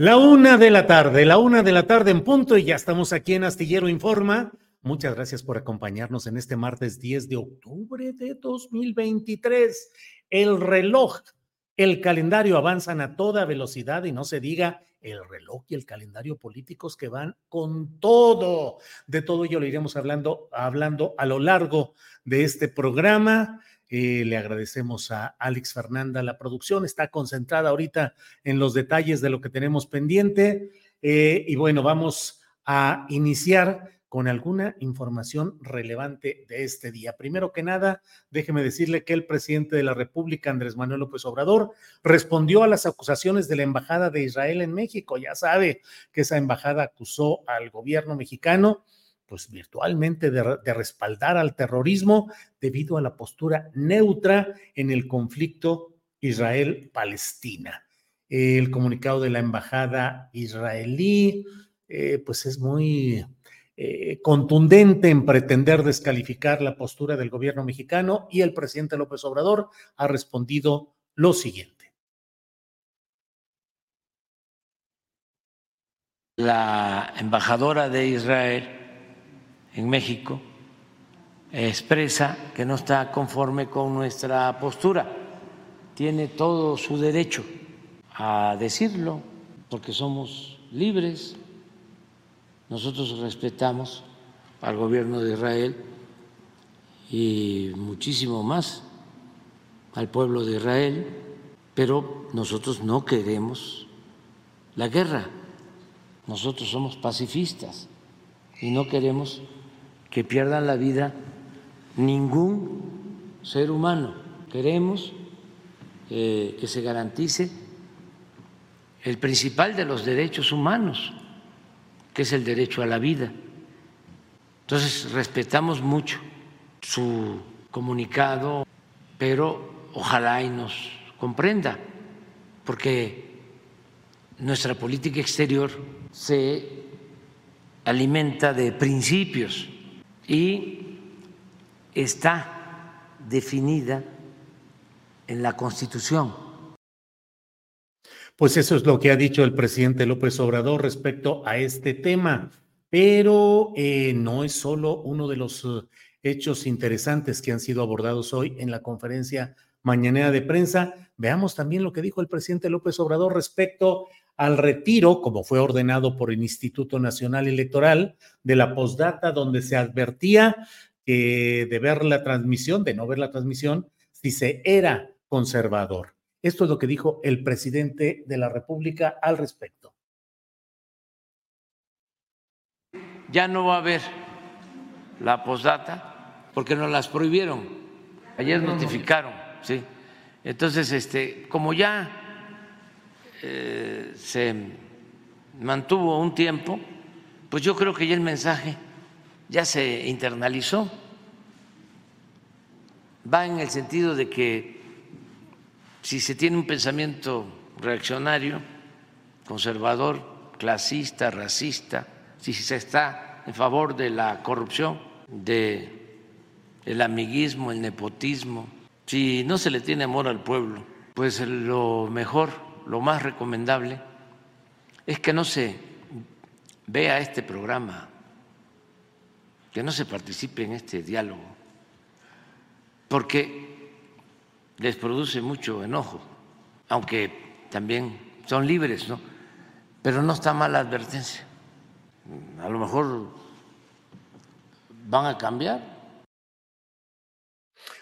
La una de la tarde, la una de la tarde en punto y ya estamos aquí en Astillero Informa. Muchas gracias por acompañarnos en este martes 10 de octubre de 2023. El reloj, el calendario avanzan a toda velocidad y no se diga el reloj y el calendario políticos que van con todo. De todo ello le iremos hablando, hablando a lo largo de este programa. Eh, le agradecemos a Alex Fernanda. La producción está concentrada ahorita en los detalles de lo que tenemos pendiente. Eh, y bueno, vamos a iniciar con alguna información relevante de este día. Primero que nada, déjeme decirle que el presidente de la República, Andrés Manuel López Obrador, respondió a las acusaciones de la Embajada de Israel en México. Ya sabe que esa embajada acusó al gobierno mexicano pues virtualmente de, respaldar al terrorismo debido a la postura neutra en el conflicto Israel-Palestina. El comunicado de la embajada israelí, eh, pues es muy eh, contundente en pretender descalificar la postura del gobierno mexicano y el presidente López Obrador ha respondido lo siguiente. La embajadora de Israel en México expresa que no está conforme con nuestra postura. Tiene todo su derecho a decirlo porque somos libres. Nosotros respetamos al gobierno de Israel y muchísimo más al pueblo de Israel, pero nosotros no queremos la guerra. Nosotros somos pacifistas y no queremos que pierdan la vida ningún ser humano. Queremos eh, que se garantice el principal de los derechos humanos, que es el derecho a la vida. Entonces, respetamos mucho su comunicado, pero ojalá y nos comprenda, porque nuestra política exterior se alimenta de principios y está definida en la Constitución. Pues eso es lo que ha dicho el presidente López Obrador respecto a este tema, pero eh, no es solo uno de los eh, hechos interesantes que han sido abordados hoy en la conferencia mañanera de prensa. Veamos también lo que dijo el presidente López Obrador respecto al retiro, como fue ordenado por el Instituto Nacional Electoral, de la postdata donde se advertía que de ver la transmisión, de no ver la transmisión, si se era conservador. Esto es lo que dijo el presidente de la República al respecto. Ya no va a haber la postdata porque nos las prohibieron. Ayer notificaron, sí. Entonces, este, como ya se mantuvo un tiempo, pues yo creo que ya el mensaje ya se internalizó. Va en el sentido de que si se tiene un pensamiento reaccionario, conservador, clasista, racista, si se está en favor de la corrupción, de el amiguismo, el nepotismo, si no se le tiene amor al pueblo, pues lo mejor, lo más recomendable es que no se vea este programa, que no se participe en este diálogo, porque les produce mucho enojo, aunque también son libres, ¿no? Pero no está mal la advertencia. A lo mejor van a cambiar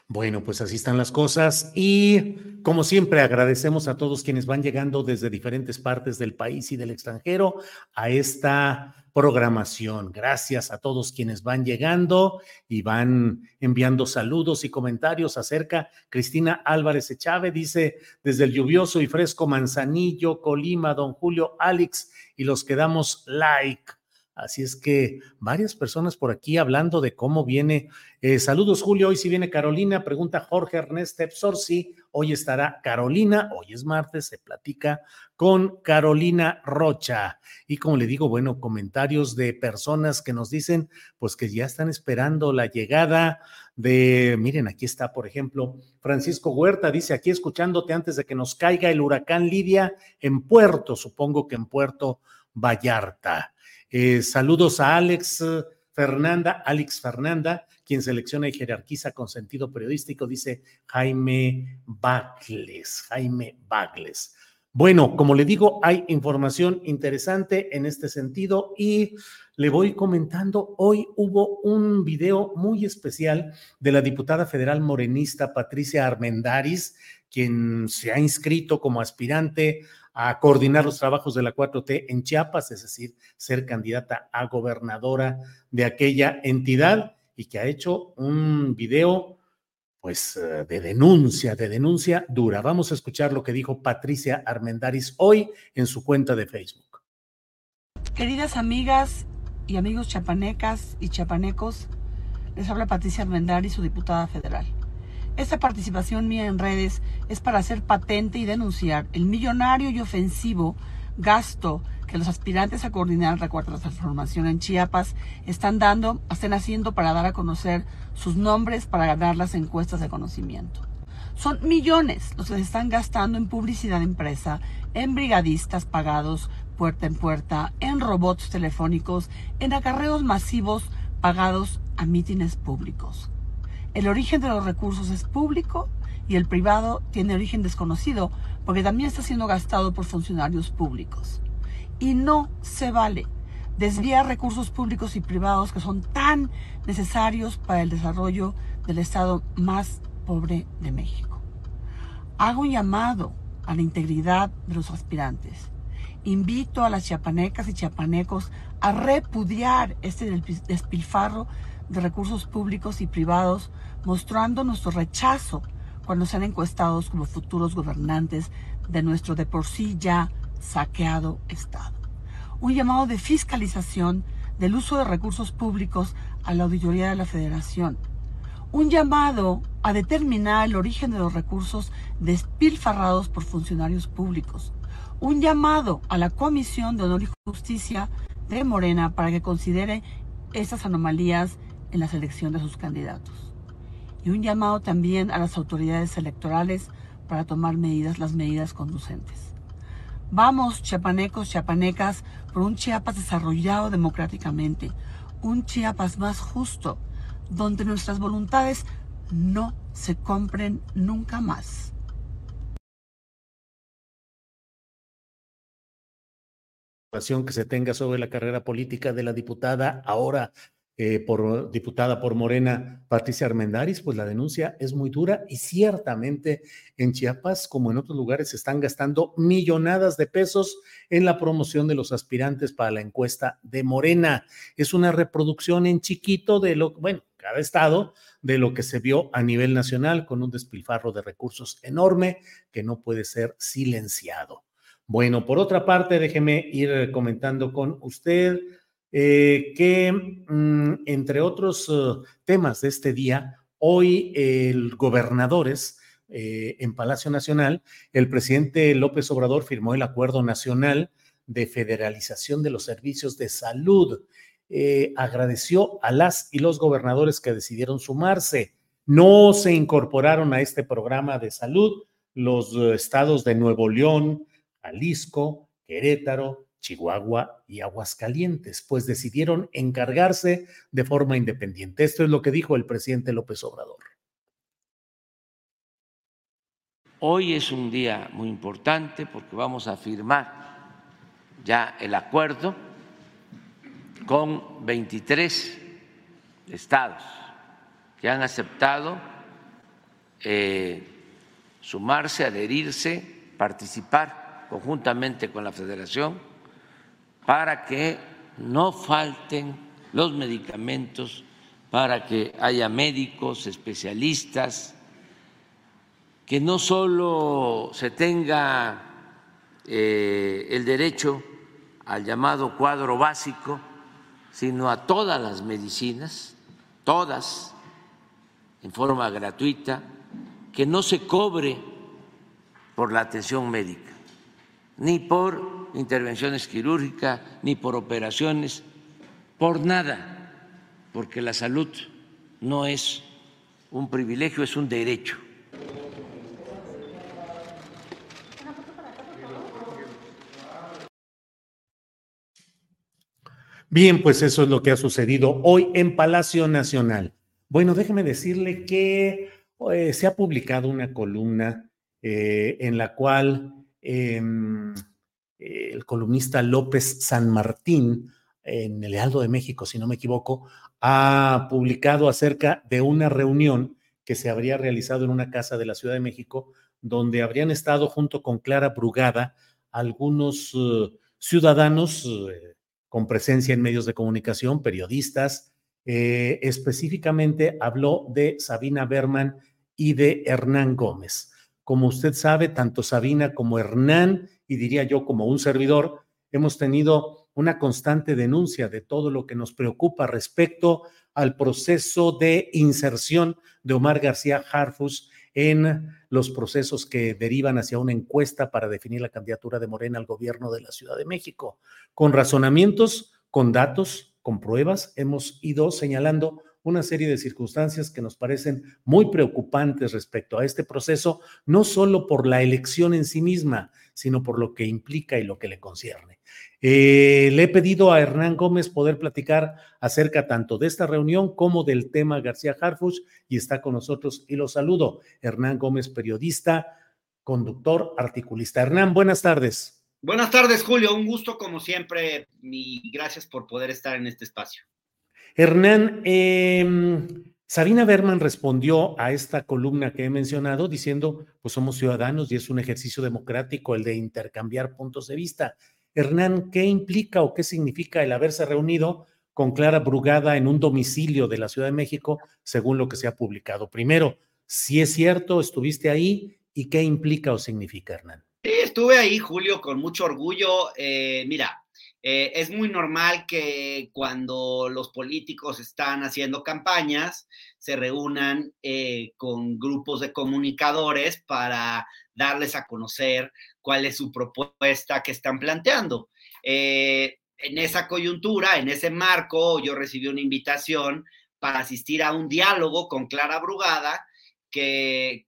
bueno, pues así están las cosas y como siempre agradecemos a todos quienes van llegando desde diferentes partes del país y del extranjero a esta programación. Gracias a todos quienes van llegando y van enviando saludos y comentarios acerca. Cristina Álvarez Echave dice desde el lluvioso y fresco Manzanillo, Colima, don Julio Alex y los que damos like. Así es que varias personas por aquí hablando de cómo viene. Eh, saludos, Julio. Hoy sí viene Carolina. Pregunta Jorge Ernest Sí, Hoy estará Carolina. Hoy es martes. Se platica con Carolina Rocha. Y como le digo, bueno, comentarios de personas que nos dicen, pues que ya están esperando la llegada de, miren, aquí está, por ejemplo, Francisco Huerta dice, aquí escuchándote antes de que nos caiga el huracán Lidia en Puerto, supongo que en Puerto Vallarta. Eh, saludos a Alex eh, Fernanda, Alex Fernanda, quien selecciona y jerarquiza con sentido periodístico, dice Jaime Bagles, Jaime Bagles. Bueno, como le digo, hay información interesante en este sentido y le voy comentando, hoy hubo un video muy especial de la diputada federal morenista Patricia Armendaris, quien se ha inscrito como aspirante a coordinar los trabajos de la 4T en Chiapas, es decir, ser candidata a gobernadora de aquella entidad y que ha hecho un video pues eh, de denuncia, de denuncia dura. Vamos a escuchar lo que dijo Patricia Armendaris hoy en su cuenta de Facebook. Queridas amigas y amigos chapanecas y chapanecos, les habla Patricia Armendaris, su diputada federal. Esta participación mía en redes es para hacer patente y denunciar el millonario y ofensivo gasto que los aspirantes a coordinar la cuarta transformación en Chiapas están dando, están haciendo para dar a conocer sus nombres para ganar las encuestas de conocimiento. Son millones los que se están gastando en publicidad empresa, en brigadistas pagados puerta en puerta, en robots telefónicos, en acarreos masivos pagados a mítines públicos. El origen de los recursos es público y el privado tiene origen desconocido porque también está siendo gastado por funcionarios públicos. Y no se vale desviar recursos públicos y privados que son tan necesarios para el desarrollo del estado más pobre de México. Hago un llamado a la integridad de los aspirantes. Invito a las chiapanecas y chiapanecos a repudiar este despilfarro de recursos públicos y privados, mostrando nuestro rechazo cuando sean encuestados como futuros gobernantes de nuestro de por sí ya saqueado Estado. Un llamado de fiscalización del uso de recursos públicos a la Auditoría de la Federación. Un llamado a determinar el origen de los recursos despilfarrados por funcionarios públicos. Un llamado a la Comisión de Honor y Justicia de Morena para que considere estas anomalías en la selección de sus candidatos. Y un llamado también a las autoridades electorales para tomar medidas, las medidas conducentes. Vamos, chiapanecos, chiapanecas, por un Chiapas desarrollado democráticamente, un Chiapas más justo, donde nuestras voluntades no se compren nunca más. que se tenga sobre la carrera política de la diputada ahora eh, por diputada por Morena, Patricia Armendaris, pues la denuncia es muy dura y ciertamente en Chiapas, como en otros lugares, se están gastando millonadas de pesos en la promoción de los aspirantes para la encuesta de Morena. Es una reproducción en chiquito de lo, bueno, cada estado, de lo que se vio a nivel nacional con un despilfarro de recursos enorme que no puede ser silenciado. Bueno, por otra parte, déjeme ir comentando con usted eh, que, mm, entre otros uh, temas de este día, hoy el gobernadores eh, en Palacio Nacional, el presidente López Obrador firmó el Acuerdo Nacional de Federalización de los Servicios de Salud. Eh, agradeció a las y los gobernadores que decidieron sumarse. No se incorporaron a este programa de salud los eh, estados de Nuevo León, Jalisco, Querétaro, Chihuahua y Aguascalientes, pues decidieron encargarse de forma independiente. Esto es lo que dijo el presidente López Obrador. Hoy es un día muy importante porque vamos a firmar ya el acuerdo con 23 estados que han aceptado eh, sumarse, adherirse, participar conjuntamente con la federación para que no falten los medicamentos, para que haya médicos, especialistas, que no solo se tenga eh, el derecho al llamado cuadro básico, sino a todas las medicinas, todas, en forma gratuita, que no se cobre por la atención médica, ni por intervenciones quirúrgicas, ni por operaciones, por nada, porque la salud no es un privilegio, es un derecho. Bien, pues eso es lo que ha sucedido hoy en Palacio Nacional. Bueno, déjeme decirle que eh, se ha publicado una columna eh, en la cual em, el columnista López San Martín, en el Lealdo de México, si no me equivoco, ha publicado acerca de una reunión que se habría realizado en una casa de la Ciudad de México, donde habrían estado junto con Clara Brugada algunos uh, ciudadanos uh, con presencia en medios de comunicación, periodistas. Eh, específicamente habló de Sabina Berman y de Hernán Gómez. Como usted sabe, tanto Sabina como Hernán, y diría yo como un servidor, hemos tenido una constante denuncia de todo lo que nos preocupa respecto al proceso de inserción de Omar García Harfus en los procesos que derivan hacia una encuesta para definir la candidatura de Morena al gobierno de la Ciudad de México. Con razonamientos, con datos, con pruebas, hemos ido señalando una serie de circunstancias que nos parecen muy preocupantes respecto a este proceso, no solo por la elección en sí misma, sino por lo que implica y lo que le concierne. Eh, le he pedido a Hernán Gómez poder platicar acerca tanto de esta reunión como del tema García Harfuch y está con nosotros y lo saludo. Hernán Gómez, periodista, conductor, articulista. Hernán, buenas tardes. Buenas tardes, Julio. Un gusto como siempre y gracias por poder estar en este espacio. Hernán, em, Sabina Berman respondió a esta columna que he mencionado diciendo, pues somos ciudadanos y es un ejercicio democrático el de intercambiar puntos de vista. Hernán, ¿qué implica o qué significa el haberse reunido con Clara Brugada en un domicilio de la Ciudad de México, según lo que se ha publicado? Primero, si es cierto, estuviste ahí y qué implica o significa, Hernán. Sí, estuve ahí, Julio, con mucho orgullo. Eh, mira, eh, es muy normal que cuando los políticos están haciendo campañas se reúnan eh, con grupos de comunicadores para darles a conocer cuál es su propuesta que están planteando. Eh, en esa coyuntura, en ese marco, yo recibí una invitación para asistir a un diálogo con Clara Brugada, que,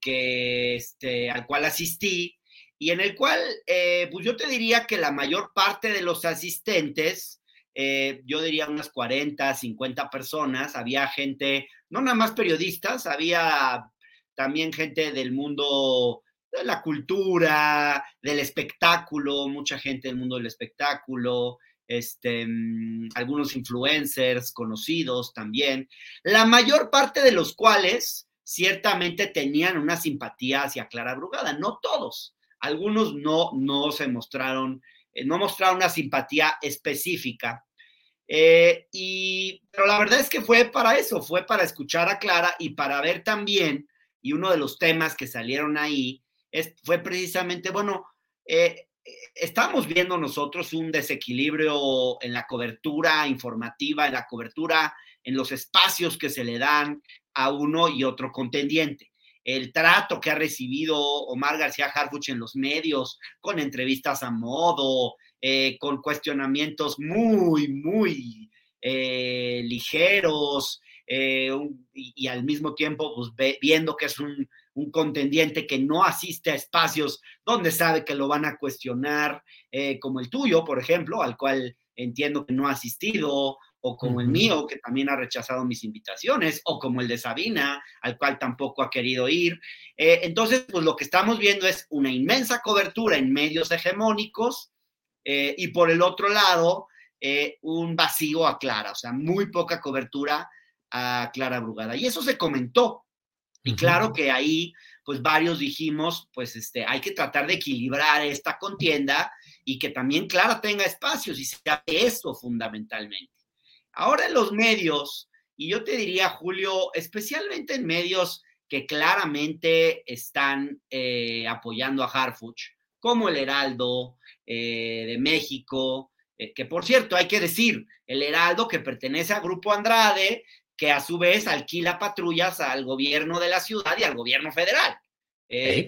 este, al cual asistí y en el cual, eh, pues yo te diría que la mayor parte de los asistentes, eh, yo diría unas 40, 50 personas, había gente, no nada más periodistas, había también gente del mundo de la cultura, del espectáculo, mucha gente del mundo del espectáculo, este, mm, algunos influencers conocidos también, la mayor parte de los cuales ciertamente tenían una simpatía hacia Clara Brugada, no todos. Algunos no, no se mostraron, eh, no mostraron una simpatía específica. Eh, y, pero la verdad es que fue para eso, fue para escuchar a Clara y para ver también, y uno de los temas que salieron ahí es, fue precisamente, bueno, eh, estamos viendo nosotros un desequilibrio en la cobertura informativa, en la cobertura, en los espacios que se le dan a uno y otro contendiente. El trato que ha recibido Omar García Harfuch en los medios, con entrevistas a modo, eh, con cuestionamientos muy, muy eh, ligeros eh, y, al mismo tiempo pues, viendo que es un, un, contendiente que no asiste a espacios donde sabe que lo van a cuestionar, como el tuyo, por ejemplo, al cual entiendo que no ha asistido, o como el mío, que también ha rechazado mis invitaciones, o como el de Sabina, al cual tampoco ha querido ir. Eh, entonces, pues lo que estamos viendo es una inmensa cobertura en medios hegemónicos eh, y por el otro lado, eh, un vacío a Clara, o sea, muy poca cobertura a Clara Brugada. Y eso se comentó. Y claro que ahí, pues varios dijimos, pues este, hay que tratar de equilibrar esta contienda y que también Clara tenga espacios y sea eso fundamentalmente. Ahora en los medios, y yo te diría, Julio, especialmente en medios que claramente están eh, apoyando a Harfuch, como el Heraldo eh, de México, eh, que por cierto, hay que decir, el Heraldo que pertenece al Grupo Andrade, que a su vez alquila patrullas al gobierno de la ciudad y al gobierno federal,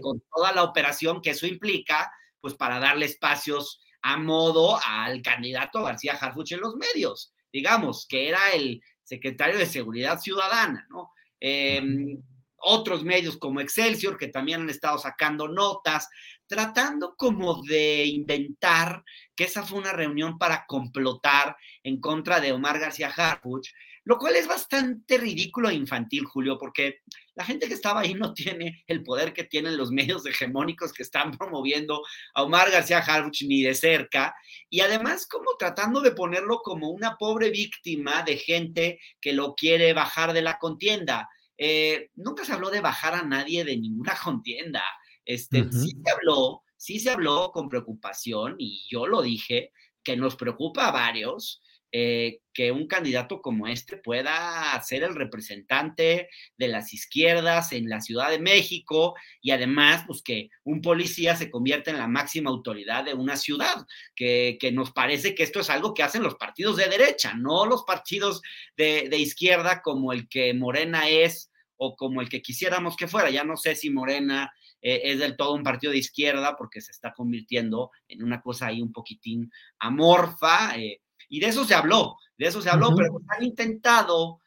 con toda la operación que eso implica, pues para darle espacios a modo al candidato García Harfuch en los medios digamos, que era el secretario de Seguridad Ciudadana, ¿no? Em, otros medios como Excelsior, que también han estado sacando notas, tratando como de inventar que esa fue una reunión para complotar en contra de Omar García Harfuch, lo cual es bastante ridículo e infantil, Julio, porque la gente que estaba ahí no tiene el poder que tienen los medios hegemónicos que están promoviendo a Omar García Harfuch ni de cerca, y además como tratando de ponerlo como una pobre víctima de gente que lo quiere bajar de la contienda. Eh, nunca se habló de bajar a nadie de ninguna contienda. Este, Sí se habló, sí se habló con preocupación, y yo lo dije, que nos preocupa a varios, eh, que un candidato como este pueda ser el representante de las izquierdas en la Ciudad de México y además, pues que un policía se convierta en la máxima autoridad de una ciudad, que, nos parece que esto es algo que hacen los partidos de derecha, no los partidos de, izquierda como el que Morena es o como el que quisiéramos que fuera. Ya no sé si Morena eh, es del todo un partido de izquierda porque se está convirtiendo en una cosa ahí un poquitín amorfa. Eh, y de eso se habló, de eso se habló, pero han intentado,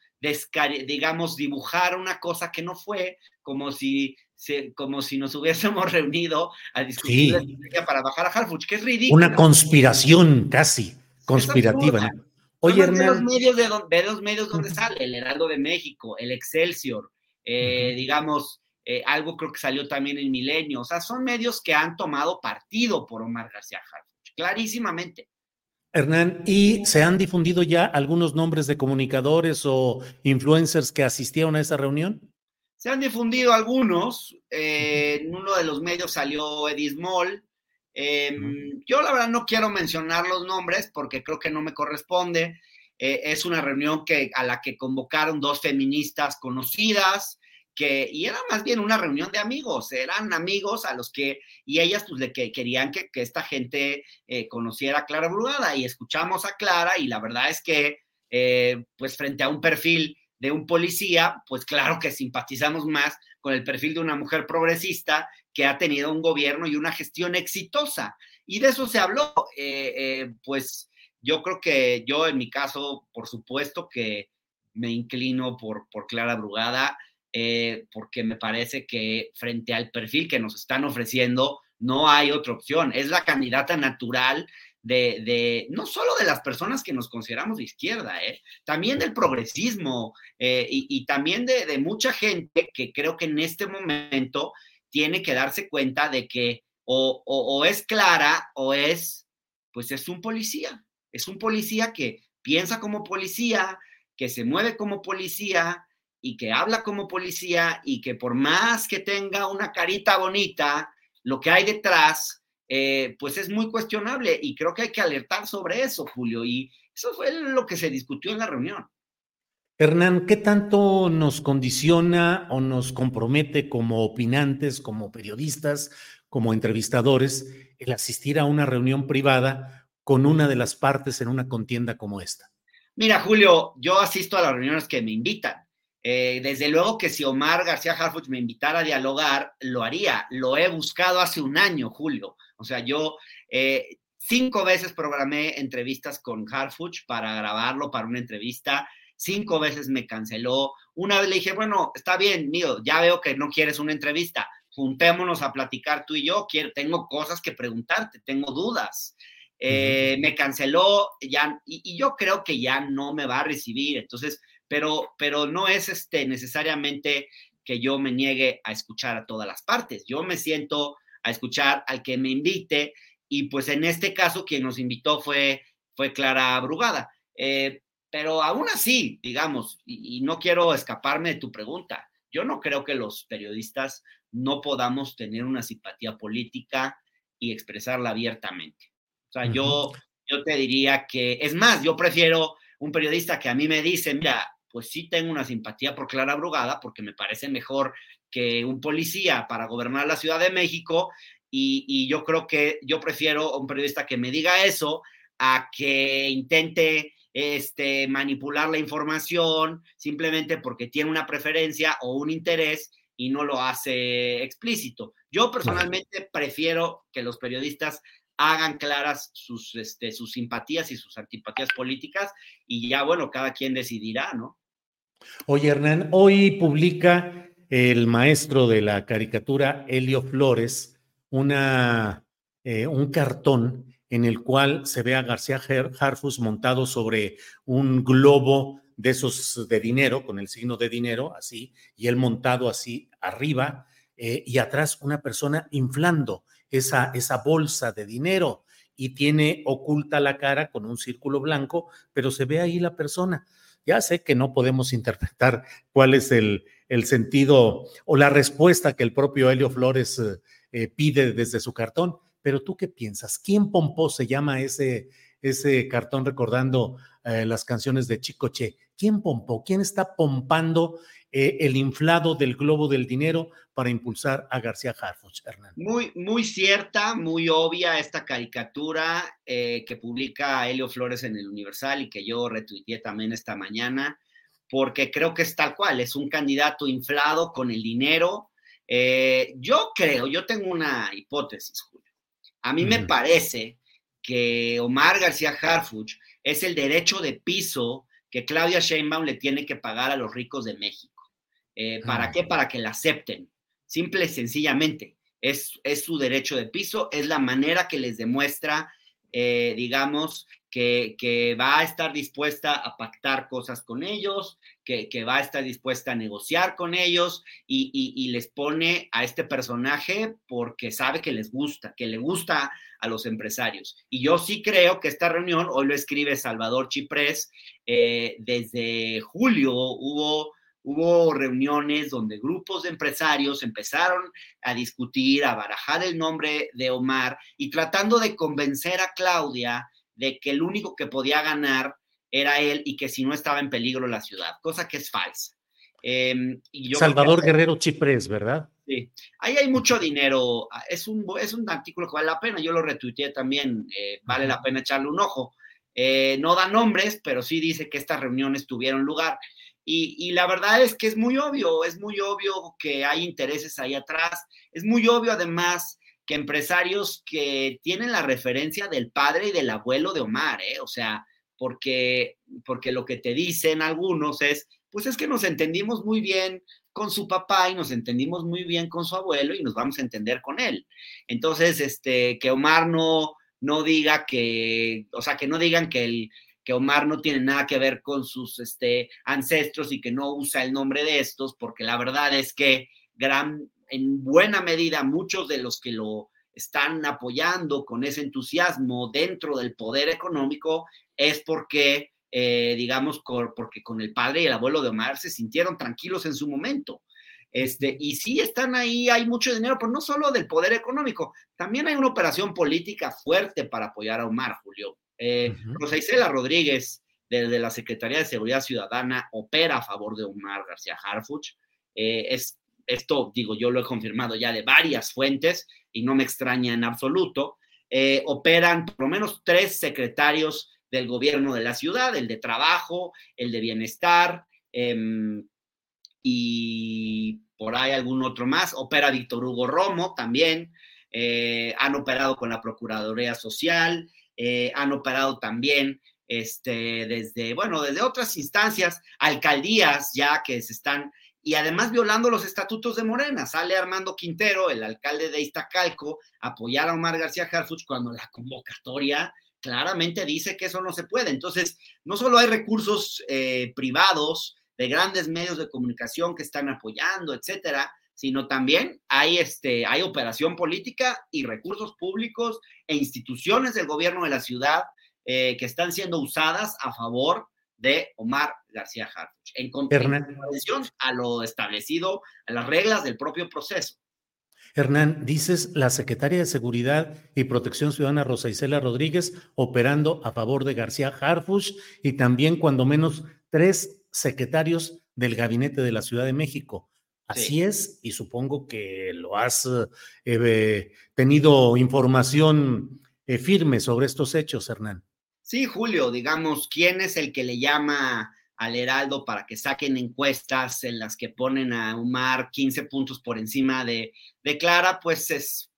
digamos, dibujar una cosa que no fue, como si, como si nos hubiésemos reunido a discutir para bajar a Harfuch, que es ridículo. Una conspiración casi conspirativa. Oye, Hernán. los medios de, los medios donde sale, el Heraldo de México, el Excelsior, eh, digamos, eh, algo creo que salió también en Milenio. O sea, son medios que han tomado partido por Omar García Harfuch, clarísimamente. Hernán, ¿y se han difundido ya algunos nombres de comunicadores o influencers que asistieron a esa reunión? Se han difundido algunos. Eh, en uno de los medios salió Edismol. Em, yo la verdad no quiero mencionar los nombres porque creo que no me corresponde. Eh, es una reunión que, a la que convocaron dos feministas conocidas que, y era más bien una reunión de amigos, eran amigos a los que, y ellas pues de que querían que, esta gente eh, conociera a Clara Brugada y escuchamos a Clara y la verdad es que eh, pues frente a un perfil de un policía, pues claro que simpatizamos más con el perfil de una mujer progresista que ha tenido un gobierno y una gestión exitosa. Y de eso se habló, eh, pues yo creo que yo en mi caso, por supuesto que me inclino por, por Clara Brugada. Eh, porque me parece que frente al perfil que nos están ofreciendo, no hay otra opción. Es la candidata natural de, no solo de las personas que nos consideramos de izquierda, ¿eh? también del progresismo eh, y, también de, mucha gente que creo que en este momento tiene que darse cuenta de que o, o es clara o es, pues es un policía, es un policía que piensa como policía, que se mueve como policía, y que habla como policía y que por más que tenga una carita bonita, lo que hay detrás, eh, pues es muy cuestionable y creo que hay que alertar sobre eso, Julio. Y eso fue lo que se discutió en la reunión. Hernán, ¿qué tanto nos condiciona o nos compromete como opinantes, como periodistas, como entrevistadores, el asistir a una reunión privada con una de las partes en una contienda como esta? Mira, Julio, yo asisto a las reuniones que me invitan. Eh, desde luego que si Omar García Harfuch me invitara a dialogar, lo haría. Lo he buscado hace un año, Julio. O sea, yo eh, cinco veces programé entrevistas con Harfuch para grabarlo para una entrevista. Cinco veces me canceló. Una vez le dije, bueno, está bien, mío, ya veo que no quieres una entrevista. Juntémonos a platicar tú y yo. Quiero, tengo cosas que preguntarte, tengo dudas. Eh, me canceló ya, y, y, yo creo que ya no me va a recibir. Entonces, pero, pero no es este, necesariamente que yo me niegue a escuchar a todas las partes. Yo me siento a escuchar al que me invite y pues en este caso quien nos invitó fue, fue Clara Brugada. Eh, pero aún así, digamos, y, y, no quiero escaparme de tu pregunta, yo no creo que los periodistas no podamos tener una simpatía política y expresarla abiertamente. O sea, uh -huh. yo, yo te diría que, es más, yo prefiero un periodista que a mí me dice, mira, pues sí tengo una simpatía por Clara Brugada, porque me parece mejor que un policía para gobernar la Ciudad de México, y, y yo creo que yo prefiero a un periodista que me diga eso a que intente este, manipular la información simplemente porque tiene una preferencia o un interés y no lo hace explícito. Yo personalmente prefiero que los periodistas hagan claras sus, este, sus simpatías y sus antipatías políticas y ya, bueno, cada quien decidirá, ¿no? Oye, Hernán, hoy publica el maestro de la caricatura, Helio Flores, una, eh, un cartón en el cual se ve a García Harfus montado sobre un globo de esos de dinero, con el signo de dinero, así, y él montado así arriba, eh, y atrás una persona inflando esa, esa bolsa de dinero y tiene oculta la cara con un círculo blanco, pero se ve ahí la persona. Ya sé que no podemos interpretar cuál es el, el sentido o la respuesta que el propio Helio Flores eh, pide desde su cartón, pero tú qué piensas? ¿Quién pompó se llama ese, ese cartón recordando eh, las canciones de Chicoche? ¿Quién pompó? ¿Quién está pompando eh, el inflado del globo del dinero para impulsar a García Harfuch, Hernán? Muy, muy cierta, muy obvia esta caricatura eh, que publica Helio Flores en el Universal y que yo retuiteé también esta mañana, porque creo que es tal cual, es un candidato inflado con el dinero. Eh, yo creo, yo tengo una hipótesis, Julio. A mí mm. me parece que Omar García Harfuch es el derecho de piso que Claudia Sheinbaum le tiene que pagar a los ricos de México. Eh, ¿Para ah. qué? Para que la acepten. Simple y sencillamente. Es, es, su derecho de piso, es la manera que les demuestra, eh, digamos, que, que, va a estar dispuesta a pactar cosas con ellos, que, que va a estar dispuesta a negociar con ellos y, y, y, les pone a este personaje porque sabe que les gusta, que le gusta a los empresarios. Y yo sí creo que esta reunión, hoy lo escribe Salvador Chiprés, eh, desde julio hubo hubo reuniones donde grupos de empresarios empezaron a discutir, a barajar el nombre de Omar y tratando de convencer a Claudia de que el único que podía ganar era él y que si no estaba en peligro la ciudad, cosa que es falsa. Eh, y yo Salvador que, Guerrero Chiprés, ¿verdad? Sí, ahí hay mucho dinero, es un, es un artículo que vale la pena, yo lo retuiteé también, eh, vale la pena echarle un ojo. Eh, no da nombres, pero sí dice que estas reuniones tuvieron lugar. Y, la verdad es que es muy obvio, es muy obvio que hay intereses ahí atrás, es muy obvio además que empresarios que tienen la referencia del padre y del abuelo de Omar, ¿eh? o sea, porque, porque lo que te dicen algunos es, pues es que nos entendimos muy bien con su papá y nos entendimos muy bien con su abuelo y nos vamos a entender con él. Entonces, este, que Omar no, no diga que, o sea, que no digan que el, que Omar no tiene nada que ver con sus este, ancestros y que no usa el nombre de estos, porque la verdad es que gran, en buena medida muchos de los que lo están apoyando con ese entusiasmo dentro del poder económico es porque, eh, digamos, porque con el padre y el abuelo de Omar se sintieron tranquilos en su momento. Este, y sí están ahí, hay mucho dinero, pero no solo del poder económico, también hay una operación política fuerte para apoyar a Omar, Julio. Eh, uh -huh. Rosa Isela Rodríguez, desde la Secretaría de Seguridad Ciudadana, opera a favor de Omar García Harfuch. Eh, es, esto, digo, yo lo he confirmado ya de varias fuentes y no me extraña en absoluto. eh, operan por lo menos tres secretarios del gobierno de la ciudad, el de trabajo, el de bienestar em, y por ahí algún otro más. Opera Víctor Hugo Romo también. Eh, han operado con la Procuraduría Social, eh, han operado también este, desde, bueno, desde otras instancias, alcaldías ya que se están, y además violando los estatutos de Morena. Sale Armando Quintero, el alcalde de Iztacalco, a apoyar a Omar García Harfuch cuando la convocatoria claramente dice que eso no se puede. Entonces, no solo hay recursos eh, privados de grandes medios de comunicación que están apoyando, etcétera, sino también hay, este, hay operación política y recursos públicos e instituciones del gobierno de la ciudad eh, que están siendo usadas a favor de Omar García Harfuch, en contravención a lo establecido, a las reglas del propio proceso. Hernán, dices la secretaria de Seguridad y Protección Ciudadana Rosa Isela Rodríguez operando a favor de García Harfuch y también cuando menos tres secretarios del gabinete de la Ciudad de México. Así es, y supongo que lo has eh, tenido información eh, firme sobre estos hechos, Hernán. Sí, Julio, digamos, ¿quién es el que le llama al Heraldo para que saquen encuestas en las que ponen a Omar 15 puntos por encima de, de Clara? Pues es,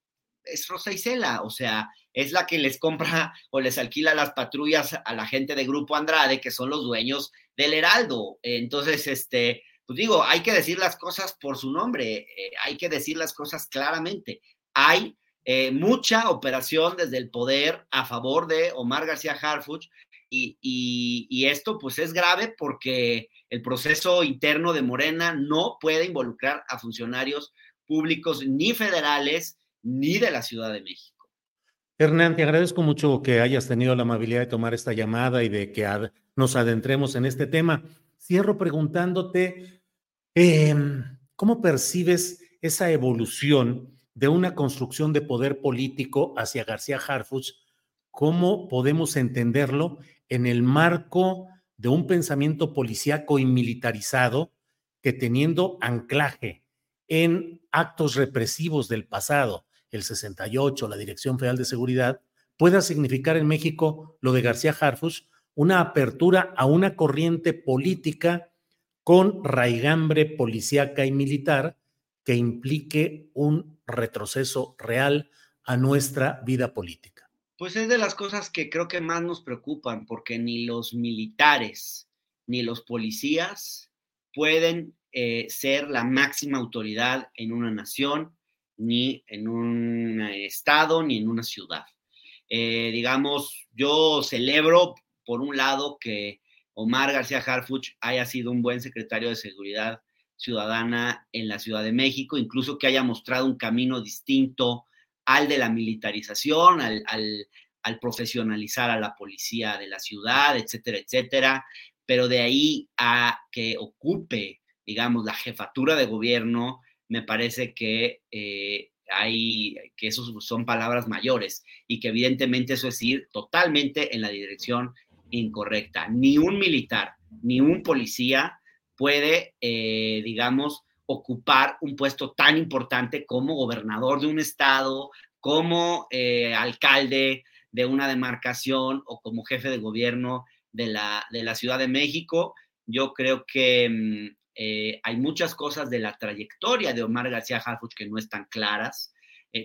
es Rosa Isela, o sea, es la que les compra o les alquila las patrullas a la gente de Grupo Andrade, que son los dueños del Heraldo. Entonces, este, pues digo, hay que decir las cosas por su nombre, eh, hay que decir las cosas claramente. Hay eh, mucha operación desde el poder a favor de Omar García Harfuch y, esto pues es grave porque el proceso interno de Morena no puede involucrar a funcionarios públicos ni federales ni de la Ciudad de México. Hernán, te agradezco mucho que hayas tenido la amabilidad de tomar esta llamada y de que nos adentremos en este tema. Cierro preguntándote, em, ¿cómo percibes esa evolución de una construcción de poder político hacia García Harfuch? ¿Cómo podemos entenderlo en el marco de un pensamiento policíaco y militarizado que teniendo anclaje en actos represivos del pasado, el 68, la Dirección Federal de Seguridad, pueda significar en México lo de García Harfuch una apertura a una corriente política con raigambre policíaca y militar que implique un retroceso real a nuestra vida política. Pues es de las cosas que creo que más nos preocupan, porque ni los militares ni los policías pueden eh, ser la máxima autoridad en una nación, ni en un estado, ni en una ciudad. Eh, digamos, yo celebro por un lado, que Omar García Harfuch haya sido un buen secretario de Seguridad Ciudadana en la Ciudad de México, incluso que haya mostrado un camino distinto al de la militarización, al, al profesionalizar a la policía de la ciudad, etcétera, etcétera. Pero de ahí a que ocupe, digamos, la jefatura de gobierno, me parece que eh, hay, que esos son palabras mayores y que evidentemente eso es ir totalmente en la dirección incorrecta. Ni un militar, ni un policía puede, eh, digamos, ocupar un puesto tan importante como gobernador de un estado, como eh, alcalde de una demarcación o como jefe de gobierno de la, de la Ciudad de México. Yo creo que mm, eh, hay muchas cosas de la trayectoria de Omar García Harfuch que no están claras.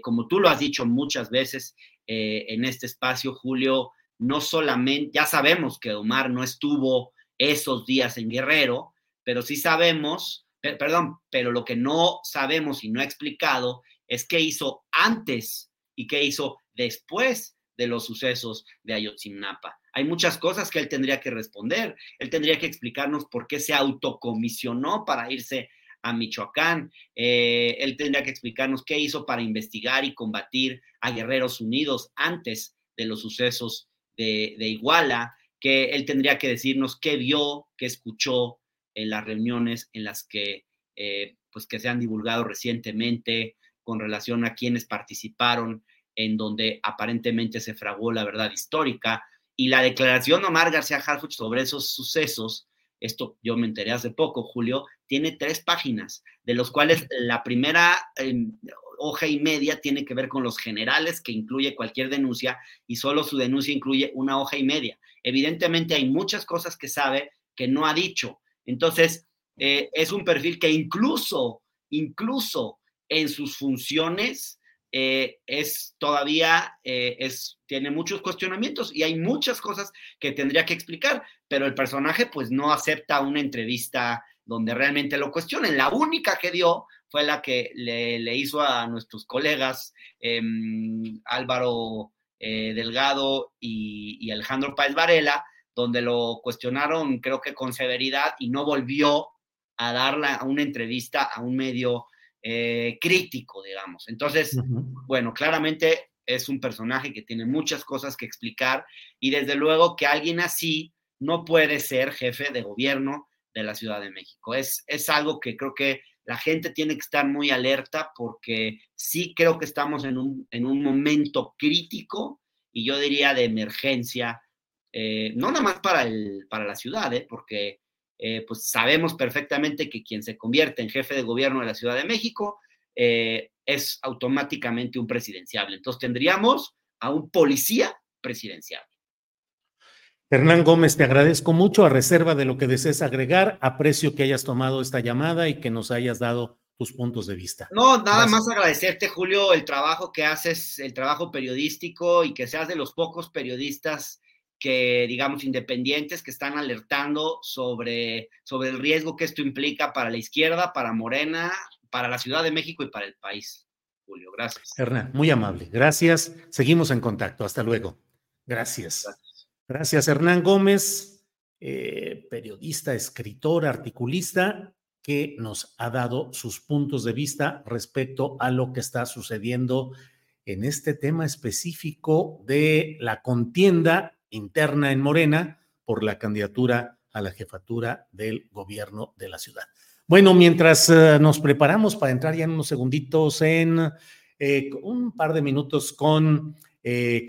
como tú lo has dicho muchas veces en este espacio, Julio, no solamente, ya sabemos que Omar no estuvo esos días en Guerrero, pero sí sabemos, perdón, pero lo que no sabemos y no ha explicado es qué hizo antes y qué hizo después de los sucesos de Ayotzinapa. Hay muchas cosas que él tendría que responder. Él tendría que explicarnos por qué se autocomisionó para irse a Michoacán. Eh, él tendría que explicarnos qué hizo para investigar y combatir a Guerreros Unidos antes de los sucesos de, Iguala, que él tendría que decirnos qué vio, qué escuchó en las reuniones en las que, eh, pues que se han divulgado recientemente con relación a quienes participaron, en donde aparentemente se fragó la verdad histórica. Y la declaración de Omar García Harfuch sobre esos sucesos, esto yo me enteré hace poco, Julio, tiene tres páginas, de los cuales la primera, em, hoja y media tiene que ver con los generales que incluye cualquier denuncia y solo su denuncia incluye una hoja y media. Evidentemente hay muchas cosas que sabe que no ha dicho. Entonces, eh, es un perfil que incluso, incluso en sus funciones, eh, es todavía, eh, es, tiene muchos cuestionamientos y hay muchas cosas que tendría que explicar, pero el personaje pues no acepta una entrevista donde realmente lo cuestionen. La única que dio fue la que le, hizo a nuestros colegas em, Álvaro Delgado y, y Alejandro Páez Varela, donde lo cuestionaron creo que con severidad y no volvió a darle a una entrevista a un medio eh, crítico, digamos. Entonces, bueno, claramente es un personaje que tiene muchas cosas que explicar y desde luego que alguien así no puede ser jefe de gobierno de la Ciudad de México. Es, es algo que creo que la gente tiene que estar muy alerta porque sí creo que estamos en un, en un momento crítico y yo diría de emergencia, eh, no nada más para, el, para la ciudad, ¿eh? porque eh, pues sabemos perfectamente que quien se convierte en jefe de gobierno de la Ciudad de México es automáticamente un presidenciable. Entonces tendríamos a un policía presidencial. Hernán Gómez, te agradezco mucho a reserva de lo que desees agregar. Aprecio que hayas tomado esta llamada y que nos hayas dado tus puntos de vista. No, nada más agradecerte, Julio, el trabajo que haces, el trabajo periodístico y que seas de los pocos periodistas que, digamos, independientes que están alertando sobre, sobre el riesgo que esto implica para la izquierda, para Morena, para la Ciudad de México y para el país. Julio, gracias. Hernán, muy amable. Gracias. Seguimos en contacto. Hasta luego. Gracias. Gracias, Hernán Gómez, eh, periodista, escritor, articulista, que nos ha dado sus puntos de vista respecto a lo que está sucediendo en este tema específico de la contienda interna en Morena por la candidatura a la jefatura del gobierno de la ciudad. Bueno, mientras eh, nos preparamos para entrar ya en unos segunditos en eh, un par de minutos con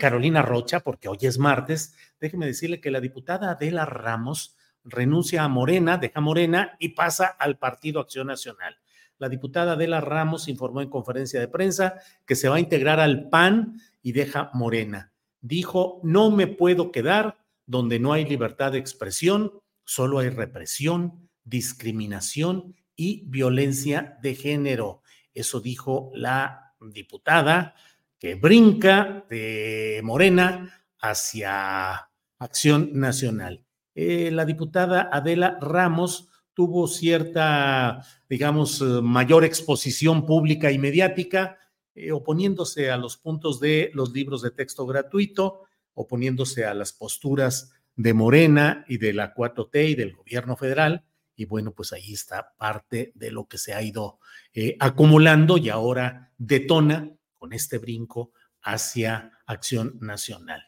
Carolina Rocha, porque hoy es martes, déjeme decirle que la diputada Adela Ramos renuncia a Morena, deja Morena y pasa al Partido Acción Nacional. La diputada Adela Ramos informó en conferencia de prensa que se va a integrar al PAN y deja Morena dijo, no me puedo quedar donde no hay libertad de expresión, solo hay represión, discriminación y violencia de género. Eso dijo la diputada que brinca de Morena hacia Acción Nacional. Eh, la diputada Adela Ramos tuvo cierta, digamos, mayor exposición pública y mediática eh, oponiéndose a los puntos de los libros de texto gratuito, oponiéndose a las posturas de Morena y de la 4T y del gobierno federal. Y bueno, pues ahí está parte de lo que se ha ido eh, acumulando y ahora detona con este brinco hacia Acción Nacional.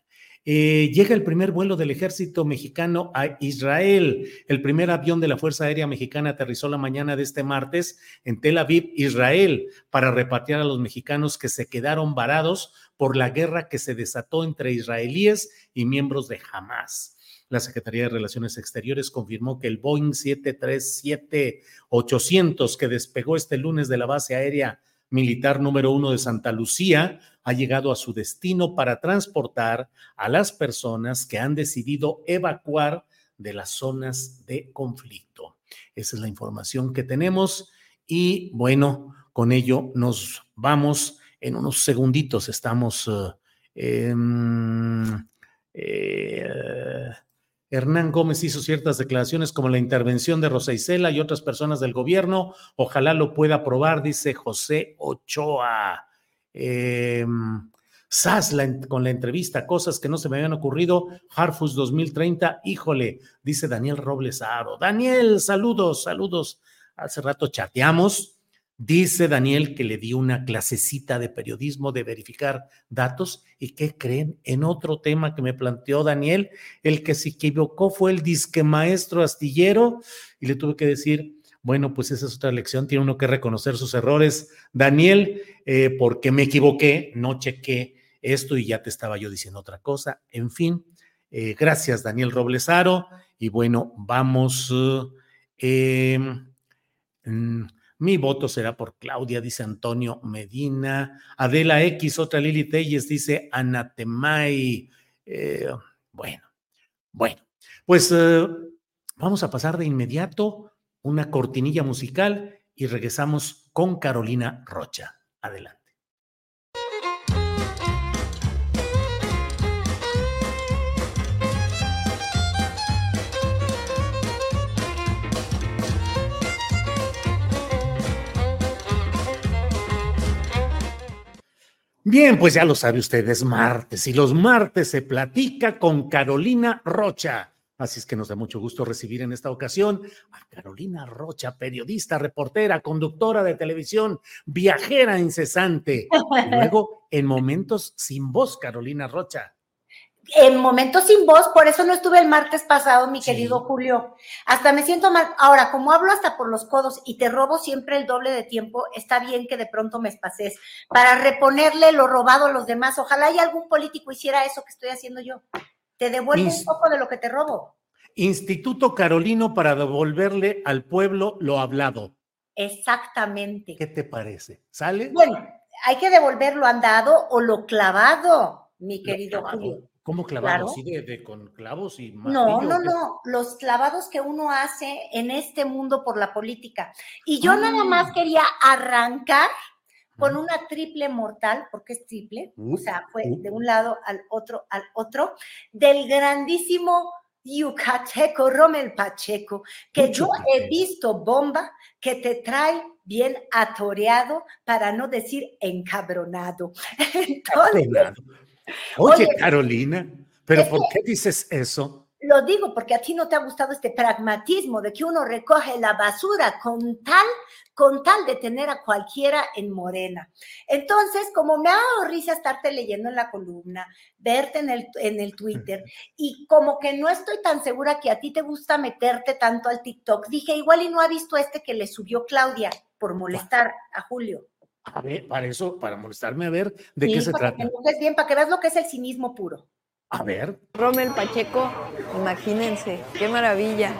Eh, llega el primer vuelo del ejército mexicano a Israel. El primer avión de la Fuerza Aérea Mexicana aterrizó la mañana de este martes en Tel Aviv, Israel, para repatriar a los mexicanos que se quedaron varados por la guerra que se desató entre israelíes y miembros de Hamas. La Secretaría de Relaciones Exteriores confirmó que el Boeing 737-800 que despegó este lunes de la base aérea militar número uno de Santa Lucía ha llegado a su destino para transportar a las personas que han decidido evacuar de las zonas de conflicto. Esa es la información que tenemos y bueno, con ello nos vamos en unos segunditos. Estamos... eh, eh Hernán Gómez hizo ciertas declaraciones como la intervención de Rosa Isela y otras personas del gobierno. Ojalá lo pueda aprobar, dice José Ochoa. Eh, con la entrevista, cosas que no se me habían ocurrido. Harfus 2030, híjole, dice Daniel Robles Aro. Daniel, saludos, saludos. Hace rato chateamos Dice Daniel que le dio una clasecita de periodismo de verificar datos y ¿qué creen? En otro tema que me planteó Daniel, el que se equivocó fue el disque maestro astillero y le tuve que decir, bueno, pues esa es otra lección, tiene uno que reconocer sus errores. Daniel, eh, porque me equivoqué, no chequé esto y ya te estaba yo diciendo otra cosa. En fin, eh, gracias Daniel Roblesaro y bueno, vamos... Eh, mm, Mi voto será por Claudia, dice Antonio Medina. Adela X, otra Lili Telles, dice Anatemay. Eh, bueno, bueno, pues eh, vamos a pasar de inmediato una cortinilla musical y regresamos con Carolina Rocha. Adelante. Bien, pues ya lo sabe usted, es martes y los martes se platica con Carolina Rocha. Así es que nos da mucho gusto recibir en esta ocasión a Carolina Rocha, periodista, reportera, conductora de televisión, viajera incesante. Y luego, en momentos sin voz, Carolina Rocha en momentos sin voz, por eso no estuve el martes pasado, mi querido Julio. Hasta me siento mal. Ahora, como hablo hasta por los codos y te robo siempre el doble de tiempo, está bien que de pronto me espaces para reponerle lo robado a los demás. Ojalá y algún político hiciera eso que estoy haciendo yo. Te devuelvo un poco de lo que te robo. Instituto Carolino para devolverle al pueblo lo hablado. Exactamente. ¿Qué te parece? ¿Sale? Bueno, hay que devolver lo andado o lo clavado, mi querido Julio. ¿Cómo clavados? ¿Sí de, con clavos y No, no, no. Los clavados que uno hace en este mundo por la política. Y yo nada más ah. quería arrancar con una triple mortal, porque es triple, o sea, fue de un lado al otro, al otro, del grandísimo yucateco Romel Pacheco, que yo he visto bomba que te trae bien atoreado, para no decir encabronado. Entonces, Oye, Carolina, ¿pero por qué dices eso? Lo digo porque a ti no te ha gustado este pragmatismo de que uno recoge la basura con tal, con tal de tener a cualquiera en morena. Entonces, como me ha dado risa estarte leyendo en la columna, verte en el, en el Twitter, y como que no estoy tan segura que a ti te gusta meterte tanto al TikTok, dije, igual y no ha visto este que le subió Claudia por molestar a Julio. A ver, para eso, para molestarme, a ver de qué se trata. Que bien, para que veas lo que es el cinismo puro. A ver. Rommel Pacheco, imagínense, qué maravilla.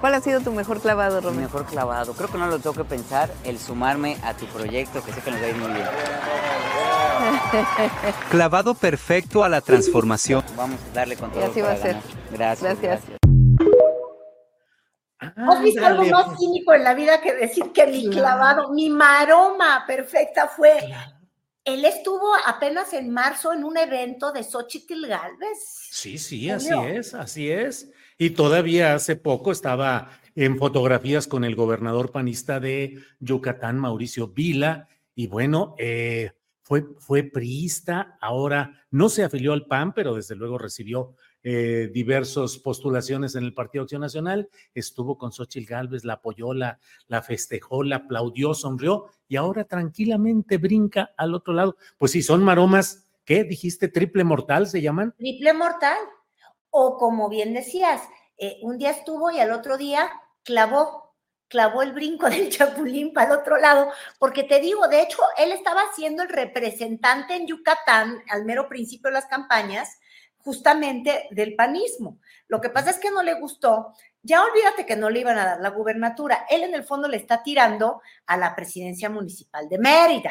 ¿Cuál ha sido tu mejor clavado, Rommel? Mi mejor clavado. Creo que no lo tengo que pensar, el sumarme a tu proyecto, que sé que nos va a ir muy bien. Clavado perfecto a la transformación. Vamos a darle con todo. Y así va a ser. Gracias. gracias. ¿Has visto algo más pues. cínico en la vida que decir que mi clavado, mi maroma perfecta fue? Él estuvo apenas en marzo en un evento de Xochitl Galvez. Sí, sí, así es, así es. Y todavía hace poco estaba en fotografías con el gobernador panista de Yucatán, Mauricio Vila, y bueno, eh, fue, fue priista, ahora no se afilió al PAN, pero desde luego recibió eh, diversas postulaciones en el Partido Acción Nacional, estuvo con Xochitl Gálvez, la apoyó, la, la festejó, la aplaudió, sonrió y ahora tranquilamente brinca al otro lado. Pues sí, son maromas, ¿qué dijiste? ¿Triple mortal se llaman? Triple mortal. O como bien decías, eh, un día estuvo y al otro día clavó, clavó el brinco del chapulín para el otro lado, porque te digo, de hecho, él estaba siendo el representante en Yucatán al mero principio de las campañas justamente del panismo. Lo que pasa es que no le gustó. Ya olvídate que no le iban a dar la gubernatura. Él en el fondo le está tirando a la presidencia municipal de Mérida.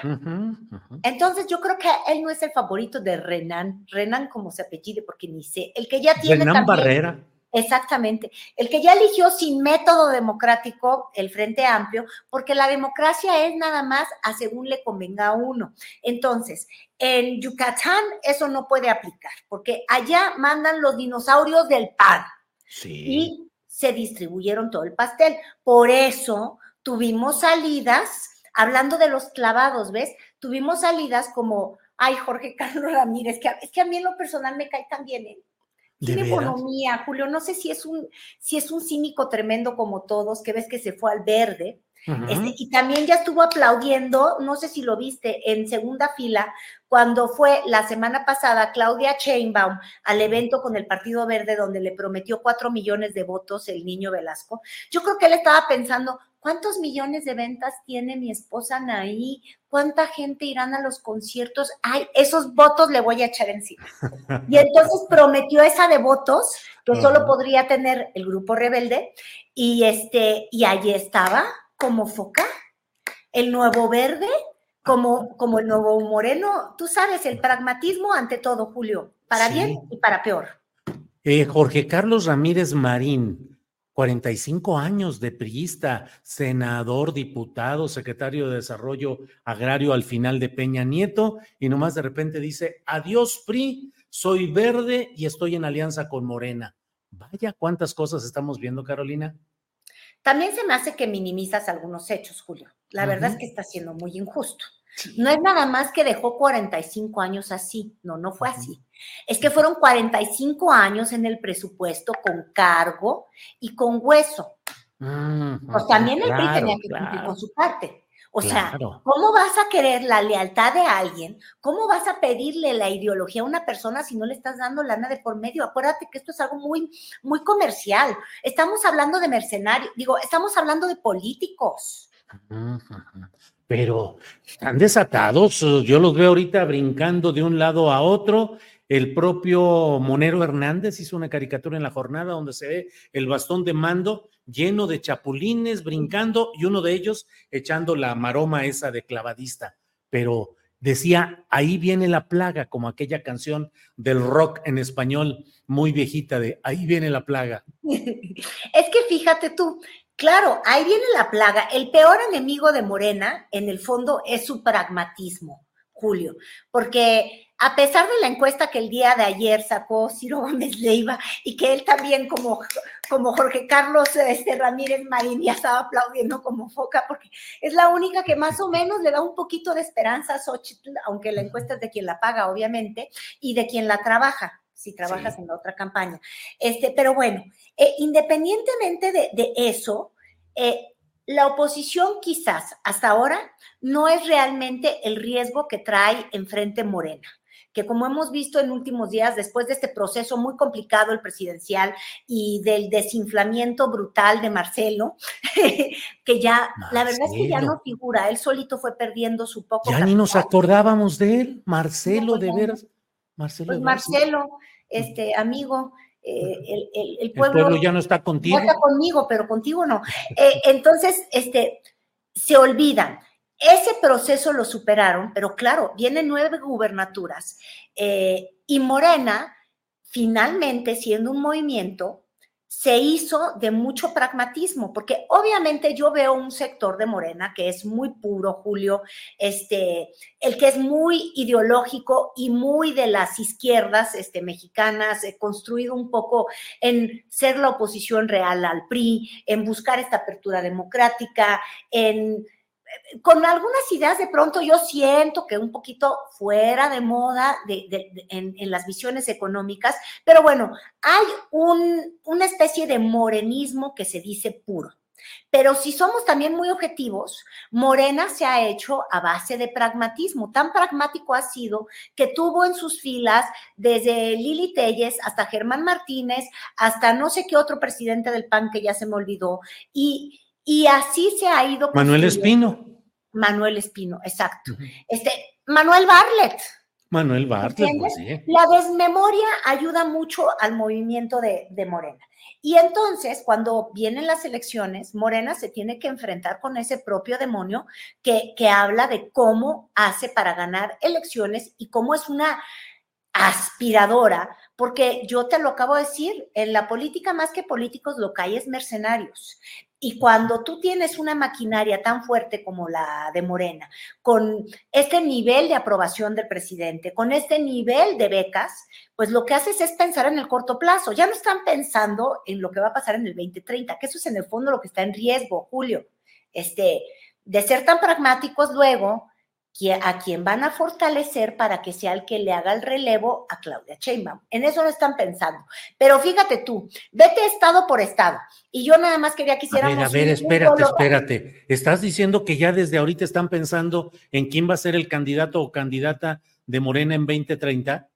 Entonces yo creo que él no es el favorito de Renan. Renan como se apellide porque ni sé. El que ya tiene Renan Barrera. Exactamente. El que ya eligió sin método democrático el Frente Amplio, porque la democracia es nada más a según le convenga a uno. Entonces, en Yucatán eso no puede aplicar, porque allá mandan los dinosaurios del pan. Y se distribuyeron todo el pastel. Por eso tuvimos salidas, hablando de los clavados, ¿ves? Tuvimos salidas como, ay, Jorge Carlos Ramírez, que, es que a mí en lo personal me cae también él. Tiene economía, Julio. No sé si es un, si es un cínico tremendo como todos, que ves que se fue al verde. Este, y también ya estuvo aplaudiendo, no sé si lo viste, en segunda fila, cuando fue la semana pasada Claudia Chainbaum al evento con el Partido Verde, donde le prometió cuatro millones de votos el niño Velasco. Yo creo que él estaba pensando, ¿cuántos millones de ventas tiene mi esposa Anaí? ¿Cuánta gente irán a los conciertos? Ay, esos votos le voy a echar encima. Y entonces prometió esa de votos que solo podría tener el grupo rebelde y este y allí estaba como foca el nuevo verde como, como el nuevo moreno, tú sabes, el pragmatismo ante todo, Julio, para bien y para peor. Eh, Jorge Carlos Ramírez Marín, 45 años de priista, senador, diputado, secretario de Desarrollo Agrario al final de Peña Nieto, y nomás de repente dice, adiós PRI, soy verde y estoy en alianza con Morena. Vaya cuántas cosas estamos viendo, Carolina. También se me hace que minimizas algunos hechos, Julio. La verdad es que está siendo muy injusto. No es nada más que dejó 45 años así, no, no fue así. Es que fueron 45 años en el presupuesto con cargo y con hueso. pues también el PRI tenía que cumplir con su parte. O sea, ¿cómo vas a querer la lealtad de alguien? ¿Cómo vas a pedirle la ideología a una persona si no le estás dando lana de por medio? Acuérdate que esto es algo muy, muy comercial. Estamos hablando de mercenarios, digo, estamos hablando de políticos pero están desatados. Yo los veo ahorita brincando de un lado a otro. El propio Monero Hernández hizo una caricatura en la jornada donde se ve el bastón de mando lleno de chapulines brincando y uno de ellos echando la maroma esa de clavadista. Pero decía, ahí viene la plaga, como aquella canción del rock en español muy viejita de ahí viene la plaga. Es que fíjate tú, Claro, ahí viene la plaga. El peor enemigo de Morena, en el fondo, es su pragmatismo, Julio, porque a pesar de la encuesta que el día de ayer sacó Ciro Gómez Leiva y que él también, como, como Jorge Carlos este, Ramírez Marín, ya estaba aplaudiendo como foca, porque es la única que más o menos le da un poquito de esperanza a Xochitl, aunque la encuesta es de quien la paga, obviamente, y de quien la trabaja si trabajas en la otra campaña. Este, pero bueno, eh, independientemente de, eso, eh, la oposición quizás hasta ahora no es realmente el riesgo que trae enfrente Morena que como hemos visto en últimos días, después de este proceso muy complicado, el presidencial, y del desinflamiento brutal de Marcelo, que ya, la verdad es que ya no figura, él solito fue perdiendo su poco. Ya ni nos acordábamos de él, Marcelo, de veras. Marcelo. Pues Marcelo, este amigo, eh, el, pueblo, ya no está contigo. No está conmigo, pero contigo no. Eh, entonces, este, se olvidan. Ese proceso lo superaron, pero claro, vienen nueve gubernaturas eh, y Morena, finalmente, siendo un movimiento, se hizo de mucho pragmatismo, porque obviamente yo veo un sector de Morena que es muy puro, Julio, este, el que es muy ideológico y muy de las izquierdas este, mexicanas, construido un poco en ser la oposición real al PRI, en buscar esta apertura democrática, en con algunas ideas de pronto yo siento que un poquito fuera de moda en, las visiones económicas, pero bueno, hay una especie de morenismo que se dice puro. Pero si somos también muy objetivos, Morena se ha hecho a base de pragmatismo. Tan pragmático ha sido que tuvo en sus filas desde Lili Telles hasta Germán Martínez, hasta no sé qué otro presidente del PAN que ya se me olvidó. Y, y así se ha ido. Manuel Espino. Manuel Espino, exacto. Este, Manuel Bartlett. Manuel Bartlett, pues sí. La desmemoria ayuda mucho al movimiento de, Morena. Y entonces, cuando vienen las elecciones, Morena se tiene que enfrentar con ese propio demonio que, que habla de cómo hace para ganar elecciones y cómo es una aspiradora, porque yo te lo acabo de decir, en la política más que políticos lo que hay es mercenarios. Y cuando tú tienes una maquinaria tan fuerte como la de Morena, con este nivel de aprobación del presidente, con este nivel de becas, pues lo que haces es pensar en el corto plazo. Ya no están pensando en lo que va a pasar en el 2030, que eso es en el fondo lo que está en riesgo, Julio. Este, de ser tan pragmáticos luego, a quien van a fortalecer para que sea el que le haga el relevo a Claudia Sheinbaum. En eso no están pensando. Pero fíjate tú, vete estado por estado. Y yo nada más quería que hiciéramos... A ver, a ver, espérate, espérate. Estás diciendo que ya desde ahorita están pensando en quién va a ser el candidato o candidata de Morena en 2030?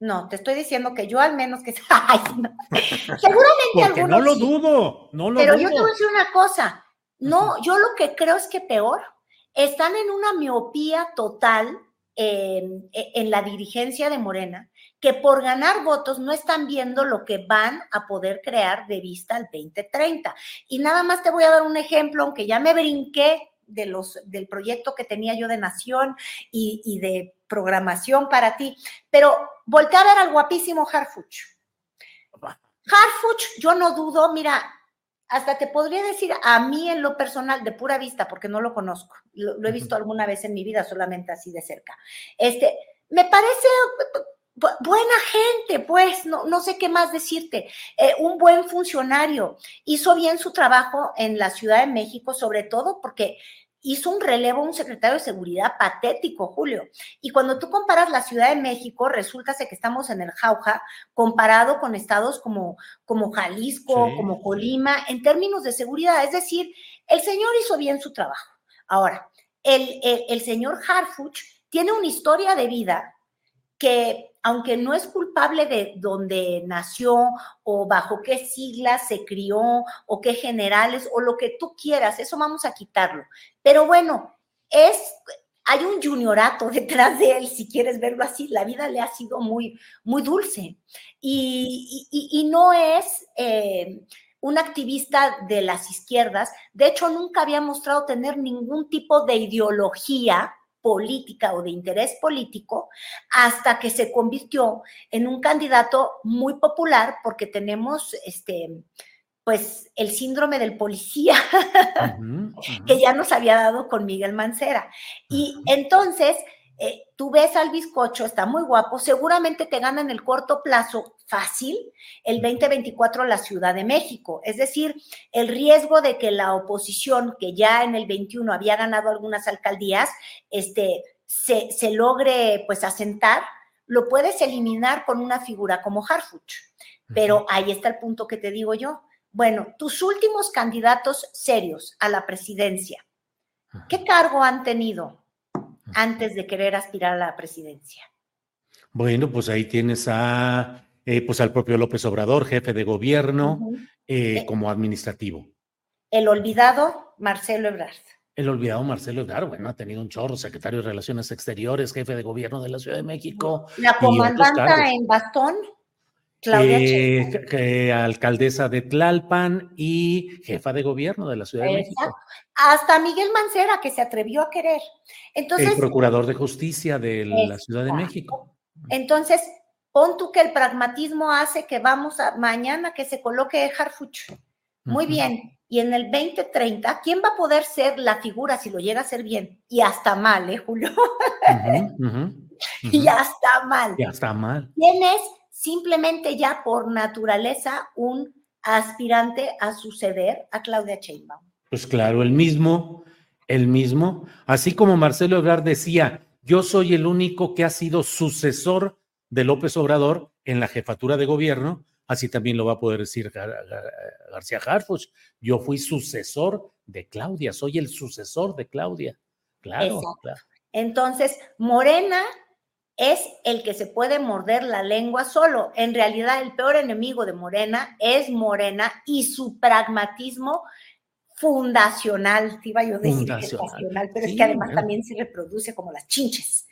No, te estoy diciendo que yo al menos que... Seguramente Porque no lo dudo, no lo Pero yo te voy a decir una cosa No, yo lo que creo es que peor, están en una miopía total eh, en la dirigencia de Morena, que por ganar votos no están viendo lo que van a poder crear de vista al 2030. Y nada más te voy a dar un ejemplo, aunque ya me brinqué de los, del proyecto que tenía yo de Nación y, y de programación para ti, pero voltea a ver al guapísimo Harfuch. Harfuch, yo no dudo, mira, hasta te podría decir a mí en lo personal, de pura vista, porque no lo conozco, lo, lo he visto alguna vez en mi vida, solamente así de cerca. Este, me parece buena gente, pues, no, no sé qué más decirte. Eh, un buen funcionario, hizo bien su trabajo en la Ciudad de México, sobre todo porque hizo un relevo un secretario de seguridad patético, Julio. Y cuando tú comparas la Ciudad de México, resulta que estamos en el jauja comparado con estados como, como Jalisco, como Colima, en términos de seguridad. Es decir, el señor hizo bien su trabajo. Ahora, el, el, el señor Harfuch tiene una historia de vida que aunque no es culpable de dónde nació o bajo qué siglas se crió o qué generales o lo que tú quieras, eso vamos a quitarlo. Pero bueno, es hay un juniorato detrás de él, si quieres verlo así, la vida le ha sido muy, muy dulce. Y no es eh, un activista de las izquierdas, de hecho nunca había mostrado tener ningún tipo de ideología política o de interés político hasta que se convirtió en un candidato muy popular porque tenemos este pues el síndrome del policía uh -huh, uh -huh. que ya nos había dado con Miguel Mancera. Y entonces eh, tú ves al bizcocho, está muy guapo, seguramente te gana en el corto plazo fácil el 2024 la Ciudad de México. Es decir, el riesgo de que la oposición, que ya en el 21 había ganado algunas alcaldías, este, se, se logre pues asentar, lo puedes eliminar con una figura como Harfuch. Pero ahí está el punto que te digo yo. Bueno, tus últimos candidatos serios a la presidencia, ¿qué cargo han tenido? Antes de querer aspirar a la presidencia. Bueno, pues ahí tienes a, eh, pues al propio López Obrador, jefe de gobierno, uh -huh. eh, como administrativo. El olvidado Marcelo Ebrard. El olvidado Marcelo Ebrard, bueno, ha tenido un chorro, secretario de Relaciones Exteriores, jefe de gobierno de la Ciudad de México. La comandanta en bastón, Claudia eh, alcaldesa de Tlalpan y jefa de gobierno de la Ciudad de. México. Hasta Miguel Mancera, que se atrevió a querer. Entonces, el procurador de justicia de la Ciudad de México. Entonces, pon tú que el pragmatismo hace que vamos a mañana que se coloque Harfuch. Muy uh -huh. bien. Y en el 2030, ¿quién va a poder ser la figura si lo llega a ser bien? Y hasta mal, ¿eh, Julio? Uh -huh, uh -huh, y hasta mal. Ya está mal. ¿Quién es simplemente ya por naturaleza un aspirante a suceder a Claudia Sheinbaum. Pues claro, el mismo, el mismo, así como Marcelo Ebrard decía, yo soy el único que ha sido sucesor de López Obrador en la jefatura de gobierno, así también lo va a poder decir Gar Gar García Harfuch, yo fui sucesor de Claudia, soy el sucesor de Claudia. Claro, claro. Entonces, Morena es el que se puede morder la lengua solo. En realidad, el peor enemigo de Morena es Morena y su pragmatismo fundacional, te iba yo a decir fundacional, pero sí, es que además bueno. también se reproduce como las chinches.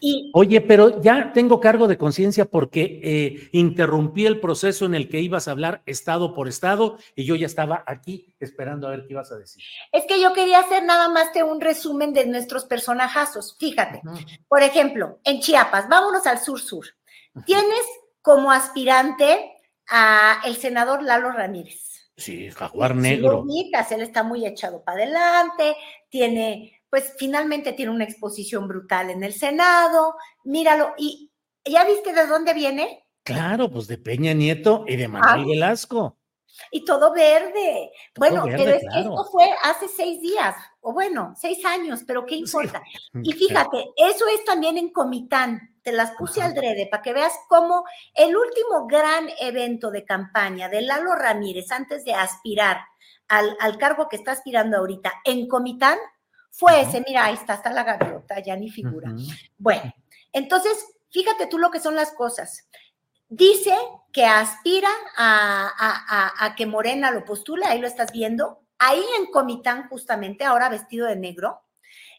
Y, Oye, pero ya tengo cargo de conciencia porque eh, interrumpí el proceso en el que ibas a hablar estado por estado y yo ya estaba aquí esperando a ver qué ibas a decir. Es que yo quería hacer nada más que un resumen de nuestros personajazos. Fíjate, uh -huh. por ejemplo, en Chiapas, vámonos al sur-sur. Uh -huh. Tienes como aspirante a el senador Lalo Ramírez. Sí, jaguar negro. Sí, él está muy echado para adelante, tiene, pues finalmente tiene una exposición brutal en el Senado, míralo, y ¿ya viste de dónde viene? Claro, pues de Peña Nieto y de Manuel ah, Velasco. Y todo verde. Todo bueno, verde, pero es claro. que esto fue hace seis días, o bueno, seis años, pero ¿qué importa? Sí. Y fíjate, eso es también en Comitán te las puse Ajá. al drede para que veas cómo el último gran evento de campaña de Lalo Ramírez antes de aspirar al, al cargo que está aspirando ahorita en Comitán fue Ajá. ese, mira, ahí está, está la gaviota, ya ni figura. Ajá. Bueno, entonces, fíjate tú lo que son las cosas. Dice que aspira a, a, a, a que Morena lo postule, ahí lo estás viendo, ahí en Comitán, justamente, ahora vestido de negro,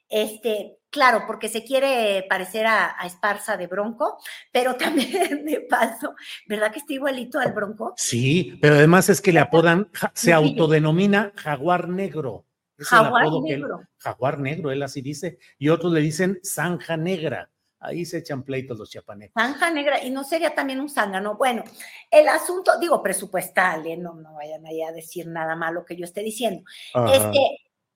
este, claro, porque se quiere parecer a, Esparza de Bronco, pero también de paso, ¿verdad que está igualito al Bronco? Sí, pero además es que le apodan, se autodenomina Jaguar Negro. jaguar Negro. jaguar Negro, él así dice, y otros le dicen Zanja Negra. Ahí se echan pleitos los chiapanecos. Zanja negra, y no sería también un zángano. Bueno, el asunto, digo, presupuestal, ¿eh? no, no vayan ahí a decir nada malo que yo esté diciendo. Este,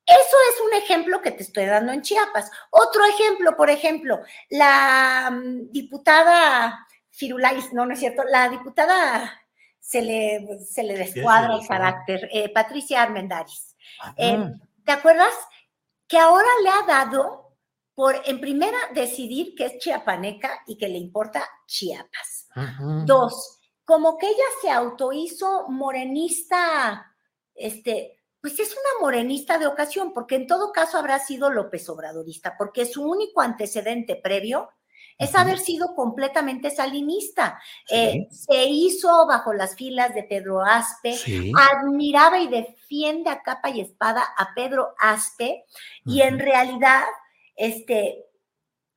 eso es un ejemplo que te estoy dando en Chiapas. Otro ejemplo, por ejemplo, la mm, diputada Firulais, no, no es cierto, la diputada se le, se le descuadra el carácter, eh, Patricia Armendaris. Eh, ¿Te acuerdas? Que ahora le ha dado por, en primera, decidir que es chiapaneca y que le importa Chiapas. Dos, como que ella se autohizo morenista, este, pues es una morenista de ocasión, porque en todo caso habrá sido López Obradorista, porque su único antecedente previo es haber sido completamente salinista. Eh, se hizo bajo las filas de Pedro Aspe, admiraba y defiende a capa y espada a Pedro Aspe, y en realidad este,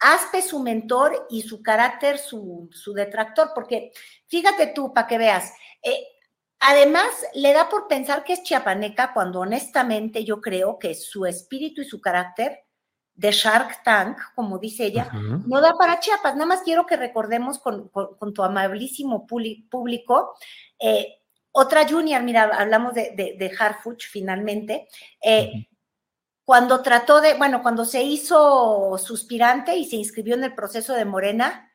Aspe su mentor y su carácter su, detractor, porque fíjate tú, para que veas, eh, además le da por pensar que es chiapaneca cuando honestamente yo creo que su espíritu y su carácter de Shark Tank, como dice ella, no da para Chiapas. Nada más quiero que recordemos con, tu amabilísimo público. Eh, otra junior, mira, hablamos de, de, Harfuch finalmente. Eh, cuando trató de, bueno, cuando se hizo suspirante y se inscribió en el proceso de Morena,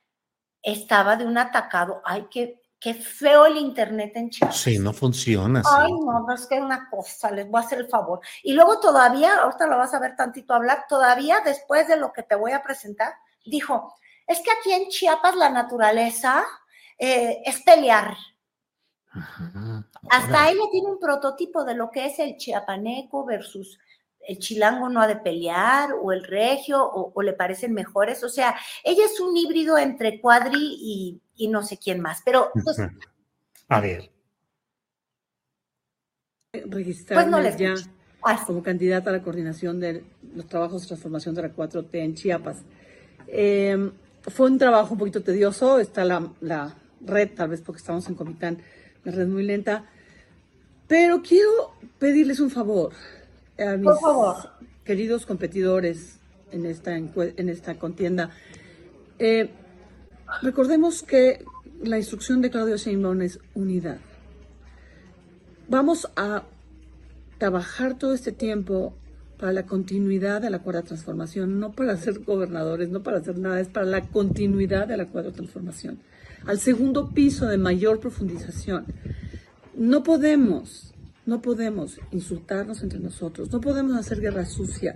estaba de un atacado. Ay, qué, qué feo el internet en Chiapas. Sí, no funciona. Ay, no, es que es una cosa, les voy a hacer el favor. Y luego todavía, ahorita lo vas a ver tantito hablar, todavía después de lo que te voy a presentar, dijo, es que aquí en Chiapas la naturaleza eh, es pelear. Hasta ella tiene un prototipo de lo que es el chiapaneco versus el chilango no ha de pelear o el regio o, le parecen mejores. O sea, ella es un híbrido entre cuadri y, no sé quién más. Pero, pues, a ver. Registrarme pues ya como candidata a la coordinación de los trabajos de transformación de la 4T en Chiapas. Em, fue un trabajo un poquito tedioso, está la, la red, tal vez porque estamos en Comitán, la red muy lenta, pero quiero pedirles un favor a mis queridos competidores en esta, en esta contienda, eh, recordemos que la instrucción de Claudio Sheinbaum es unidad. Vamos a trabajar todo este tiempo para la continuidad de la cuarta transformación, no para ser gobernadores, no para hacer nada, es para la continuidad de la cuarta transformación. Al segundo piso de mayor profundización. No podemos no podemos insultarnos entre nosotros, no podemos hacer guerra sucia.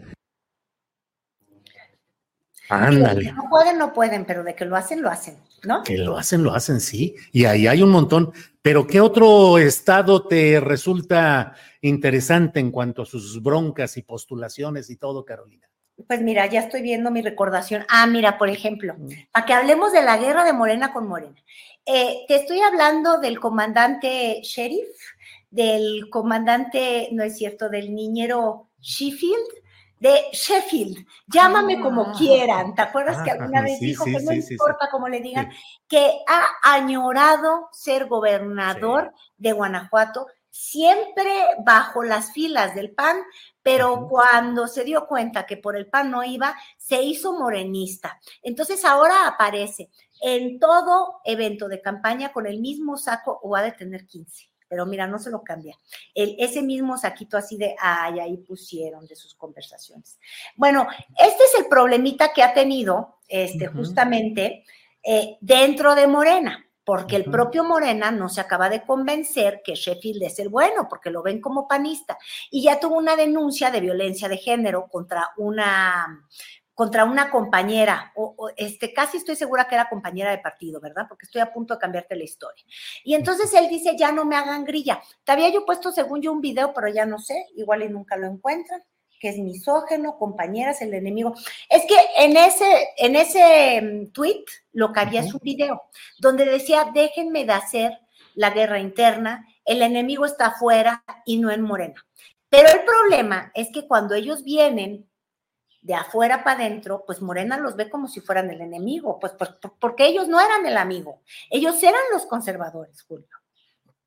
Ándale. no pueden, no pueden, pero de que lo hacen, lo hacen, ¿no? Que lo hacen, lo hacen, sí. Y ahí hay un montón. Pero ¿qué otro estado te resulta interesante en cuanto a sus broncas y postulaciones y todo, Carolina? Pues mira, ya estoy viendo mi recordación. Ah, mira, por ejemplo, mm. para que hablemos de la guerra de Morena con Morena. Eh, te estoy hablando del comandante Sheriff, del comandante, no es cierto, del niñero Sheffield, de Sheffield, llámame como ah. quieran, ¿te acuerdas que alguna vez dijo que no importa cómo le digan, que ha añorado ser gobernador de Guanajuato, siempre bajo las filas del PAN, pero cuando se dio cuenta que por el PAN no iba, se hizo morenista. Entonces ahora aparece en todo evento de campaña con el mismo saco o ha de tener 15 pero mira, no se lo cambia. El, ese mismo saquito así de, ay, ahí pusieron de sus conversaciones. Bueno, este es el problemita que ha tenido, este, justamente, eh, dentro de Morena porque el propio Morena no se acaba de convencer que Sheffield es el bueno, porque lo ven como panista. Y ya tuvo una denuncia de violencia de género contra una contra una compañera, o, este, casi estoy segura que era compañera de partido, ¿verdad? Porque estoy a punto de cambiarte la historia. Y entonces él dice, ya no me hagan grilla. Te había yo puesto, según yo, un video, pero ya no sé, igual y nunca lo encuentran, que es misógeno, compañeras, el enemigo. Es que en ese, en ese mm, tweet lo que había es un video, donde decía, déjenme de hacer la guerra interna, el enemigo está afuera y no en Morena. Pero el problema es que cuando ellos vienen de afuera para adentro, pues Morena los ve como si fueran el enemigo, pues, pues porque ellos no eran el amigo, ellos eran los conservadores, Julio.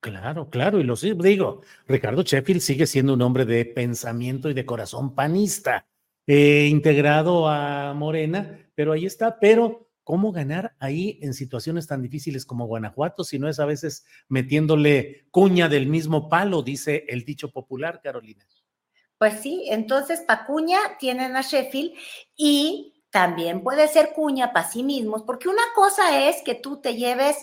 Claro, claro, y lo digo, Ricardo Sheffield sigue siendo un hombre de pensamiento y de corazón panista, eh, integrado a Morena, pero ahí está, pero ¿cómo ganar ahí en situaciones tan difíciles como Guanajuato si no es a veces metiéndole cuña del mismo palo, dice el dicho popular, Carolina? Pues sí, entonces para cuña tienen a Sheffield y también puede ser cuña para sí mismos, porque una cosa es que tú te lleves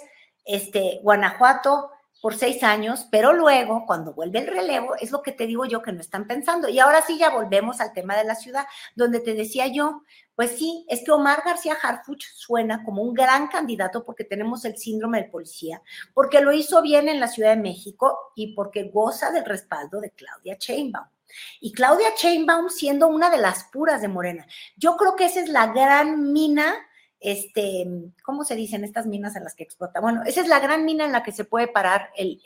este Guanajuato por seis años, pero luego, cuando vuelve el relevo, es lo que te digo yo que no están pensando. Y ahora sí ya volvemos al tema de la ciudad, donde te decía yo, pues sí, es que Omar García Harfuch suena como un gran candidato porque tenemos el síndrome del policía, porque lo hizo bien en la Ciudad de México y porque goza del respaldo de Claudia Sheinbaum. Y Claudia Sheinbaum siendo una de las puras de Morena. Yo creo que esa es la gran mina este, ¿cómo se dicen estas minas en las que explota? Bueno, esa es la gran mina en la que se puede parar el,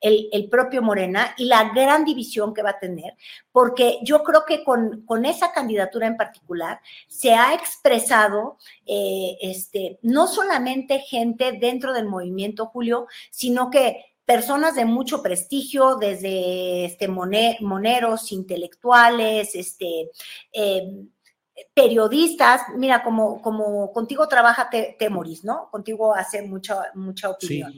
el, propio Morena y la gran división que va a tener, porque yo creo que con, con esa candidatura en particular se ha expresado eh, este, no solamente gente dentro del movimiento, Julio, sino que personas de mucho prestigio, desde este, moneros, intelectuales, este, eh, periodistas, mira, como, como contigo trabaja Temoris, ¿no? Contigo hace mucha, mucha opinión.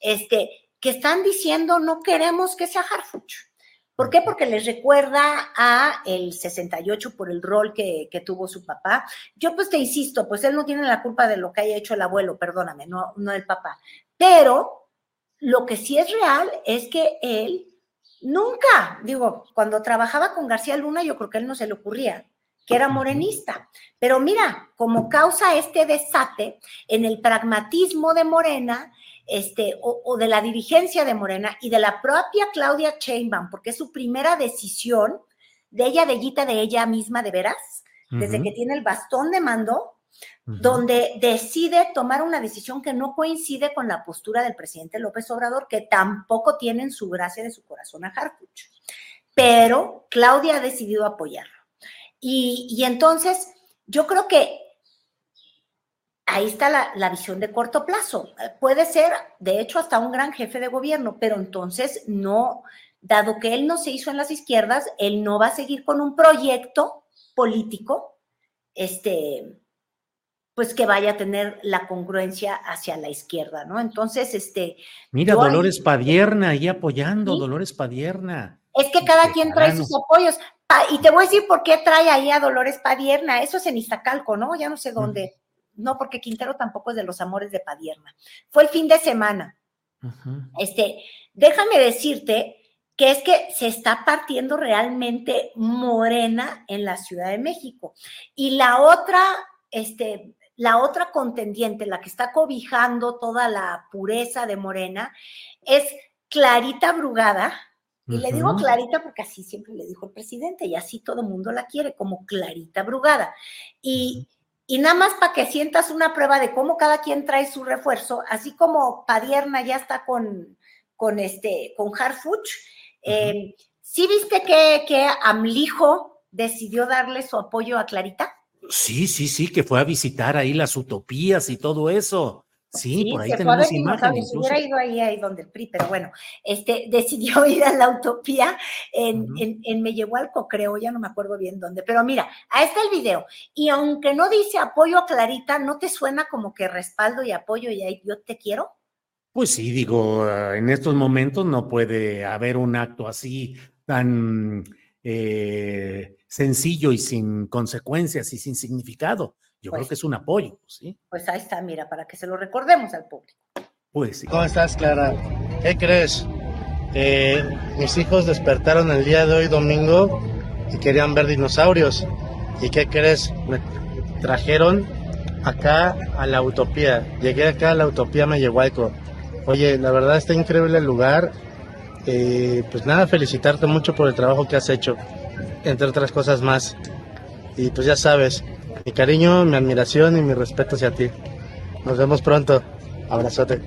Este, que están diciendo no queremos que sea Harfuch. ¿Por qué? Porque les recuerda a el 68 por el rol que, que, tuvo su papá. Yo pues te insisto, pues él no tiene la culpa de lo que haya hecho el abuelo, perdóname, no, no el papá. Pero lo que sí es real es que él nunca, digo, cuando trabajaba con García Luna, yo creo que a él no se le ocurría que era morenista. Pero mira, como causa este desate en el pragmatismo de Morena, este, o, de la dirigencia de Morena y de la propia Claudia Sheinbaum, porque es su primera decisión de ella, de ella, de ella misma, de veras, desde que tiene el bastón de mando, donde decide tomar una decisión que no coincide con la postura del presidente López Obrador, que tampoco tiene en su gracia de su corazón a Harfuch. Pero Claudia ha decidido apoyar. Y, entonces, yo creo que ahí está la, visión de corto plazo. Puede ser, de hecho, hasta un gran jefe de gobierno, pero entonces no, dado que él no se hizo en las izquierdas, él no va a seguir con un proyecto político, este, pues que vaya a tener la congruencia hacia la izquierda, ¿no? Entonces, este. Mira, Dolores Padierna ahí apoyando, Dolores Padierna. Es que cada quien trae sus apoyos. Ah, y te voy a decir por qué trae ahí a Dolores Padierna. Eso es en Iztacalco, ¿no? Ya no sé dónde. No, porque Quintero tampoco es de los amores de Padierna. Fue el fin de semana. Este, déjame decirte que es que se está partiendo realmente morena en la Ciudad de México. Y la otra, este, la otra contendiente, la que está cobijando toda la pureza de morena, es Clarita Brugada, y le digo Clarita porque así siempre le dijo el presidente y así todo el mundo la quiere, como Clarita Brugada. Y, nada más para que sientas una prueba de cómo cada quien trae su refuerzo, así como Padierna ya está con, con, este, con Harfuch. Eh, ¿Sí viste que, que Amlijo decidió darle su apoyo a Clarita? Sí, sí, sí, que fue a visitar ahí las utopías y todo eso. Sí, por ahí tenemos imágenes. Si hubiera ido ahí, ahí donde el PRI, pero bueno, este, decidió ir a la utopía en, en, Mellehualco, creo, ya no me acuerdo bien dónde, pero mira, ahí está el video. Y aunque no dice apoyo a Clarita, ¿no te suena como que respaldo y apoyo y ahí yo te quiero? Pues sí, digo, ah, en estos momentos no puede haber un acto así tan eh, sencillo y sin consecuencias y sin significado. Yo creo pues que es un apoyo, ¿sí? Pues ahí está, mira, para que se lo recordemos al público. Pues sí. ¿Cómo estás, Clara? ¿Qué crees? mis hijos despertaron el día de hoy, domingo, y querían ver dinosaurios. ¿Y qué crees? Me trajeron acá a la Utopía. Llegué acá a la Utopía Mellehualco. Oye, la verdad está increíble el lugar. Eh, pues nada, felicitarte mucho por el trabajo que has hecho, entre otras cosas más. Y pues ya sabes, mi cariño, mi admiración y mi respeto hacia ti. Nos vemos pronto. Abrazote.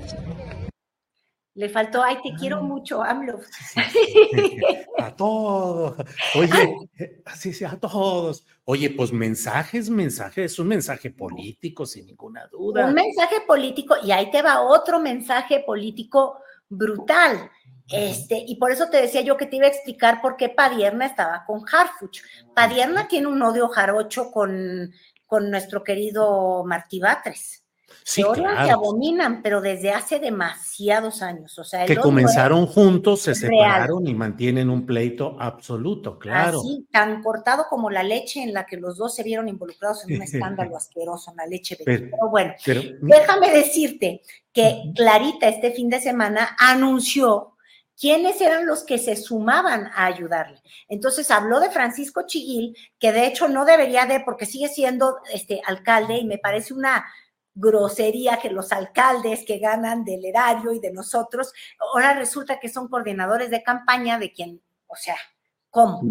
Le faltó, ay, te quiero mucho, AMLO. A todos. Oye, eh, sí, sí, a todos. Oye, pues mensajes, mensajes, es un mensaje político, sin ninguna duda. Un mensaje político, y ahí te va otro mensaje político brutal. Este, y por eso te decía yo que te iba a explicar por qué Padierna estaba con Harfuch. Padierna tiene un odio jarocho con, con nuestro querido Martí Batres. Sí, odian, claro. se abominan, pero desde hace demasiados años. O sea, que comenzaron juntos, se real. separaron y mantienen un pleito absoluto, claro. Así, tan cortado como la leche en la que los dos se vieron involucrados en un escándalo asqueroso, en la leche Pero-. Pero bueno, Pero, déjame decirte que Clarita este fin de semana anunció quiénes eran los que se sumaban a ayudarle. Entonces habló de Francisco Chiguil, que de hecho no debería de, porque sigue siendo este alcalde y me parece una grosería que los alcaldes que ganan del erario y de nosotros, ahora resulta que son coordinadores de campaña de quien, o sea, ¿cómo?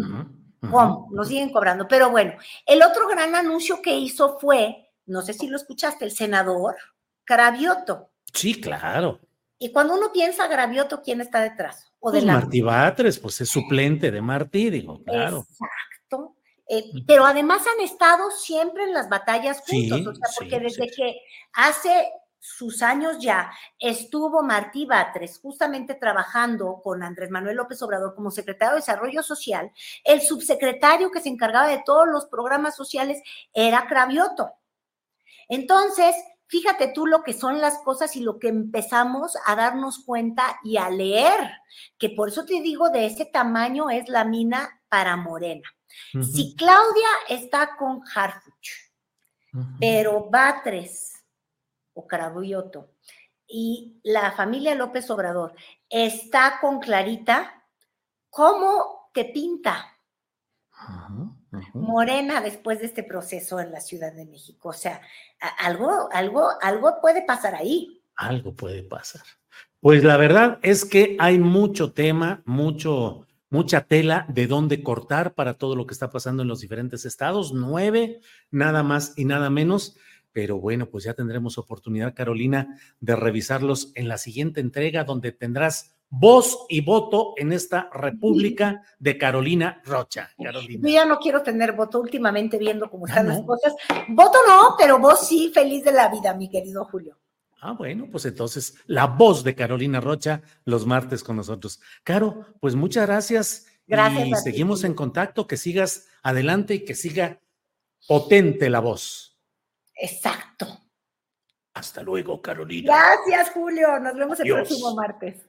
¿Cómo? Nos siguen cobrando. Pero bueno, el otro gran anuncio que hizo fue, no sé si lo escuchaste, el senador Cravioto. sí, claro. Y cuando uno piensa Gravioto, ¿quién está detrás? O Pues delante. Martí Batres, pues es suplente de Martí, digo, claro. Exacto. Eh, pero además han estado siempre en las batallas juntos, Sí, o sea, porque sí, desde que hace sus años ya estuvo Martí Batres justamente trabajando con Andrés Manuel López Obrador como secretario de Desarrollo Social, el subsecretario que se encargaba de todos los programas sociales era Cravioto. Entonces, fíjate tú lo que son las cosas y lo que empezamos a darnos cuenta y a leer, que por eso te digo, de ese tamaño es la mina para Morena. Si Claudia está con Harfuch, pero Batres o Carabuyoto y la familia López Obrador está con Clarita, ¿cómo te pinta Morena después de este proceso en la Ciudad de México? O sea, algo, algo, algo puede pasar ahí. Algo puede pasar. Pues la verdad es que hay mucho tema, mucho, mucha tela de dónde cortar para todo lo que está pasando en los diferentes estados. Nueve, nada más y nada menos. Pero bueno, pues ya tendremos oportunidad, Carolina, de revisarlos en la siguiente entrega, donde tendrás voz y voto en esta República de Carolina Rocha. Carolina. Yo ya no quiero tener voto últimamente viendo cómo están Ah, las ¿no? cosas. Voto no, pero vos sí, feliz de la vida, mi querido Julio. Ah, bueno, pues entonces la voz de Carolina Rocha los martes con nosotros. Caro, pues muchas gracias. Gracias Y a ti, seguimos en contacto, que sigas adelante y que siga potente la voz. Exacto. Hasta luego, Carolina. Gracias, Julio. Nos vemos el próximo martes.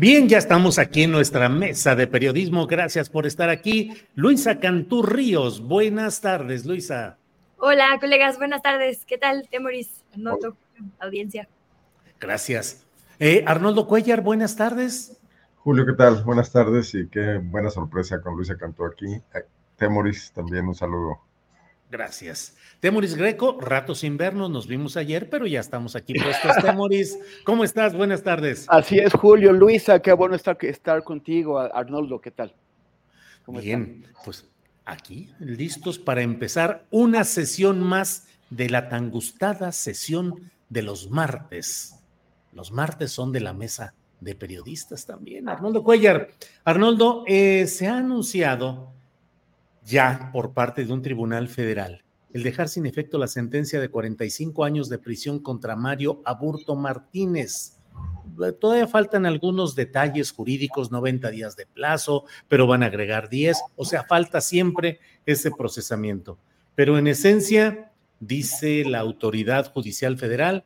Bien, ya estamos aquí en nuestra mesa de periodismo. Gracias por estar aquí. Luisa Cantú Ríos, buenas tardes, Luisa. Hola, colegas, buenas tardes. ¿Qué tal, Temoris? Noto, audiencia. Gracias. Eh, Arnoldo Cuellar, buenas tardes. Julio, ¿qué tal? Buenas tardes y qué buena sorpresa con Luisa Cantó aquí. Eh, Temoris, también un saludo. Gracias. Temoris Greco, rato sin vernos, nos vimos ayer, pero ya estamos aquí puestos. Temoris, ¿cómo estás? Buenas tardes. Así es, Julio, Luisa, qué bueno estar, estar contigo. Arnoldo, ¿qué tal? Bien, pues aquí, listos para empezar una sesión más de la tan gustada sesión de los martes. Los martes son de la mesa de periodistas también. Arnoldo Cuellar. Arnoldo, eh, se ha anunciado ya por parte de un tribunal federal el dejar sin efecto la sentencia de 45 años de prisión contra Mario Aburto Martínez. Todavía faltan algunos detalles jurídicos, 90 días de plazo, pero van a agregar 10, o sea, falta siempre ese procesamiento. Pero en esencia, dice la autoridad judicial federal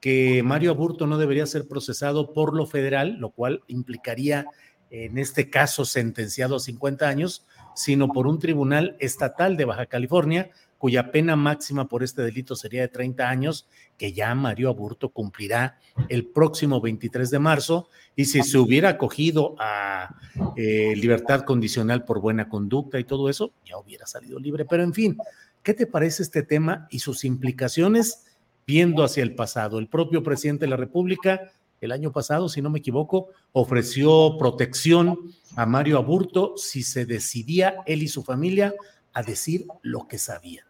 que Mario Aburto no debería ser procesado por lo federal, lo cual implicaría en este caso sentenciado a 50 años, sino por un tribunal estatal de Baja California, cuya pena máxima por este delito sería de 30 años, que ya Mario Aburto cumplirá el próximo 23 de marzo, y si se hubiera acogido a eh, libertad condicional por buena conducta y todo eso, ya hubiera salido libre. Pero en fin, ¿qué te parece este tema y sus implicaciones viendo hacia el pasado? El propio presidente de la República el año pasado, si no me equivoco, ofreció protección a Mario Aburto si se decidía él y su familia a decir lo que sabían.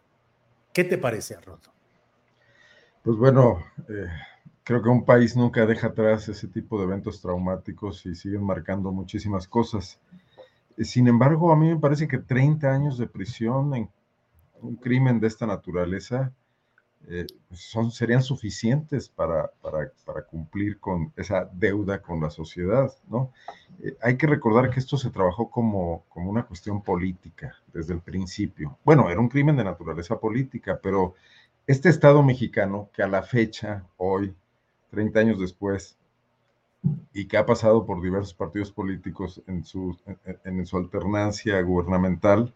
¿Qué te parece, Arnoldo? Pues bueno, eh, creo que un país nunca deja atrás ese tipo de eventos traumáticos y siguen marcando muchísimas cosas. Sin embargo, a mí me parece que 30 años de prisión en un crimen de esta naturaleza eh, son, serían suficientes para, para, cumplir con esa deuda con la sociedad, ¿no? Eh, hay que recordar que esto se trabajó como, como una cuestión política desde el principio. Bueno, era un crimen de naturaleza política, pero este Estado mexicano que a la fecha, hoy, 30 años después, y que ha pasado por diversos partidos políticos en su, en su alternancia gubernamental,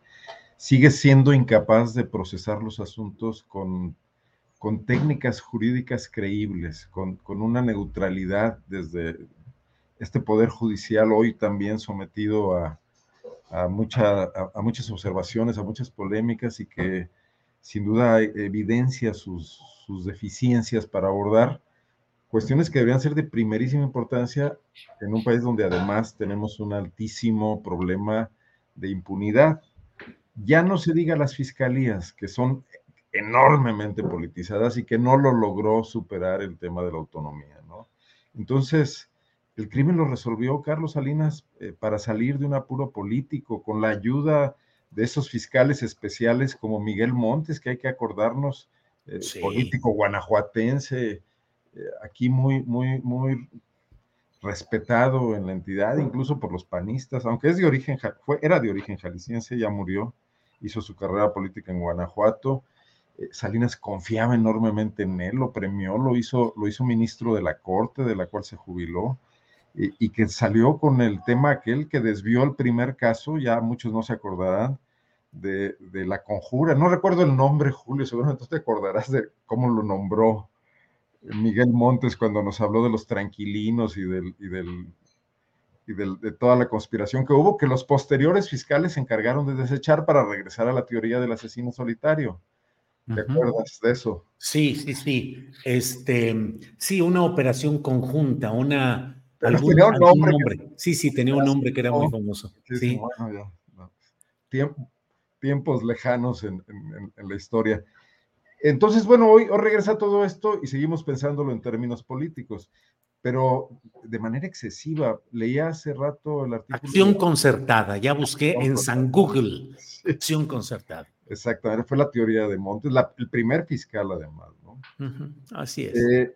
sigue siendo incapaz de procesar los asuntos con con técnicas jurídicas creíbles, con, una neutralidad desde este Poder Judicial hoy también sometido a, mucha, a, muchas observaciones, a muchas polémicas y que sin duda evidencia sus, sus deficiencias para abordar cuestiones que deberían ser de primerísima importancia en un país donde además tenemos un altísimo problema de impunidad. Ya no se diga las fiscalías, que son enormemente politizadas y que no lo logró superar el tema de la autonomía, ¿no? Entonces, el crimen lo resolvió Carlos Salinas eh, para salir de un apuro político con la ayuda de esos fiscales especiales como Miguel Montes, que hay que acordarnos, eh, político guanajuatense, eh, aquí muy, muy, muy respetado en la entidad, incluso por los panistas, aunque es de origen, fue, era de origen jalisciense, ya murió, hizo su carrera política en Guanajuato, Salinas confiaba enormemente en él, lo premió, lo hizo, lo hizo ministro de la Corte, de la cual se jubiló, y, que salió con el tema aquel que desvió el primer caso, ya muchos no se acordarán, de, la conjura. No recuerdo el nombre, Julio, seguramente te acordarás de cómo lo nombró Miguel Montes cuando nos habló de los tranquilinos y del y de, toda la conspiración que hubo, que los posteriores fiscales se encargaron de desechar para regresar a la teoría del asesino solitario. ¿Te acuerdas de eso? Sí, sí, sí. Este, sí, una operación conjunta, una. Algún, nombre. Sí, sí, tenía un nombre que era muy famoso. Sí, Bueno, ya, tiempos lejanos en, la historia. Entonces, bueno, hoy, hoy regresa todo esto y seguimos pensándolo en términos políticos, pero de manera excesiva. Leía hace rato el artículo. Acción concertada, ya busqué en San Google. Acción concertada. Exactamente, fue la teoría de Montes, el primer fiscal además, ¿no? Así es. Eh,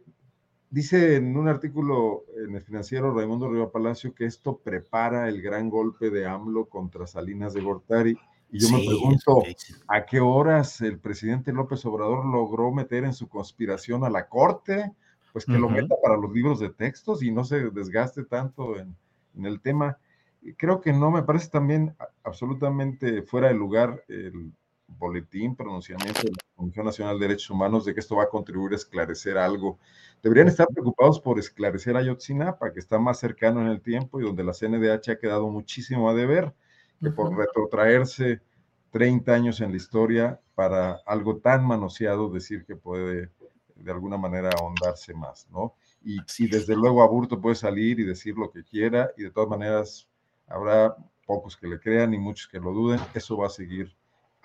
dice en un artículo en el financiero Raimundo Riva Palacio que esto prepara el gran golpe de AMLO contra Salinas de Gortari. Y yo me pregunto, ¿a qué horas el presidente López Obrador logró meter en su conspiración a la corte? Pues que lo meta para los libros de textos y no se desgaste tanto en, en el tema. Creo que no, me parece también absolutamente fuera de lugar el boletín, pronunciamiento de la Comisión Nacional de Derechos Humanos de que esto va a contribuir a esclarecer algo. Deberían estar preocupados por esclarecer a Yotzinapa, que está más cercano en el tiempo y donde la CNDH ha quedado muchísimo a deber, que por retrotraerse 30 años en la historia para algo tan manoseado decir que puede de alguna manera ahondarse más, ¿no? Y, y desde luego Aburto puede salir y decir lo que quiera y de todas maneras habrá pocos que le crean y muchos que lo duden, eso va a seguir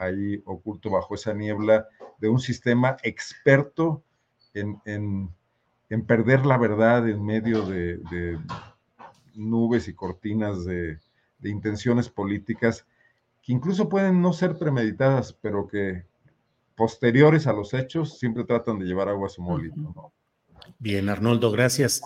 ahí oculto bajo esa niebla de un sistema experto en, en, perder la verdad en medio de, nubes y cortinas de, de, intenciones políticas que incluso pueden no ser premeditadas, pero que posteriores a los hechos siempre tratan de llevar agua a su molino. Bien, Arnoldo, gracias.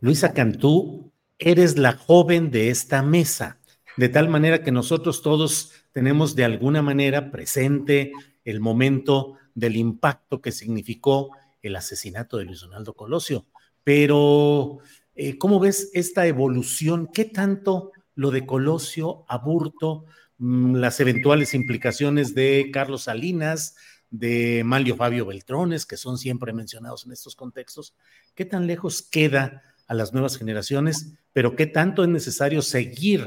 Luisa Cantú, eres la joven de esta mesa de tal manera que nosotros todos tenemos de alguna manera presente el momento del impacto que significó el asesinato de Luis Donaldo Colosio. Pero, eh, ¿cómo ves esta evolución? ¿Qué tanto lo de Colosio, Aburto, mm, las eventuales implicaciones de Carlos Salinas, de Malio Fabio Beltrones, que son siempre mencionados en estos contextos, ¿qué tan lejos queda a las nuevas generaciones? Pero ¿qué tanto es necesario seguir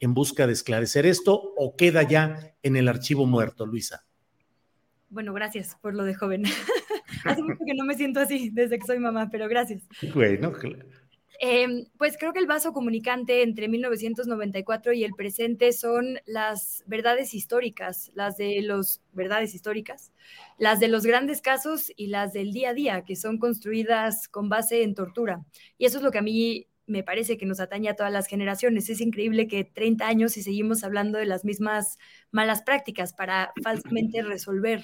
en busca de esclarecer esto o queda ya en el archivo muerto, Luisa? Bueno, gracias por lo de joven. Hace mucho que no me siento así desde que soy mamá, pero gracias. Bueno, eh, pues creo que el vaso comunicante entre 1994 y el presente son las verdades históricas, las de los verdades históricas, las de los grandes casos y las del día a día, que son construidas con base en tortura. Y eso es lo que a mí me parece que nos atañe a todas las generaciones. Es increíble que 30 años y seguimos hablando de las mismas malas prácticas para falsamente resolver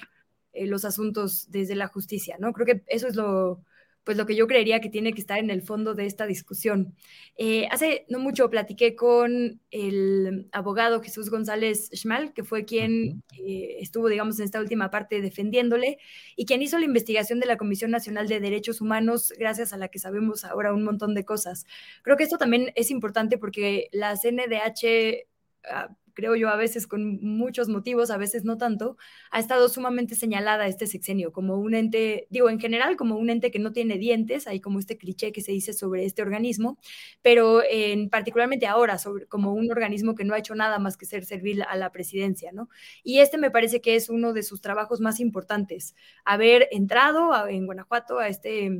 eh, los asuntos desde la justicia, ¿no? Creo que eso es lo, pues lo que yo creería que tiene que estar en el fondo de esta discusión. Eh, hace no mucho platiqué con el abogado Jesús González Schmal, que fue quien eh, estuvo, digamos, en esta última parte defendiéndole y quien hizo la investigación de la Comisión Nacional de Derechos Humanos, gracias a la que sabemos ahora un montón de cosas. Creo que esto también es importante porque la CNDH creo yo, a veces con muchos motivos, a veces no tanto, ha estado sumamente señalada este sexenio como un ente, digo, en general como un ente que no tiene dientes, hay como este cliché que se dice sobre este organismo, pero en particularmente ahora, sobre, como un organismo que no ha hecho nada más que ser servir a la presidencia, ¿no? Y este me parece que es uno de sus trabajos más importantes, haber entrado en Guanajuato a este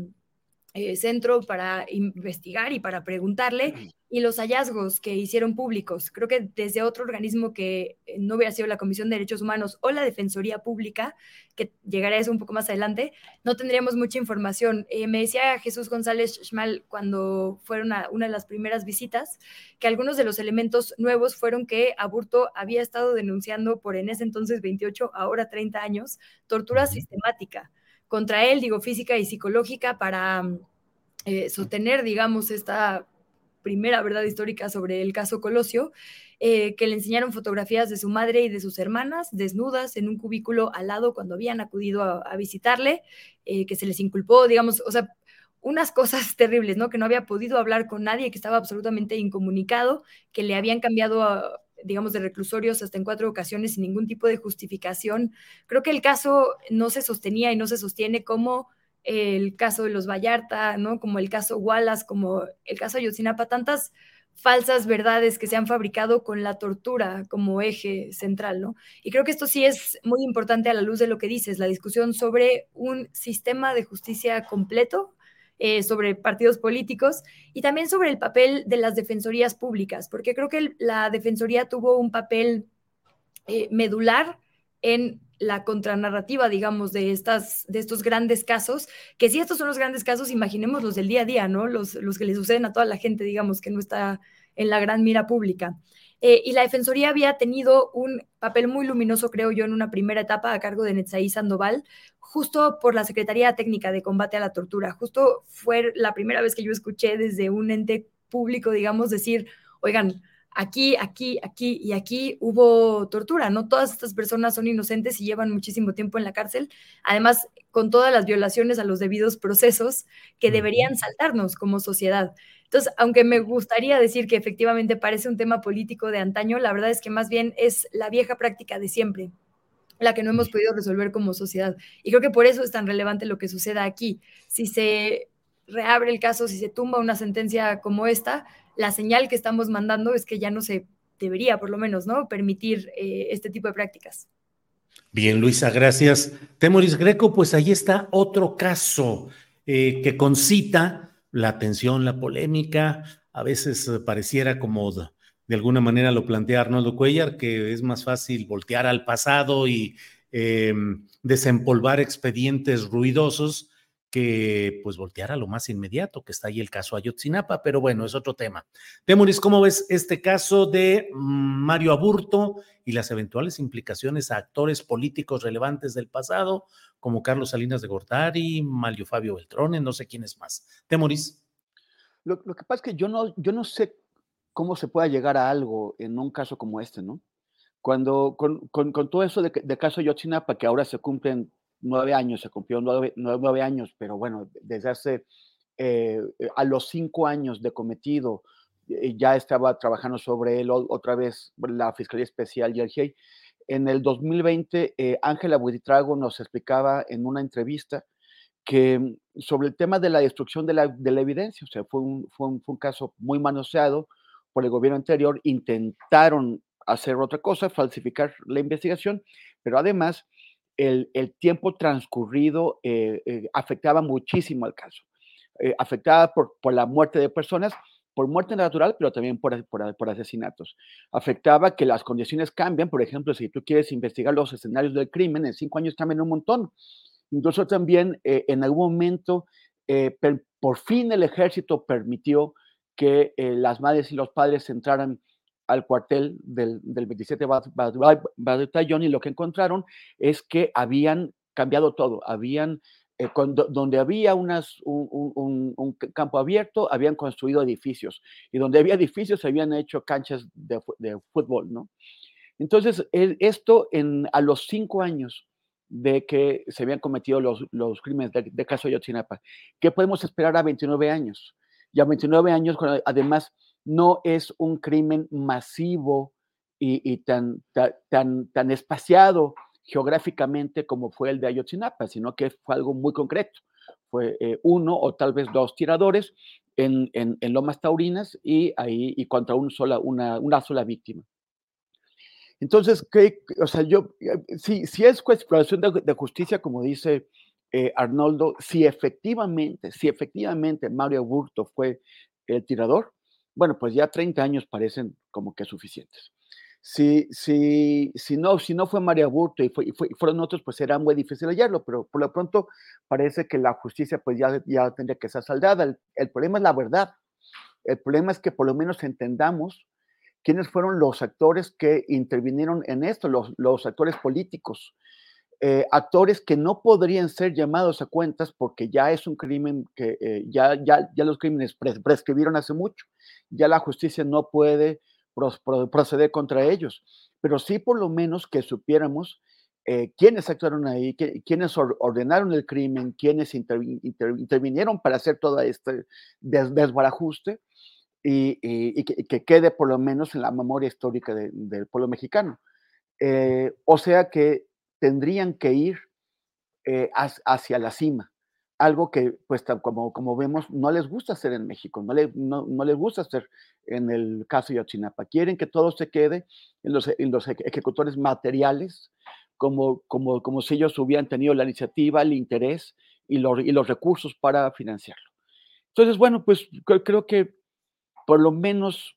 eh, centro para investigar y para preguntarle y los hallazgos que hicieron públicos. Creo que desde otro organismo que eh, no hubiera sido la Comisión de Derechos Humanos o la Defensoría Pública, que llegará a eso un poco más adelante, no tendríamos mucha información. Eh, me decía Jesús González Schmal cuando fueron a una de las primeras visitas que algunos de los elementos nuevos fueron que Aburto había estado denunciando por en ese entonces 28, ahora 30 años, tortura sistemática contra él, digo, física y psicológica, para eh, sostener, digamos, esta primera verdad histórica sobre el caso Colosio, eh, que le enseñaron fotografías de su madre y de sus hermanas desnudas en un cubículo al lado cuando habían acudido a, visitarle, eh, que se les inculpó, digamos, o sea, unas cosas terribles, ¿no? Que no había podido hablar con nadie, que estaba absolutamente incomunicado, que le habían cambiado a, digamos, de reclusorios hasta en cuatro ocasiones sin ningún tipo de justificación. Creo que el caso no se sostenía y no se sostiene como el caso de los Vallarta, ¿no? Como el caso Wallace, como el caso Ayotzinapa, tantas falsas verdades que se han fabricado con la tortura como eje central, ¿no? Y creo que esto sí es muy importante a la luz de lo que dices, la discusión sobre un sistema de justicia completo, eh, sobre partidos políticos y también sobre el papel de las defensorías públicas, porque creo que la defensoría tuvo un papel eh, medular en la contranarrativa, digamos, de, estas, de estos grandes casos, que si estos son los grandes casos, imaginemos los del día a día, ¿no? Los, los que le suceden a toda la gente, digamos, que no está en la gran mira pública. Eh, y la Defensoría había tenido un papel muy luminoso, creo yo, en una primera etapa a cargo de Netzaí Sandoval, justo por la Secretaría Técnica de Combate a la Tortura. Justo fue la primera vez que yo escuché desde un ente público, digamos, decir, oigan, aquí, aquí, aquí y aquí hubo tortura, ¿no? Todas estas personas son inocentes y llevan muchísimo tiempo en la cárcel, además con todas las violaciones a los debidos procesos que deberían saltarnos como sociedad. Entonces, aunque me gustaría decir que efectivamente parece un tema político de antaño, la verdad es que más bien es la vieja práctica de siempre la que no hemos podido resolver como sociedad. Y creo que por eso es tan relevante lo que suceda aquí. Si se reabre el caso, si se tumba una sentencia como esta, la señal que estamos mandando es que ya no se debería, por lo menos, ¿no? Permitir eh, este tipo de prácticas. Bien, Luisa, gracias. Temoris Greco, pues ahí está otro caso eh, que concita la atención, la polémica. A veces eh, pareciera como de, alguna manera lo plantea Arnoldo Cuellar, que es más fácil voltear al pasado y em, desempolvar expedientes ruidosos que pues voltear a lo más inmediato, que está ahí el caso Ayotzinapa, pero bueno, es otro tema. Temoris, ¿cómo ves este caso de Mario Aburto y las eventuales implicaciones a actores políticos relevantes del pasado, como Carlos Salinas de Gortari, Mario Fabio Beltrone, no sé quién es más? Temoris. Lo, lo que pasa es que yo no, yo no sé cómo se pueda llegar a algo en un caso como este, ¿no? Cuando, con, con, con todo eso de, de caso Ayotzinapa, que ahora se cumplen nueve años, se cumplió nueve, nueve, años, pero bueno, desde hace, eh, a los cinco años de cometido, eh, ya estaba trabajando sobre él otra vez la Fiscalía Especial y el GIEI. En el 2020, eh, Ángela Buitrago nos explicaba en una entrevista que mm, sobre el tema de la destrucción de la, de la evidencia, o sea, fue un, fue, un, fue un caso muy manoseado por el gobierno anterior, intentaron hacer otra cosa, falsificar la investigación, pero además el, tiempo transcurrido eh, eh, afectaba muchísimo al caso. Eh, afectaba por, la muerte de personas, por muerte natural, pero también por, por, asesinatos. Afectaba que las condiciones cambian, por ejemplo, si tú quieres investigar los escenarios del crimen, en cinco años cambian un montón. Incluso también en algún momento, por fin el ejército permitió que las madres y los padres entraran al cuartel del, del 27 Batallón y lo que encontraron es que habían cambiado todo, habían, eh, donde había unas, un, un, campo abierto, habían construido edificios y donde había edificios habían hecho canchas de, de fútbol, ¿no? Entonces, esto en, a los cinco años de que se habían cometido los, los crímenes de, de caso Yotzinapa, ¿qué podemos esperar a 29 años? Y a 29 años, además, no es un crimen masivo y, tan, tan, tan espaciado geográficamente como fue el de Ayotzinapa, sino que fue algo muy concreto. Fue eh, uno o tal vez dos tiradores en, en, Lomas Taurinas y ahí y contra un sola, una, una sola víctima. Entonces, ¿qué, o sea, yo, eh, si, si es cuestión de, de justicia, como dice eh, Arnoldo, si efectivamente, si efectivamente Mario Burto fue el tirador, bueno, pues ya 30 años parecen como que suficientes. Si, si, si, no, si no fue María Burto y, fue, fueron otros, pues será muy difícil hallarlo, pero por lo pronto parece que la justicia pues ya, ya tendría que ser saldada. El, problema es la verdad. El problema es que por lo menos entendamos quiénes fueron los actores que intervinieron en esto, los, los actores políticos. Eh, actores que no podrían ser llamados a cuentas porque ya es un crimen que eh, ya, ya, ya los crímenes prescribieron hace mucho ya la justicia no puede proceder contra ellos, pero sí por lo menos que supiéramos eh, quiénes actuaron ahí, quiénes ordenaron el crimen, quiénes intervinieron para hacer todo este desbarajuste y, que, quede por lo menos en la memoria histórica del pueblo mexicano. Eh, o sea que tendrían que ir eh, hacia la cima algo que, pues, como, como vemos, no les gusta hacer en México, no, no, les gusta hacer en el caso de Yotzinapa. Quieren que todo se quede en los, en los ejecutores materiales, como, como, como si ellos hubieran tenido la iniciativa, el interés y los, y los recursos para financiarlo. Entonces, bueno, pues creo que por lo menos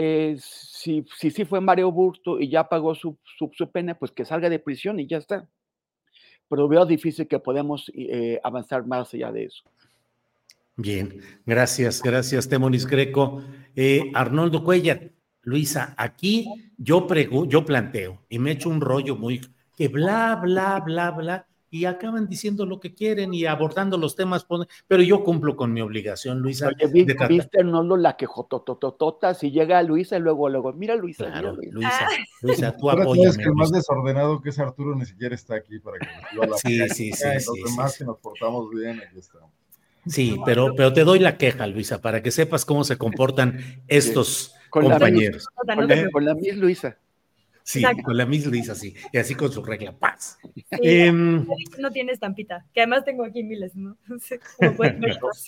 eh, si, si sí fue Mario Burto y ya pagó su, su, su pena, pues que salga de prisión y ya está pero veo difícil que podamos eh, avanzar más allá de eso. Bien, gracias, gracias, Temonis Greco. Eh, Arnoldo Cuellar, Luisa, aquí yo, yo planteo y me echo un rollo muy que bla, bla, bla, bla, y acaban diciendo lo que quieren y abordando los temas, pero yo cumplo con mi obligación, Luisa. Oye, ¿viste, no lo la quejotototota? Si llega Luisa y luego, luego, mira Luisa. Claro, mira, Luisa, ah. Luisa, tú apóyame. que el más desordenado que es Arturo ni siquiera está aquí para que nos la Sí, sí, sí. Los sí, demás, si nos portamos bien, aquí estamos. Sí, pero, pero te doy la queja, Luisa, para que sepas cómo se comportan estos compañeros. con, la, con la Luisa. Sí, con la Miss le dice así, y así con su regla, paz. Em, no tiene estampita, que además tengo aquí miles, ¿no?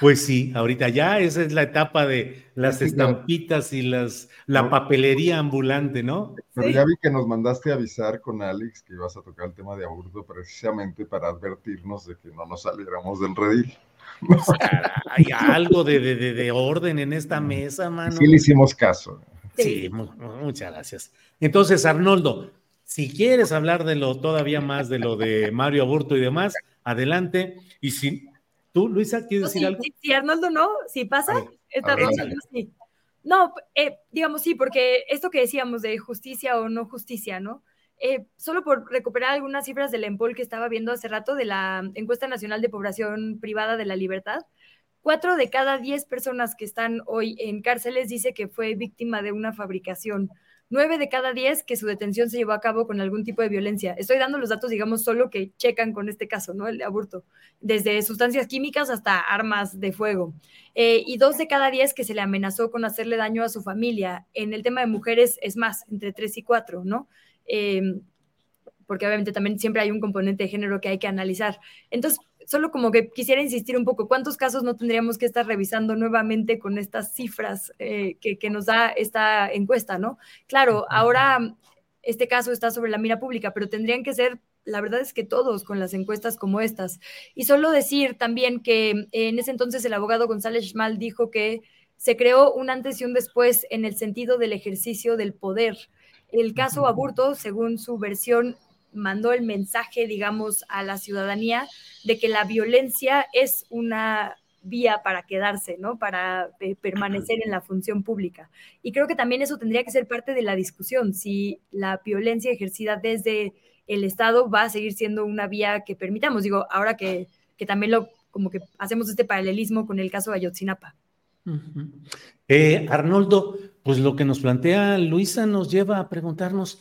Pues sí, ahorita ya esa es la etapa de las estampitas y las la papelería ambulante, ¿no? Pero ya vi que nos mandaste avisar con Alex que ibas a tocar el tema de aburto precisamente para advertirnos de que no nos saliéramos del redil. hay algo de, de, orden en esta mesa, mano. Sí le hicimos caso. Sí, muchas gracias. Entonces, Arnoldo, si quieres hablar de lo todavía más de lo de Mario Aburto y demás, adelante. Y si tú, Luisa, ¿quieres decir algo? Si, Arnoldo no, si pasa, esta sí. No, eh, digamos sí, porque esto que decíamos de justicia o no justicia, ¿no? Eh, solo por recuperar algunas cifras del EMPOL que estaba viendo hace rato de la encuesta nacional de población privada de la libertad, Cuatro de cada diez personas que están hoy en cárceles dice que fue víctima de una fabricación. Nueve de cada diez que su detención se llevó a cabo con algún tipo de violencia. Estoy dando los datos, digamos, solo que checan con este caso, ¿no? El aborto. Desde sustancias químicas hasta armas de fuego. Eh, y dos de cada diez que se le amenazó con hacerle daño a su familia. En el tema de mujeres es más, entre tres y cuatro, ¿no? Eh, porque obviamente también siempre hay un componente de género que hay que analizar. Entonces, solo como que quisiera insistir un poco, ¿cuántos casos no tendríamos que estar revisando nuevamente con estas cifras eh, que, que, nos da esta encuesta, ¿no? Claro, ahora este caso está sobre la mira pública, pero tendrían que ser, la verdad es que todos con las encuestas como estas. Y solo decir también que en ese entonces el abogado González Schmal dijo que se creó un antes y un después en el sentido del ejercicio del poder. El caso Aburto, según su versión, mandó el mensaje, digamos, a la ciudadanía de que la violencia es una vía para quedarse, ¿no? Para eh, permanecer en la función pública. Y creo que también eso tendría que ser parte de la discusión, si la violencia ejercida desde el Estado va a seguir siendo una vía que permitamos. Digo, ahora que, también lo, como que hacemos este paralelismo con el caso de Ayotzinapa. Eh, Arnoldo, pues lo que nos plantea Luisa nos lleva a preguntarnos,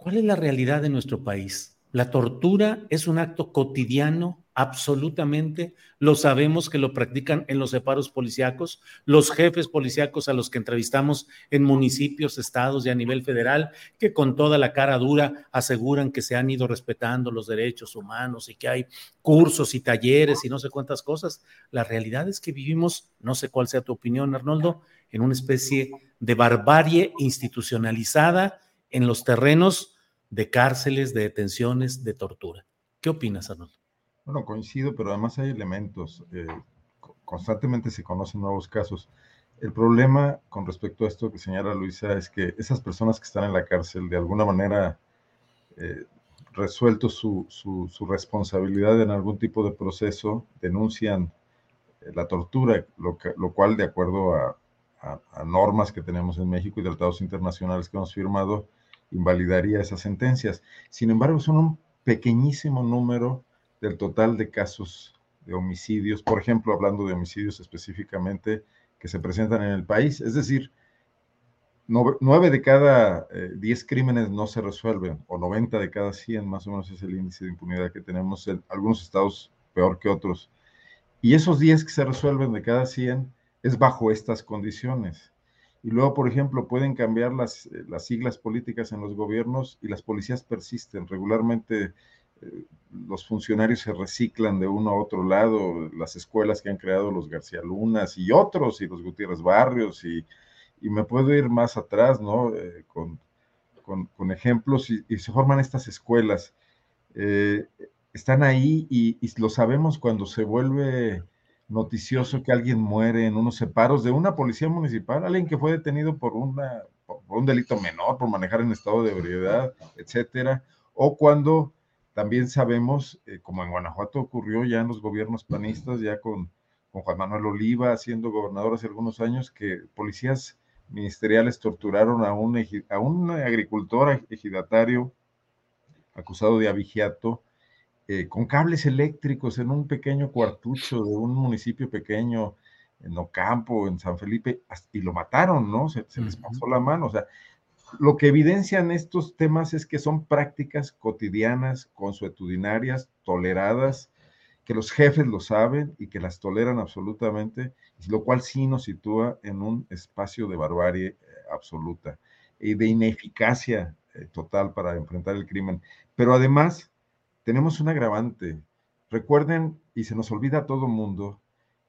¿Cuál es la realidad de nuestro país? La tortura es un acto cotidiano, absolutamente. Lo sabemos que lo practican en los separos policíacos, los jefes policíacos a los que entrevistamos en municipios, estados y a nivel federal, que con toda la cara dura aseguran que se han ido respetando los derechos humanos y que hay cursos y talleres y no sé cuántas cosas. La realidad es que vivimos, no sé cuál sea tu opinión, Arnoldo, en una especie de barbarie institucionalizada en los terrenos de cárceles, de detenciones, de tortura. ¿Qué opinas, Arnold? Bueno, coincido, pero además hay elementos. Eh, constantemente se conocen nuevos casos. El problema con respecto a esto que señala Luisa es que esas personas que están en la cárcel, de alguna manera, eh, resuelto su, responsabilidad en algún tipo de proceso, denuncian eh, la tortura, lo, lo, cual, de acuerdo a, a, normas que tenemos en México y tratados internacionales que hemos firmado, invalidaría esas sentencias. Sin embargo, son un pequeñísimo número del total de casos de homicidios, por ejemplo, hablando de homicidios específicamente que se presentan en el país. Es decir, nueve de cada eh, diez crímenes no se resuelven, o 90 de cada 100 más o menos es el índice de impunidad que tenemos en algunos estados peor que otros. Y esos 10 que se resuelven de cada 100 es bajo estas condiciones. Y luego, por ejemplo, pueden cambiar las, eh, las siglas políticas en los gobiernos y las policías persisten. Regularmente eh, los funcionarios se reciclan de uno a otro lado, las escuelas que han creado los García Lunas y otros, y los Gutiérrez Barrios, y, y me puedo ir más atrás, ¿no? Eh, con, con, ejemplos, y, se forman estas escuelas. están ahí y, lo sabemos cuando se vuelve noticioso que alguien muere en unos separos de una policía municipal, alguien que fue detenido por, una, por un delito menor, por manejar en estado de ebriedad, etcétera, o cuando también sabemos, eh, como en Guanajuato ocurrió ya en los gobiernos panistas, ya con, Juan Manuel Oliva siendo gobernador hace algunos años, que policías ministeriales torturaron a un, a un agricultor ejidatario acusado de abigiato eh, con cables eléctricos en un pequeño cuartucho de un municipio pequeño, en Ocampo, en San Felipe, y lo mataron, ¿no? Se, les pasó la mano. O sea, lo que evidencian estos temas es que son prácticas cotidianas, consuetudinarias, toleradas, que los jefes lo saben y que las toleran absolutamente, lo cual sí nos sitúa en un espacio de barbarie eh, absoluta y de ineficacia eh, total para enfrentar el crimen. Pero además, tenemos un agravante. Recuerden, y se nos olvida a todo mundo,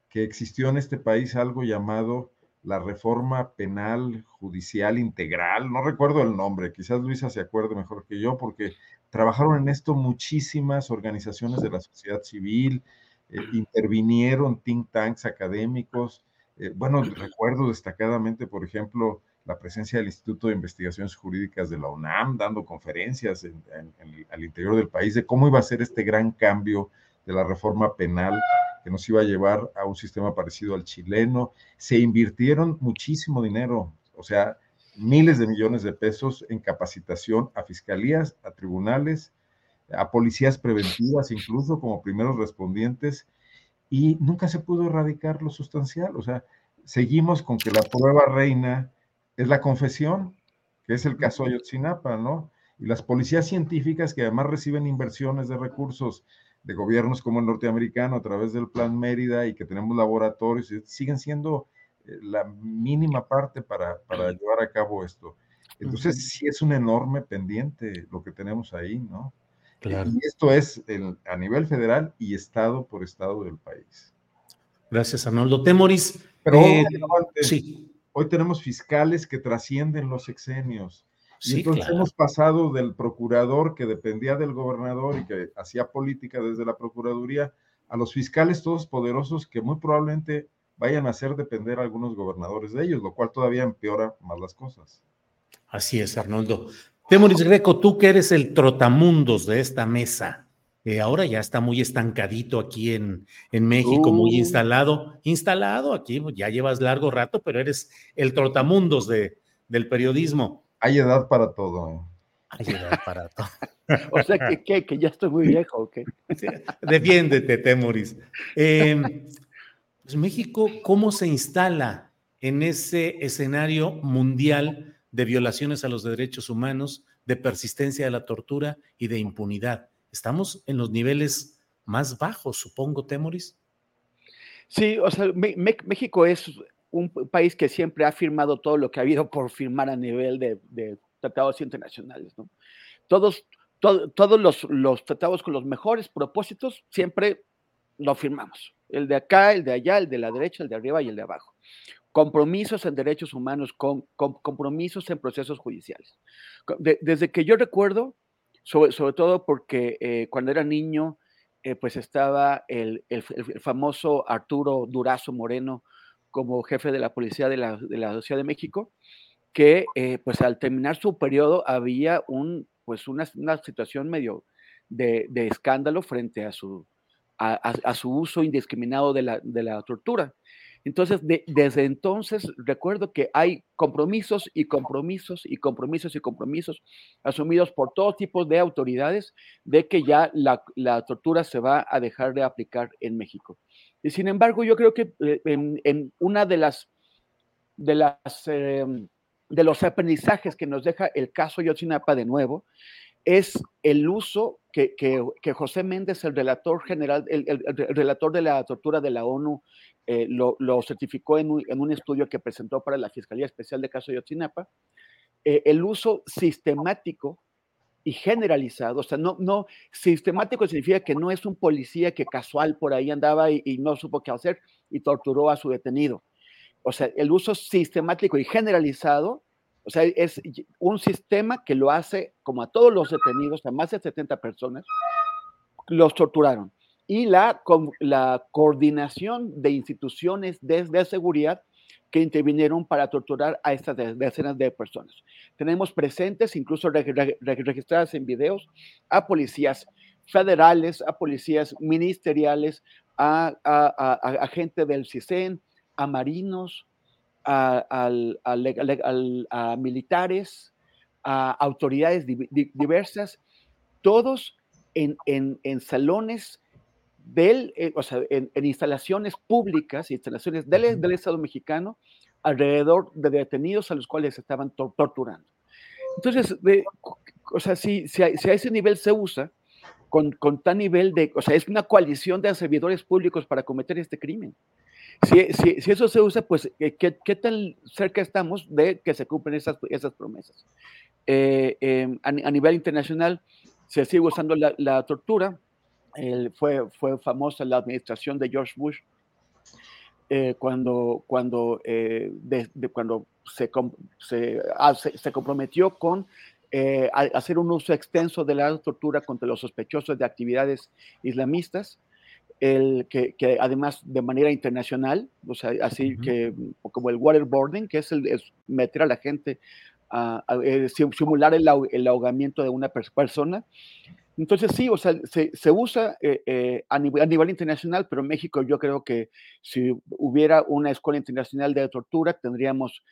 que existió en este país algo llamado la reforma penal judicial integral, no recuerdo el nombre, quizás Luisa se acuerde mejor que yo, porque trabajaron en esto muchísimas organizaciones de la sociedad civil, eh, intervinieron think tanks académicos. Eh, bueno, recuerdo destacadamente, por ejemplo, la presencia del Instituto de Investigaciones Jurídicas de la UNAM, dando conferencias al interior del país de cómo iba a ser este gran cambio de la reforma penal que nos iba a llevar a un sistema parecido al chileno. Se invirtieron muchísimo dinero, o sea, miles de millones de pesos en capacitación a fiscalías, a tribunales, a policías preventivas, incluso como primeros respondientes, y nunca se pudo erradicar lo sustancial. O sea, seguimos con que la prueba reina es la confesión, que es el caso Ayotzinapa, ¿no? Y las policías científicas que además reciben inversiones de recursos de gobiernos como el norteamericano a través del Plan Mérida y que tenemos laboratorios, siguen siendo eh, la mínima parte para, para llevar a cabo esto. Entonces, sí es un enorme pendiente lo que tenemos ahí, ¿no? Claro. Y esto es el, a nivel federal y estado por estado del país. Gracias, Arnoldo. Temoris. Pero eh, sí. Hoy tenemos fiscales que trascienden los exenios entonces hemos pasado del procurador que dependía del gobernador y que hacía política desde la procuraduría a los fiscales todos poderosos que muy probablemente vayan a hacer depender a algunos gobernadores de ellos, lo cual todavía empeora más las cosas. Así es, Arnoldo. Temoris Greco, tú que eres el trotamundos de esta mesa, eh, ahora ya está muy estancadito aquí en, en México, muy uh. instalado, instalado aquí, ya llevas largo rato, pero eres el trotamundos de, del periodismo. Hay edad para todo. ¿eh? Hay edad para todo. o sea, que, que, ya estoy muy viejo, ¿ok? defiéndete, Temoris. Em, pues México, ¿cómo se instala en ese escenario mundial de violaciones a los derechos humanos, de persistencia de la tortura y de impunidad? Estamos en los niveles más bajos, supongo, Temoris. Sí, o sea, México es un país que siempre ha firmado todo lo que ha habido por firmar a nivel de, tratados internacionales. ¿no? Todos, todos los, los, tratados con los mejores propósitos siempre lo firmamos. El de acá, el de allá, el de la derecha, el de arriba y el de abajo. Compromisos en derechos humanos, con, compromisos en procesos judiciales. desde que yo recuerdo, sobre, sobre todo porque eh, cuando era niño, eh, pues estaba el, el, famoso Arturo Durazo Moreno, como jefe de la policía de la, de la de México, que eh, pues al terminar su periodo había un, pues una, una situación medio de, de, escándalo frente a su, a, a, su uso indiscriminado de la, de la tortura. Entonces, desde entonces recuerdo que hay compromisos y compromisos y compromisos y compromisos asumidos por todo tipo de autoridades de que ya la, tortura se va a dejar de aplicar en México. Y sin embargo, yo creo que eh, en, una de las, de las em, de los aprendizajes que nos deja el caso Yotzinapa de nuevo es el uso que, que, José Méndez, el relator general, el, relator de la tortura de la ONU, eh, lo, lo, certificó en un, en un, estudio que presentó para la Fiscalía Especial de Caso Yotzinapa, eh, el uso sistemático y generalizado, o sea, no, no, sistemático significa que no es un policía que casual por ahí andaba y, no supo qué hacer y torturó a su detenido. O sea, el uso sistemático y generalizado, o sea, es un sistema que lo hace como a todos los detenidos, a más de 70 personas, los torturaron. Y la, la coordinación de instituciones de, de seguridad que intervinieron para torturar a estas decenas de personas. Tenemos presentes, incluso registradas en videos, a policías federales, a policías ministeriales, a, a, gente del CISEN, a marinos, a, militares, a autoridades diversas, todos en, en salones del, eh, o sea, en, instalaciones públicas, instalaciones del, del, Estado mexicano, alrededor de detenidos a los cuales se estaban torturando. Entonces, o sea, si, si, a, ese nivel se usa, con, con tal nivel de, o sea, es una coalición de servidores públicos para cometer este crimen. Si, si, si, eso se usa, pues, ¿qué, ¿qué, tan cerca estamos de que se cumplen esas, esas promesas? eh, em, a, nivel internacional se sigue usando la, tortura. fue, fue famosa la administración de George Bush eh, cuando, cuando, eh, cuando se, ah, se, se, comprometió con hacer un uso extenso de la tortura contra los sospechosos de actividades islamistas el, que, que, además de manera internacional, o sea, así que como el waterboarding, que es, el, meter a la gente a, eh, simular el, el, ahogamiento de una persona. Entonces sí, o sea, se, se usa eh, eh, a, nivel, a, nivel, internacional, pero en México yo creo que si hubiera una escuela internacional de tortura, tendríamos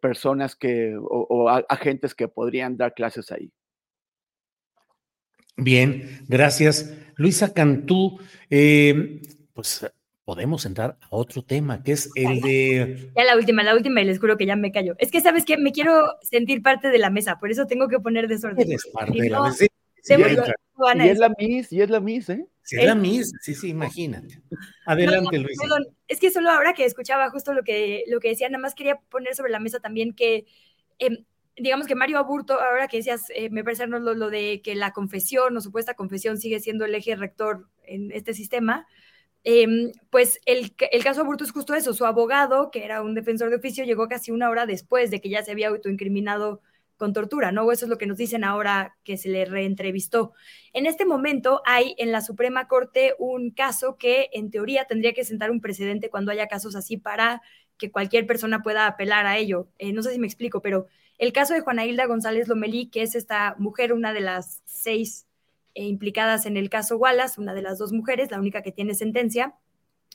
personas que, o, o agentes que podrían dar clases ahí. Bien, gracias. Luisa Cantú, eh, pues podemos entrar a otro tema, que es el de... Ya la última, la última, y les juro que ya me callo. Es que, ¿sabes qué? Me quiero sentir parte de la mesa, por eso tengo que poner desorden. Eres parte de la mesa. Sí, y es la Miss, y es la Miss, ¿eh? Sí, es la Miss, sí, sí, imagínate. Adelante, Luisa. Perdón, es que solo ahora que escuchaba justo lo que, lo que decía, nada más quería poner sobre la mesa también que... Eh, digamos que Mario Aburto, ahora que decías, eh, me parece lo, lo, de que la confesión o supuesta confesión sigue siendo el eje rector en este sistema, em, pues el, el, caso Aburto es justo eso, su abogado, que era un defensor de oficio, llegó casi una hora después de que ya se había autoincriminado con tortura, ¿no? Eso es lo que nos dicen ahora que se le reentrevistó. En este momento hay en la Suprema Corte un caso que en teoría tendría que sentar un precedente cuando haya casos así para que cualquier persona pueda apelar a ello. Eh, no sé si me explico, pero el caso de Juana Hilda González Lomelí, que es esta mujer, una de las seis eh, implicadas en el caso Wallace, una de las dos mujeres, la única que tiene sentencia,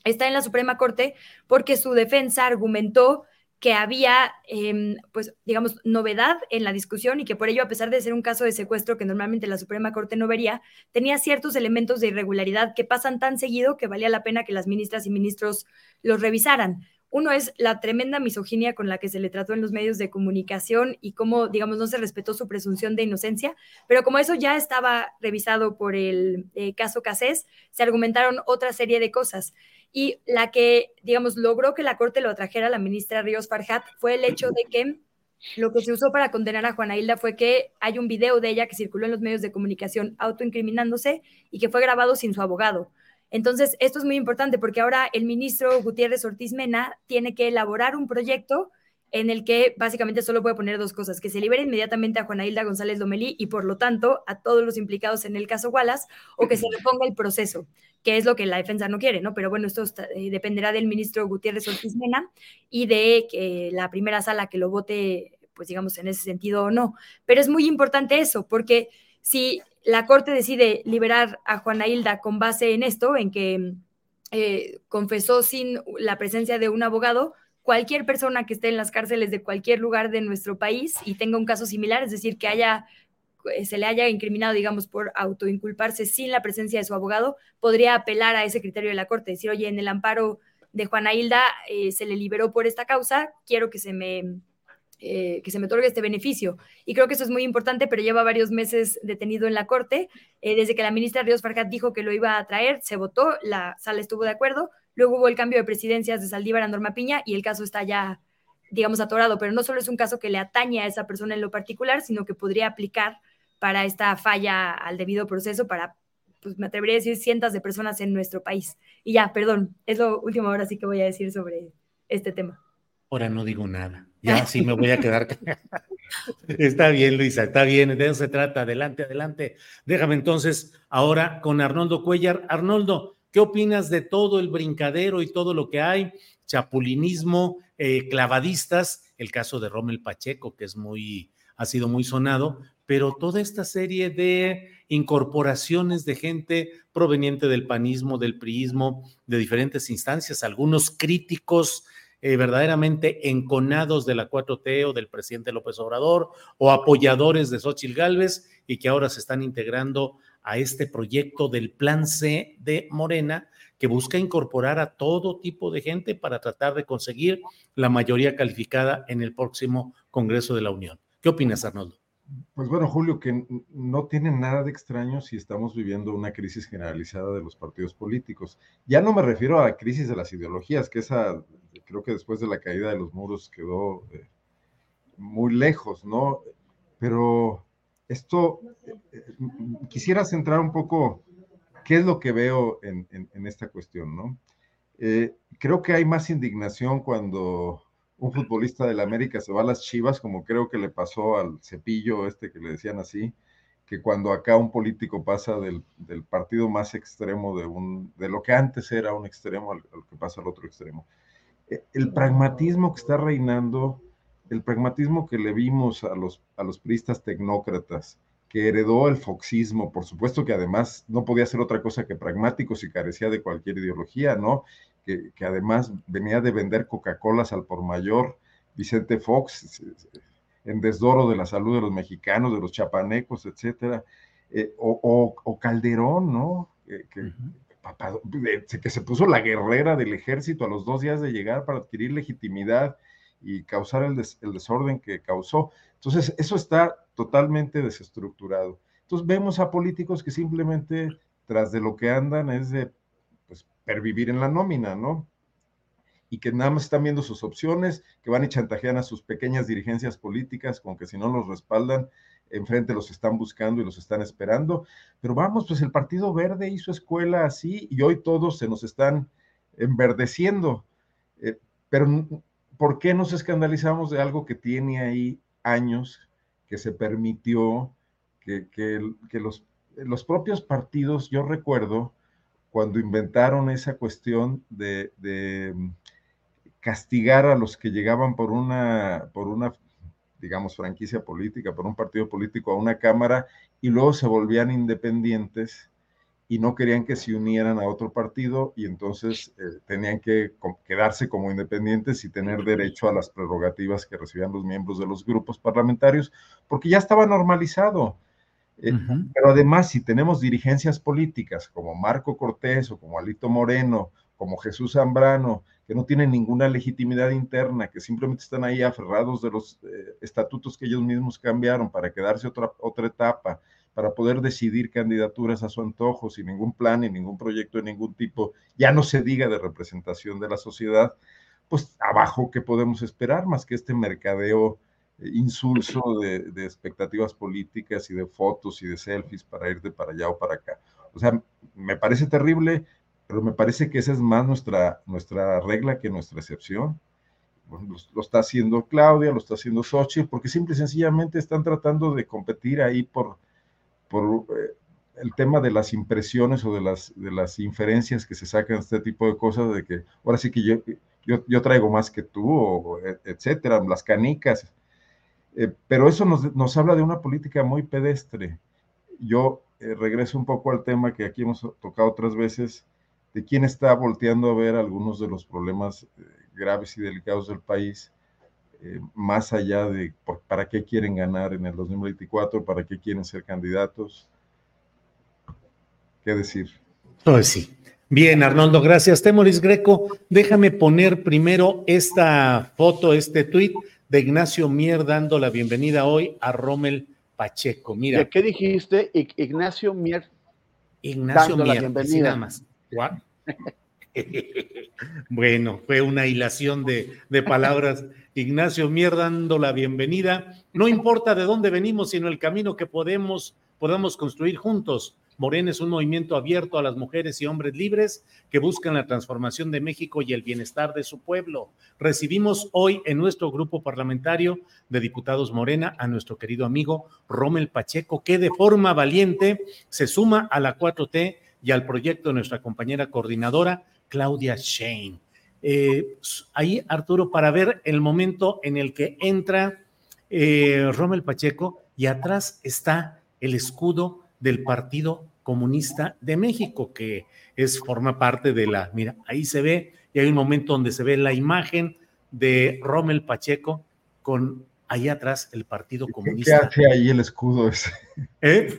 está en la Suprema Corte porque su defensa argumentó que había, em, pues, digamos, novedad en la discusión y que por ello, a pesar de ser un caso de secuestro que normalmente la Suprema Corte no vería, tenía ciertos elementos de irregularidad que pasan tan seguido que valía la pena que las ministras y ministros los revisaran. Uno es la tremenda misoginia con la que se le trató en los medios de comunicación y cómo, digamos, no se respetó su presunción de inocencia, pero como eso ya estaba revisado por el eh, caso Casés, se argumentaron otra serie de cosas. Y la que, digamos, logró que la Corte lo atrajera a la ministra Ríos Farhat fue el hecho de que lo que se usó para condenar a Juana Hilda fue que hay un video de ella que circuló en los medios de comunicación autoincriminándose y que fue grabado sin su abogado. Entonces, esto es muy importante porque ahora el ministro Gutiérrez Ortiz Mena tiene que elaborar un proyecto en el que básicamente solo puede poner dos cosas, que se libere inmediatamente a Juana Hilda González Lomelí y por lo tanto a todos los implicados en el caso Wallace o que se reponga el proceso, que es lo que la defensa no quiere, ¿no? Pero bueno, esto eh, dependerá del ministro Gutiérrez Ortiz Mena y de que la primera sala que lo vote, pues digamos en ese sentido o no. Pero es muy importante eso, porque si la Corte decide liberar a Juana Hilda con base en esto, en que eh, confesó sin la presencia de un abogado. Cualquier persona que esté en las cárceles de cualquier lugar de nuestro país y tenga un caso similar, es decir, que haya eh, se le haya incriminado, digamos, por autoinculparse sin la presencia de su abogado, podría apelar a ese criterio de la Corte, decir, oye, en el amparo de Juana Hilda eh, se le liberó por esta causa, quiero que se me eh, que se me otorgue este beneficio. Y creo que eso es muy importante, pero lleva varios meses detenido en la Corte. Desde que la ministra Ríos Farjat dijo que lo iba a traer, se votó, la sala estuvo de acuerdo. Luego hubo el cambio de presidencias de Saldívar a Norma Piña y el caso está ya, digamos, atorado. Pero no solo es un caso que le atañe a esa persona en lo particular, sino que podría aplicar para esta falla al debido proceso para pues me atrevería a decir cientos de personas en nuestro país. Y ya, perdón, es lo último ahora sí que voy a decir sobre este tema. Ahora no digo nada. Ya sí me voy a quedar. está bien, Luisa, está bien. De eso se trata. Adelante, adelante. Déjame entonces ahora con Arnoldo Cuellar. Arnoldo, ¿qué opinas de todo el brincadero y todo lo que hay? Chapulinismo, eh, clavadistas, el caso de Rommel Pacheco, que es muy, ha sido muy sonado, pero toda esta serie de incorporaciones de gente proveniente del panismo, del priismo, de diferentes instancias, algunos críticos eh, verdaderamente enconados de la 4T o del presidente López Obrador o apoyadores de Xochitl Gálvez y que ahora se están integrando a este proyecto del Plan C de Morena que busca incorporar a todo tipo de gente para tratar de conseguir la mayoría calificada en el próximo Congreso de la Unión. ¿Qué opinas, Arnoldo? Pues bueno, Julio, que no tiene nada de extraño si estamos viviendo una crisis generalizada de los partidos políticos. Ya no me refiero a la crisis de las ideologías, que esa creo que después de la caída de los muros quedó eh, muy lejos, ¿no? pero esto, eh, quisiera centrar un poco qué es lo que veo en, esta cuestión, ¿no? Eh, creo que hay más indignación cuando un futbolista del América se va a las Chivas, como creo que le pasó al cepillo este que le decían así, que cuando acá un político pasa del, partido más extremo de, un, de lo que antes era un extremo al, que pasa al otro extremo. Eh, el pragmatismo que está reinando, el pragmatismo que le vimos a los, a los priistas tecnócratas, que heredó el foxismo, por supuesto que además no podía ser otra cosa que pragmático si carecía de cualquier ideología, ¿no? Que, que además venía de vender Coca-Colas al por mayor, Vicente Fox, en desdoro de la salud de los mexicanos, de los chapanecos, etcétera, eh, o, Calderón, ¿no? que, que se puso la guerrera del ejército a los dos días de llegar para adquirir legitimidad y causar el, desorden que causó. Entonces, eso está totalmente desestructurado. Entonces, vemos a políticos que simplemente tras de lo que andan es de pues, pervivir en la nómina, ¿no? Y que nada más están viendo sus opciones, que van y chantajean a sus pequeñas dirigencias políticas con que si no los respaldan, enfrente los están buscando y los están esperando. Pero vamos, pues el Partido Verde hizo escuela así y hoy todos se nos están enverdeciendo. Eh, pero ¿por qué nos escandalizamos de algo que tiene ahí años, que se permitió, que, los, los, propios partidos, yo recuerdo cuando inventaron esa cuestión de, castigar a los que llegaban por una, por una, digamos, franquicia política, por un partido político a una cámara y luego se volvían independientes y no querían que se unieran a otro partido y entonces eh, tenían que quedarse como independientes y tener derecho a las prerrogativas que recibían los miembros de los grupos parlamentarios, porque ya estaba normalizado. Eh, pero además, si tenemos dirigencias políticas como Marco Cortés o como Alito Moreno, como Jesús Zambrano, que no tienen ninguna legitimidad interna, que simplemente están ahí aferrados de los eh, estatutos que ellos mismos cambiaron para quedarse otra, otra etapa, para poder decidir candidaturas a su antojo, sin ningún plan y ningún proyecto de ningún tipo, ya no se diga de representación de la sociedad, pues abajo, ¿qué podemos esperar más que este mercadeo eh, insulso de, expectativas políticas y de fotos y de selfies para ir de para allá o para acá? O sea, me parece terrible, pero me parece que esa es más nuestra, nuestra regla que nuestra excepción. lo, está haciendo Claudia, lo está haciendo Xochitl, porque simple y sencillamente están tratando de competir ahí por por eh, el tema de las impresiones o de las, de las inferencias que se sacan de este tipo de cosas, de que ahora sí que yo, yo, traigo más que tú, o e, etcétera, las canicas. Eh, pero eso nos, habla de una política muy pedestre. Yo eh, regreso un poco al tema que aquí hemos tocado otras veces, de quién está volteando a ver algunos de los problemas graves y delicados del país eh, más allá de para qué quieren ganar en el 2024, para qué quieren ser candidatos. ¿Qué decir? Pues sí. Bien, Arnoldo, gracias. Temoris Greco, déjame poner primero esta foto, este tuit de Ignacio Mier dando la bienvenida hoy a Rommel Pacheco. Mira. ¿Qué dijiste? Ignacio Mier. Ignacio Mier, nada más. bueno, fue una hilación de, de palabras Ignacio Mier dando la bienvenida. No importa de dónde venimos, sino el camino que podemos, podamos construir juntos. Morena es un movimiento abierto a las mujeres y hombres libres que buscan la transformación de México y el bienestar de su pueblo. Recibimos hoy en nuestro grupo parlamentario de diputados Morena a nuestro querido amigo Rommel Pacheco, que de forma valiente se suma a la 4T y al proyecto de nuestra compañera coordinadora, Claudia Shane. Eh, ahí, Arturo, para ver el momento en el que entra eh, Rommel Pacheco y atrás está el escudo del Partido Comunista de México, que es, forma parte de la, mira, ahí se ve, y hay un momento donde se ve la imagen de Rommel Pacheco con ahí atrás el Partido Comunista. ¿Qué hace ahí el escudo ese? ¿Eh?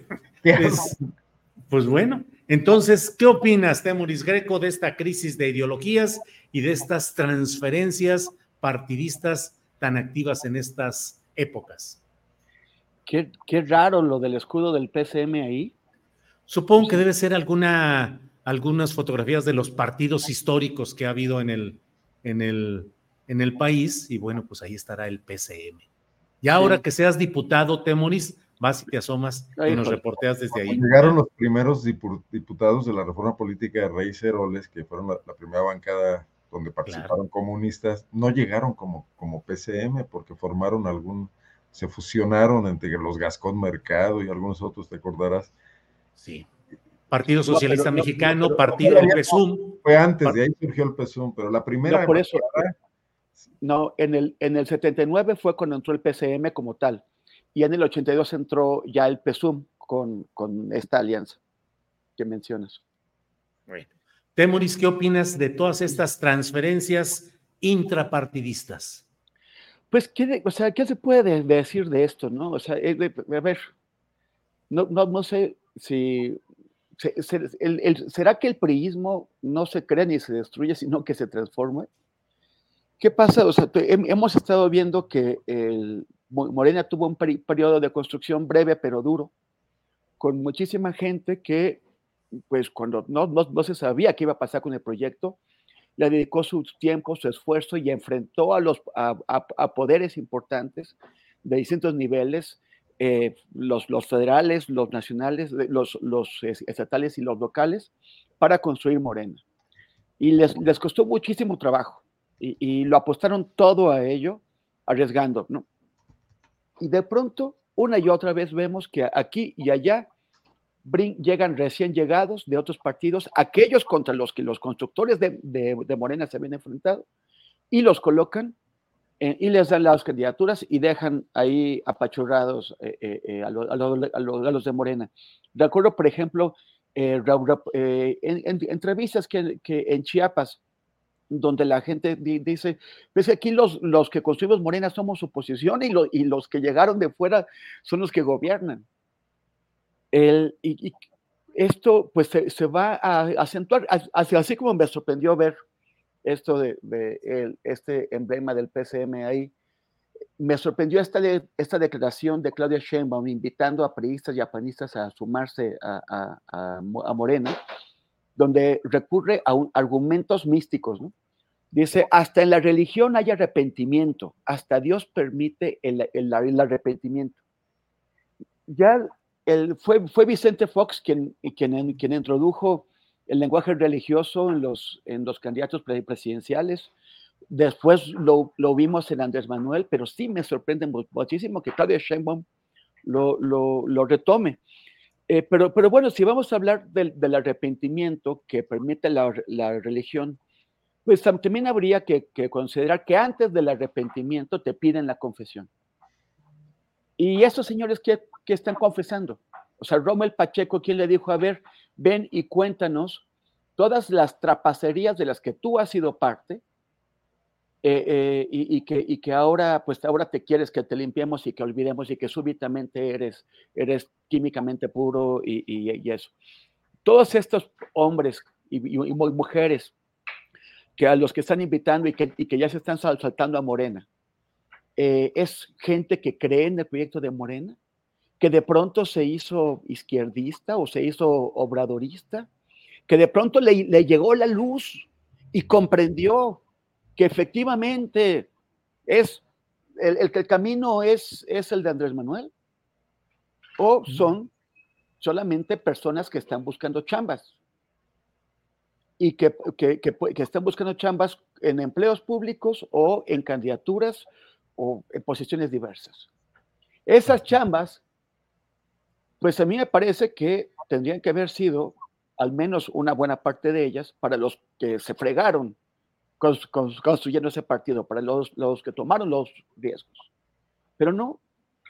pues bueno, entonces, ¿qué opinas, Temuris Greco, de esta crisis de ideologías y de estas transferencias partidistas tan activas en estas épocas? Qué, raro lo del escudo del PCM ahí. Supongo que debe ser alguna, algunas fotografías de los partidos históricos que ha habido en el, en el, en el país y bueno, pues ahí estará el PCM. Y ahora que seas diputado, Temoris, vas y te asomas y nos reporteas desde ahí. Llegaron los primeros diputados de la reforma política de Rey Ceroles, que fueron la, primera bancada donde participaron comunistas, no llegaron como, como PCM porque formaron algún, se fusionaron entre los Gascón Mercado y algunos otros, te acordarás. Sí. Partido Socialista Mexicano, Partido del PSUM. Fue antes, de ahí surgió el PSUM, pero la primera... por eso, no, en el, en el 79 fue cuando entró el PCM como tal, y en el 82 entró ya el PSUM con, con esta alianza que mencionas. Temoris, ¿qué opinas de todas estas transferencias intrapartidistas? Pues, ¿qué, o sea, ¿qué se puede decir de esto, no? O sea, a ver, no, no, no sé si ¿Será que el priismo no se crea ni se destruye, sino que se transforma? ¿Qué pasa? O sea, hemos estado viendo que el, Morena tuvo un periodo de construcción breve pero duro, con muchísima gente que, pues cuando no, no, se sabía qué iba a pasar con el proyecto, le dedicó su tiempo, su esfuerzo y enfrentó a, los, a poderes importantes de distintos niveles eh, los, los, federales, los nacionales, los, los, estatales y los locales para construir Morena. Y les, les costó muchísimo trabajo y, lo apostaron todo a ello, arriesgando, ¿no? Y de pronto, una y otra vez vemos que aquí y allá llegan recién llegados de otros partidos, aquellos contra los que los constructores de, de, Morena se habían enfrentado, y los colocan eh, y les dan las candidaturas y dejan ahí apachurrados eh, eh, a, los de Morena. Recuerdo, por ejemplo, en, entrevistas que, en Chiapas, donde la gente dice, pues aquí los, los que construimos Morena somos oposición y, y los que llegaron de fuera son los que gobiernan. El, y, esto pues se, va a acentuar, así, como me sorprendió ver esto de, este emblema del PCM ahí. Me sorprendió esta, esta declaración de Claudia Sheinbaum invitando a periodistas y a panistas a sumarse a, a, Morena, donde recurre a argumentos místicos. Dice, hasta en la religión hay arrepentimiento, hasta Dios permite el, el, arrepentimiento. Ya el, fue, fue Vicente Fox quien, quien, quien introdujo el lenguaje religioso en los, en los candidatos presidenciales. Después lo, lo, vimos en Andrés Manuel, pero sí me sorprende muchísimo que Claudia Sheinbaum lo, lo, lo retome. Eh, pero, pero bueno, si vamos a hablar del, del arrepentimiento que permite la, la, religión, pues también habría que, considerar que antes del arrepentimiento te piden la confesión. Y estos señores que, que están confesando, o sea, Rommel Pacheco, quien le dijo, a ver, ven y cuéntanos todas las trapacerías de las que tú has sido parte eh, eh, y, que, y, que, ahora, pues ahora te quieres que te limpiemos y que olvidemos y que súbitamente eres, eres químicamente puro y, y eso. Todos estos hombres y, mujeres que a los que están invitando y que, que ya se están saltando a Morena, eh, es gente que cree en el proyecto de Morena, que de pronto se hizo izquierdista o se hizo obradorista, que de pronto le, llegó la luz y comprendió que efectivamente es el, el, el camino es, es el de Andrés Manuel, o son solamente personas que están buscando chambas y que, que, que, están buscando chambas en empleos públicos o en candidaturas o en posiciones diversas. Esas chambas pues a mí me parece que tendrían que haber sido al menos una buena parte de ellas para los que se fregaron construyendo ese partido, para los, los que tomaron los riesgos. Pero no,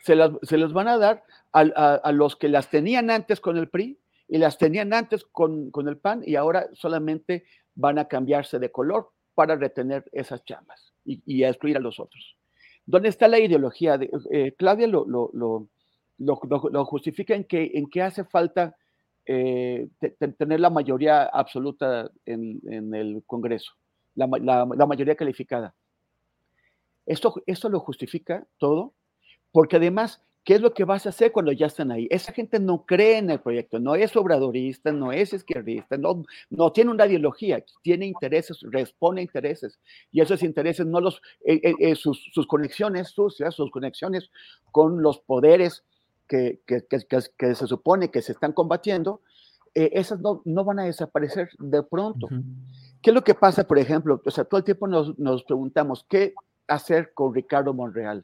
se las, se van a dar a, los que las tenían antes con el PRI y las tenían antes con, con, el PAN y ahora solamente van a cambiarse de color para retener esas chamas y, y a excluir a los otros. ¿Dónde está la ideología? De, eh, Claudia lo, lo, lo, justifica en que, en que hace falta eh, tener la mayoría absoluta en, el Congreso, la, mayoría calificada. Esto, esto lo justifica todo, porque además ¿Qué es lo que vas a hacer cuando ya están ahí? Esa gente no cree en el proyecto, no es obradorista, no es izquierdista, no, no tiene una ideología, tiene intereses, responde a intereses. Y esos intereses, no los, eh, eh, eh, sus, sus, conexiones sucias, sus conexiones con los poderes que, que, que, se supone que se están combatiendo, esas no, no, van a desaparecer de pronto. ¿Qué es lo que pasa, por ejemplo? O sea, todo el tiempo nos, nos preguntamos, ¿qué hacer con Ricardo Monreal?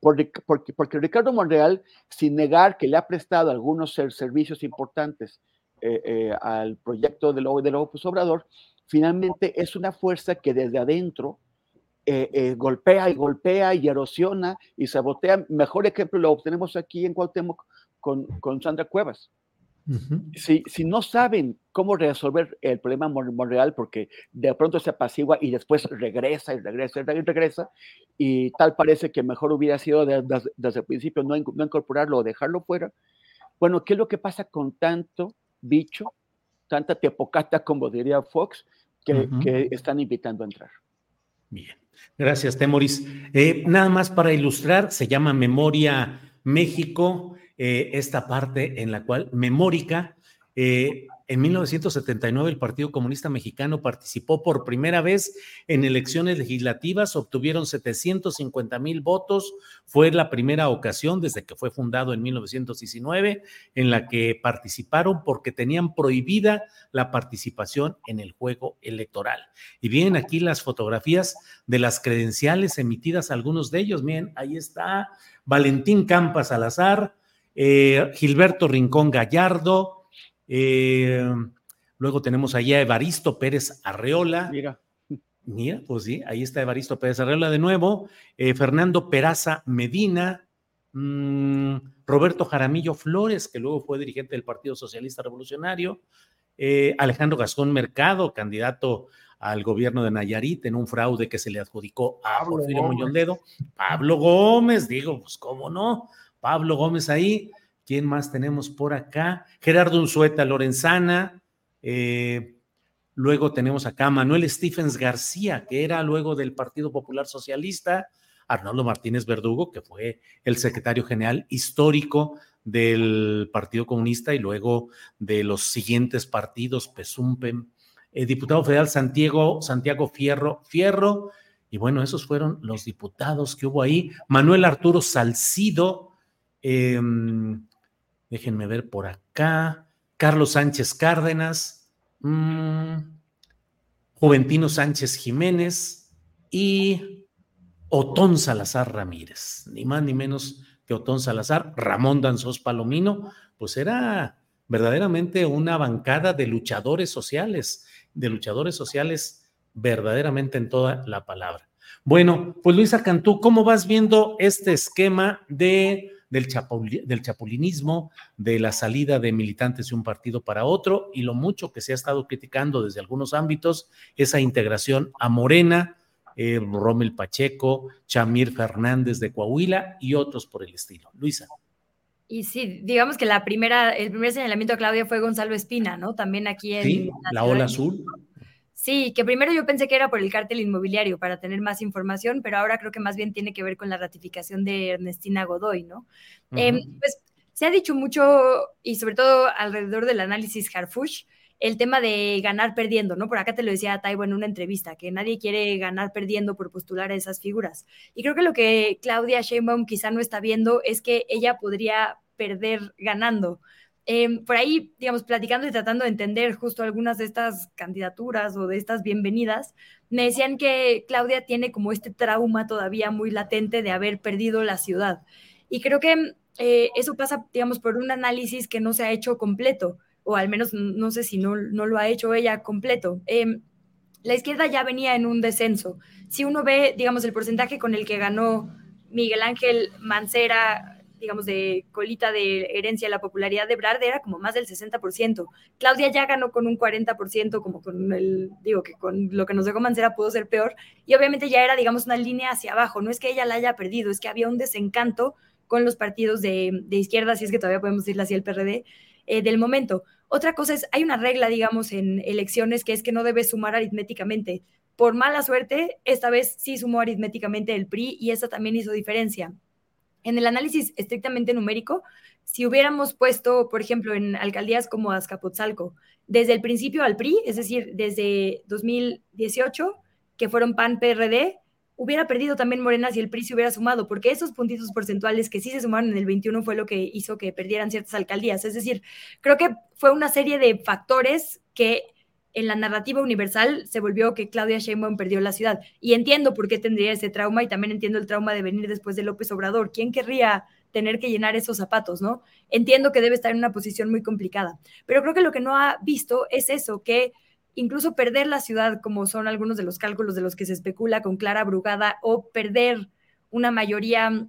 Porque, porque, Ricardo Monreal, sin negar que le ha prestado algunos servicios importantes eh, eh, al proyecto de Lobo de López Obrador, finalmente es una fuerza que desde adentro eh, golpea y golpea y erosiona y sabotea. Mejor ejemplo lo obtenemos aquí en Cuauhtémoc con, con Sandra Cuevas si, si, no saben cómo resolver el problema Monreal, porque de pronto se apacigua y después regresa y regresa y regresa, y tal parece que mejor hubiera sido desde el principio no, no, incorporarlo o dejarlo fuera. Bueno, ¿qué es lo que pasa con tanto bicho, tanta tepocata, como diría Fox, que, que están invitando a entrar? Bien, gracias, Temoris. Eh, nada más para ilustrar, se llama Memoria México eh, esta parte en la cual Memórica, eh, en 1979 el Partido Comunista Mexicano participó por primera vez en elecciones legislativas, obtuvieron 750 mil votos, fue la primera ocasión desde que fue fundado en 1919 en la que participaron porque tenían prohibida la participación en el juego electoral. Y vienen aquí las fotografías de las credenciales emitidas, algunos de ellos, miren, ahí está Valentín Campas Salazar, eh, Gilberto Rincón Gallardo, eh, luego tenemos allá a Evaristo Pérez Arreola. Mira. Mira, pues sí, ahí está Evaristo Pérez Arreola de nuevo, eh, Fernando Peraza Medina, mm, Roberto Jaramillo Flores, que luego fue dirigente del Partido Socialista Revolucionario, Alejandro Gascón Mercado, candidato al gobierno de Nayarit en un fraude que se le adjudicó a Porfirio Muñoz Ledo. Pablo Gómez, digo, pues cómo no, Pablo Gómez ahí. ¿Quién más tenemos por acá? Gerardo Unzueta Lorenzana. Eh, luego tenemos acá Manuel Stephens García, que era luego del Partido Popular Socialista. Arnoldo Martínez Verdugo, que fue el secretario general histórico del Partido Comunista y luego de los siguientes partidos, Pesumpen, eh, diputado federal Santiago, Santiago Fierro, Fierro, y bueno, esos fueron los diputados que hubo ahí. Manuel Arturo Salcido, Em, déjenme ver por acá. Carlos Sánchez Cárdenas, mm, Juventino Sánchez Jiménez y Otón Salazar Ramírez, ni más ni menos que Otón Salazar, Ramón Danzós Palomino, pues era verdaderamente una bancada de luchadores sociales, de luchadores sociales verdaderamente en toda la palabra. Bueno, pues Luisa Cantú, ¿cómo vas viendo este esquema de del, del chapulinismo, de la salida de militantes de un partido para otro y lo mucho que se ha estado criticando desde algunos ámbitos, esa integración a Morena, eh, Rommel Pacheco, Chamir Fernández de Coahuila y otros por el estilo. Luisa. Y sí, digamos que la primera, el primer señalamiento a Claudia fue Gonzalo Espina, ¿no? También aquí en... Sí, la, ola azul. Sí, que primero yo pensé que era por el cártel inmobiliario para tener más información, pero ahora creo que más bien tiene que ver con la ratificación de Ernestina Godoy, ¿no? Em, pues se ha dicho mucho, y sobre todo alrededor del análisis Harfush, el tema de ganar perdiendo, ¿no? Por acá te lo decía Taibo en una entrevista, que nadie quiere ganar perdiendo por postular a esas figuras. Y creo que lo que Claudia Sheinbaum quizá no está viendo es que ella podría perder ganando. Em, por ahí, digamos, platicando y tratando de entender justo algunas de estas candidaturas o de estas bienvenidas, me decían que Claudia tiene como este trauma todavía muy latente de haber perdido la ciudad. Y creo que eh, eso pasa, digamos, por un análisis que no se ha hecho completo, o al menos no sé si no, no lo ha hecho ella completo. Em, la izquierda ya venía en un descenso. Si uno ve, digamos, el porcentaje con el que ganó Miguel Ángel Mancera digamos, de colita de herencia la popularidad de Brad era como más del 60%. Claudia ya ganó con un 40%, como con el, digo, que con lo que nos dejó Mancera pudo ser peor, y obviamente ya era, digamos, una línea hacia abajo. No es que ella la haya perdido, es que había un desencanto con los partidos de, de izquierda, si es que todavía podemos decirle así el PRD, eh, del momento. Otra cosa es, hay una regla, digamos, en elecciones que es que no debes sumar aritméticamente. Por mala suerte, esta vez sí sumó aritméticamente el PRI y esa también hizo diferencia. En el análisis estrictamente numérico, si hubiéramos puesto, por ejemplo, en alcaldías como Azcapotzalco, desde el principio al PRI, es decir, desde 2018, que fueron PAN-PRD, hubiera perdido también Morena si el PRI se hubiera sumado, porque esos puntitos porcentuales que sí se sumaron en el 21 fue lo que hizo que perdieran ciertas alcaldías. Es decir, creo que fue una serie de factores que en la narrativa universal se volvió que Claudia Sheinbaum perdió la ciudad. Y entiendo por qué tendría ese trauma y también entiendo el trauma de venir después de López Obrador. ¿Quién querría tener que llenar esos zapatos, no? Entiendo que debe estar en una posición muy complicada, pero creo que lo que no ha visto es eso, que incluso perder la ciudad, como son algunos de los cálculos de los que se especula con Clara Brugada, o perder una mayoría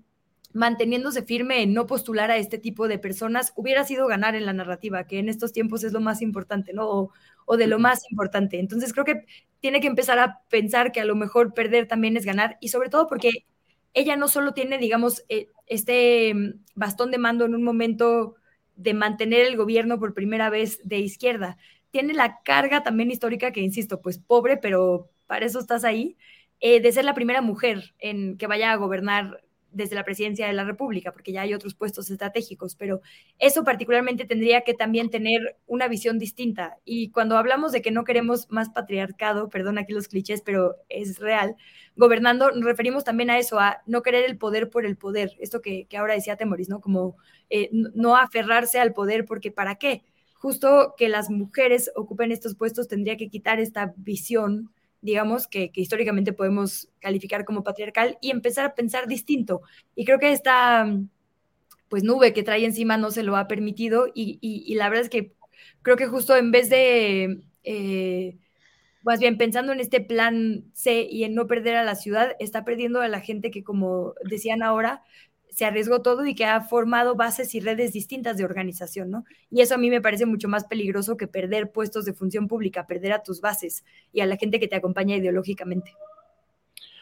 manteniéndose firme en no postular a este tipo de personas, hubiera sido ganar en la narrativa, que en estos tiempos es lo más importante, ¿no? De lo más importante. Entonces creo que tiene que empezar a pensar que a lo mejor perder también es ganar, y sobre todo porque ella no solo tiene, digamos, eh, este mm, bastón de mando en un momento de mantener el gobierno por primera vez de izquierda, tiene la carga también histórica que, insisto, pues pobre, pero para eso estás ahí, eh, de ser la primera mujer en que vaya a gobernar desde la presidencia de la República, porque ya hay otros puestos estratégicos, pero eso particularmente tendría que también tener una visión distinta. Y cuando hablamos de que no queremos más patriarcado, perdón aquí los clichés, pero es real, gobernando nos referimos también a eso, a no querer el poder por el poder, esto que, ahora decía Temoris, ¿no? Como eh, no aferrarse al poder, porque ¿para qué? Justo que las mujeres ocupen estos puestos tendría que quitar esta visión digamos, que, históricamente podemos calificar como patriarcal y empezar a pensar distinto. Y creo que esta pues nube que trae encima no se lo ha permitido y, la verdad es que creo que justo en vez de, eh, más bien pensando en este plan C y en no perder a la ciudad, está perdiendo a la gente que, como decían ahora, se arriesgó todo y que ha formado bases y redes distintas de organización, ¿no? Y eso a mí me parece mucho más peligroso que perder puestos de función pública, perder a tus bases y a la gente que te acompaña ideológicamente.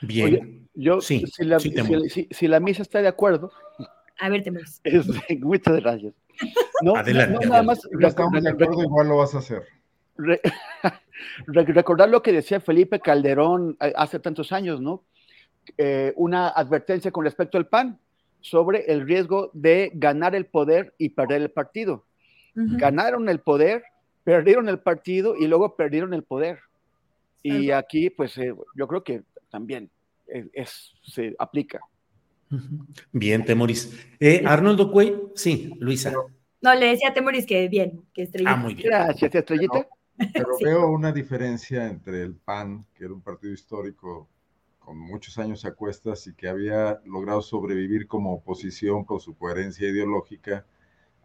Bien. yo, si, la, si, la, misa está de acuerdo. A ver, Temus. muchas gracias. No, Adelante. nada más. estamos de acuerdo, igual lo vas a hacer. recordar lo que decía Felipe Calderón eh, hace tantos años, ¿no? Eh, una advertencia con respecto al PAN sobre el riesgo de ganar el poder y perder el partido. Ganaron el poder, perdieron el partido y luego perdieron el poder. Y aquí, pues eh, yo creo que también es, se aplica. Bien, Temoris. Eh, Arnoldo Cuey, sí, Luisa. no, le decía a Temoris que bien, que estrellita. Ah, muy bien. Gracias, estrellita. pero veo una diferencia entre el PAN, que era un partido histórico con muchos años a cuestas y que había logrado sobrevivir como oposición por su coherencia ideológica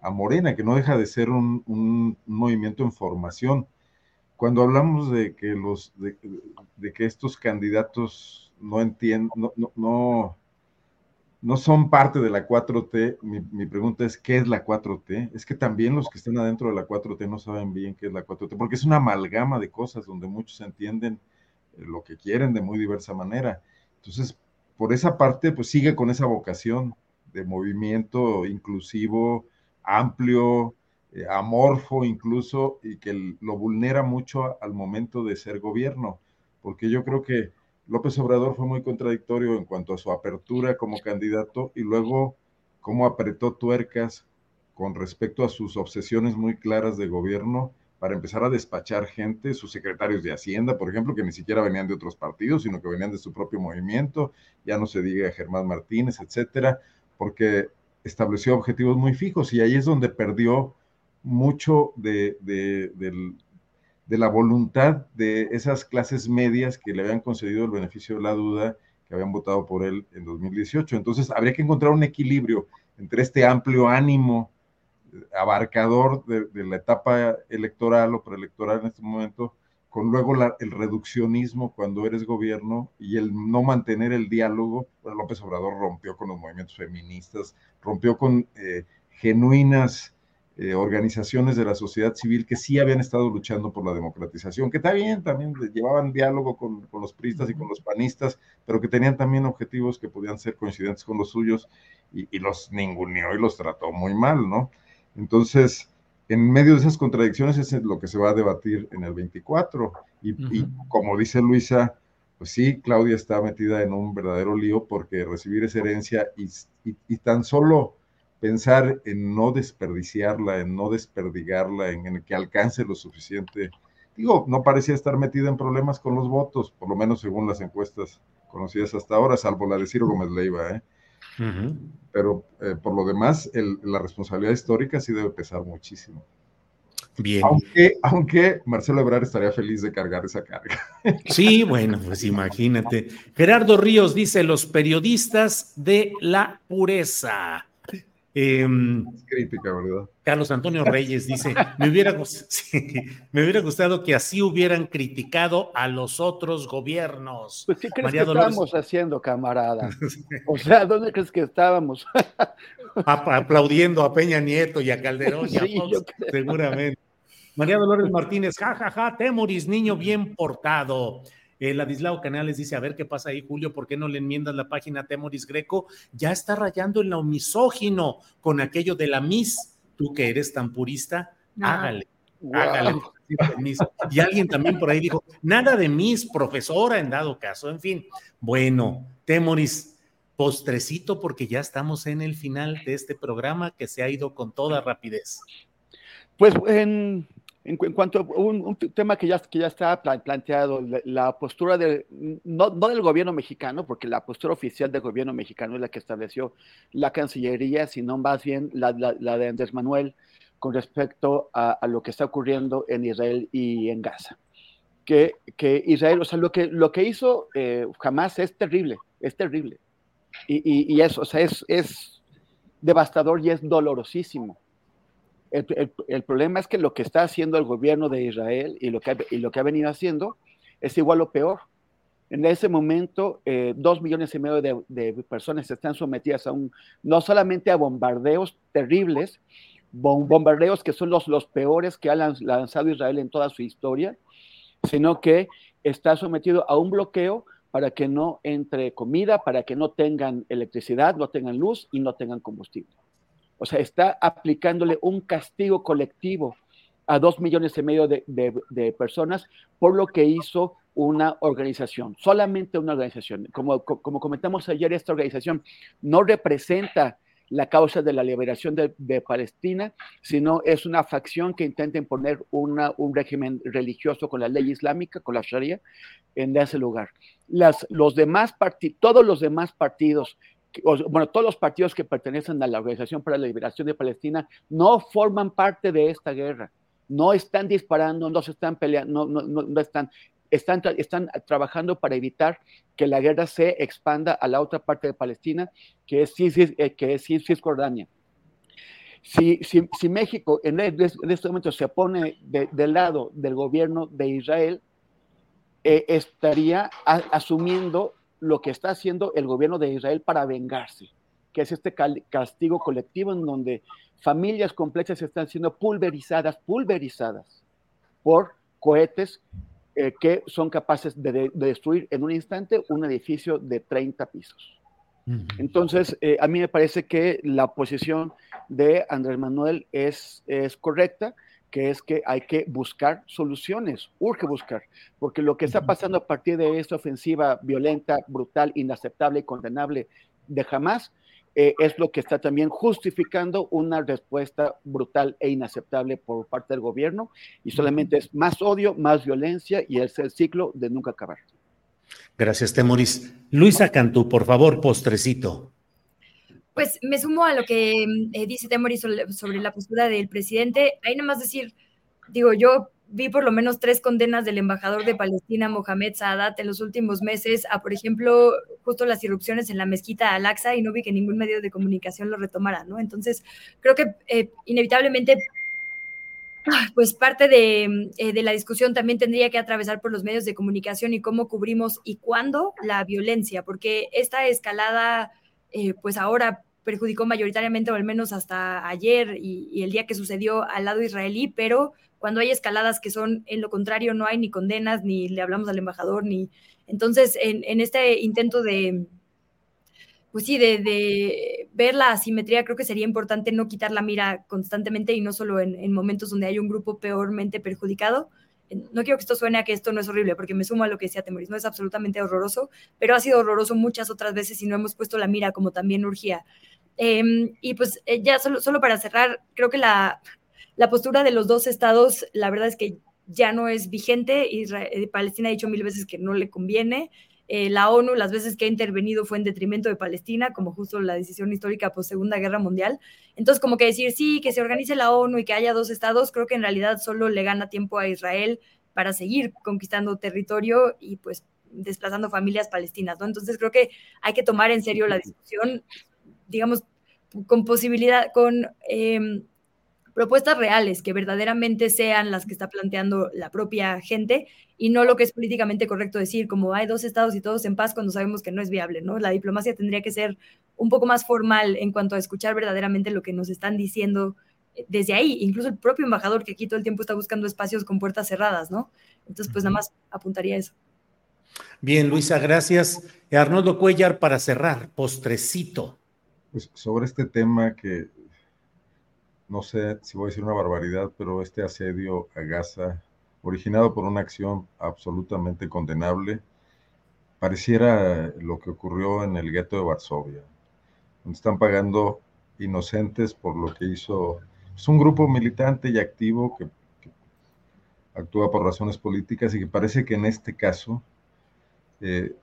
a Morena, que no deja de ser un, movimiento en formación. Cuando hablamos de que, los, de, que estos candidatos no entienden, no, no, no, son parte de la 4T, mi, mi, pregunta es, ¿qué es la 4T? Es que también los que están adentro de la 4T no saben bien qué es la 4T, porque es una amalgama de cosas donde muchos entienden lo que quieren de muy diversa manera. Entonces, por esa parte, pues sigue con esa vocación de movimiento inclusivo, amplio, eh, amorfo incluso, y que lo vulnera mucho al momento de ser gobierno, porque yo creo que López Obrador fue muy contradictorio en cuanto a su apertura como candidato y luego cómo apretó tuercas con respecto a sus obsesiones muy claras de gobierno para empezar a despachar gente, sus secretarios de Hacienda, por ejemplo, que ni siquiera venían de otros partidos, sino que venían de su propio movimiento, ya no se diga Germán Martínez, etcétera, porque estableció objetivos muy fijos y ahí es donde perdió mucho de, de, la voluntad de esas clases medias que le habían concedido el beneficio de la duda, que habían votado por él en 2018. Entonces, habría que encontrar un equilibrio entre este amplio ánimo abarcador de, la etapa electoral o preelectoral en este momento, con luego el reduccionismo cuando eres gobierno y el no mantener el diálogo. Bueno, López Obrador rompió con los movimientos feministas, rompió con eh, genuinas eh, organizaciones de la sociedad civil que sí habían estado luchando por la democratización, que también, también llevaban diálogo con, los priistas y con los panistas, pero que tenían también objetivos que podían ser coincidentes con los suyos y, y los ninguneó y los trató muy mal, ¿no? Entonces, en medio de esas contradicciones es lo que se va a debatir en el 24. Y, como dice Luisa, pues sí, Claudia está metida en un verdadero lío porque recibir esa herencia y, tan solo pensar en no desperdiciarla, en no desperdigarla, en, en, que alcance lo suficiente. Digo, no parecía estar metida en problemas con los votos, por lo menos según las encuestas conocidas hasta ahora, salvo la de Ciro Gómez Leiva, ¿eh? Pero eh, por lo demás, la responsabilidad histórica sí debe pesar muchísimo. Bien. Aunque, aunque Marcelo Ebrard estaría feliz de cargar esa carga. Sí, bueno, pues imagínate. Gerardo Ríos dice: los periodistas de la pureza. Em, crítica, ¿verdad? Carlos Antonio Reyes dice, me hubiera, me hubiera gustado que así hubieran criticado a los otros gobiernos. Pues, ¿qué crees que estábamos haciendo, camarada? O sea, ¿dónde crees que estábamos? Aplaudiendo a Peña Nieto y a Calderón y a Fox, seguramente. María Dolores Martínez, jajaja, ja, ja, Temoris, niño bien portado. Eh, Ladislao Canales dice, a ver qué pasa ahí, Julio, ¿por qué no le enmiendas la página Temoris Greco? Ya está rayando en lo misógino con aquello de la Miss. Tú que eres tan purista, hágale, hágale. Y alguien también por ahí dijo, nada de Miss, profesora en dado caso. En fin, bueno, Temoris, postrecito porque ya estamos en el final de este programa que se ha ido con toda rapidez. Pues en, en, cuanto a un, tema que ya, que ya está planteado, la, postura del, no, del gobierno mexicano, porque la postura oficial del gobierno mexicano es la que estableció la Cancillería, sino más bien la, de Andrés Manuel con respecto a, lo que está ocurriendo en Israel y en Gaza. Que, que Israel, o sea, lo que, lo que hizo eh, jamás es terrible, es terrible. Y, y, eso, o sea, es, es devastador y es dolorosísimo el, problema es que lo que está haciendo el gobierno de Israel y lo que, ha venido haciendo es igual o peor. En ese momento, eh, dos millones y medio de, personas están sometidas a un, no solamente a bombardeos terribles, bombardeos que son los, los peores que ha lanzado Israel en toda su historia, sino que está sometido a un bloqueo para que no entre comida, para que no tengan electricidad, no tengan luz y no tengan combustible. O sea, está aplicándole un castigo colectivo a dos millones y medio de, personas por lo que hizo una organización, solamente una organización. Como, como comentamos ayer, esta organización no representa la causa de la liberación de, Palestina, sino es una facción que intenta imponer una, un régimen religioso con la ley islámica, con la Sharia, en ese lugar. Los demás todos los demás partidos bueno, todos los partidos que pertenecen a la Organización para la Liberación de Palestina no forman parte de esta guerra, no están disparando, no se están peleando, no, no, no están, están, están trabajando para evitar que la guerra se expanda a la otra parte de Palestina, que es, eh, que es Cisjordania. Si, si, si, México en, este momento se pone del lado del gobierno de Israel, eh, estaría asumiendo lo que está haciendo el gobierno de Israel para vengarse, que es este castigo colectivo en donde familias complejas están siendo pulverizadas, pulverizadas por cohetes eh, que son capaces de, destruir en un instante un edificio de 30 pisos. Entonces, eh, a mí me parece que la posición de Andrés Manuel es, es correcta que es que hay que buscar soluciones, urge buscar, porque lo que está pasando a partir de esta ofensiva violenta, brutal, inaceptable y condenable de Hamas, eh, es lo que está también justificando una respuesta brutal e inaceptable por parte del gobierno, y solamente es más odio, más violencia, y es el ciclo de nunca acabar. Gracias, Temoris. Luisa Cantú, por favor, postrecito. Pues me sumo a lo que mm, eh, dice Temori sobre, la postura del presidente. Ahí nada más decir, digo, yo vi por lo menos tres condenas del embajador de Palestina, Mohamed Saadat, en los últimos meses, a, por ejemplo, justo las irrupciones en la mezquita Al-Aqsa y no vi que ningún medio de comunicación lo retomara, ¿no? Entonces, creo que eh, inevitablemente ah, pues parte mm, eh, de, la discusión también tendría que atravesar por los medios de comunicación y cómo cubrimos y cuándo la violencia, porque esta escalada eh, pues ahora perjudicó mayoritariamente, o al menos hasta ayer y, el día que sucedió al lado israelí, pero cuando hay escaladas que son en lo contrario, no hay ni condenas, ni le hablamos al embajador, ni... Entonces, en, este intento de, pues sí, de, ver la asimetría, creo que sería importante no quitar la mira constantemente y no solo en, momentos donde hay un grupo peormente perjudicado. No quiero que esto suene a que esto no es horrible, porque me sumo a lo que decía Temoris, no es absolutamente horroroso, pero ha sido horroroso muchas otras veces y no hemos puesto la mira como también urgía. Em, y pues eh, ya solo, solo para cerrar, creo que la, la postura de los dos estados, la verdad es que ya no es vigente. Israel, eh, Palestina ha dicho mil veces que no le conviene. Eh, la ONU, las veces que ha intervenido fue en detrimento de Palestina, como justo la decisión histórica post Segunda Guerra Mundial. Entonces, como que decir sí, que se organice la ONU y que haya dos estados, creo que en realidad solo le gana tiempo a Israel para seguir conquistando territorio y pues desplazando familias palestinas, ¿no? Entonces creo que hay que tomar en serio la discusión, digamos, con posibilidad, con em, propuestas reales que verdaderamente sean las que está planteando la propia gente y no lo que es políticamente correcto decir, como hay dos estados y todos en paz cuando sabemos que no es viable, ¿no? La diplomacia tendría que ser un poco más formal en cuanto a escuchar verdaderamente lo que nos están diciendo eh, desde ahí, incluso el propio embajador que aquí todo el tiempo está buscando espacios con puertas cerradas, ¿no? Entonces, pues nada más apuntaría eso. Bien, Luisa, gracias. Arnoldo Cuellar, para cerrar, postrecito. Pues sobre este tema que no sé si voy a decir una barbaridad, pero este asedio a Gaza, originado por una acción absolutamente condenable, pareciera lo que ocurrió en el gueto de Varsovia, donde están pagando inocentes por lo que hizo es un grupo militante y activo que, que, actúa por razones políticas y que parece que en este caso eh,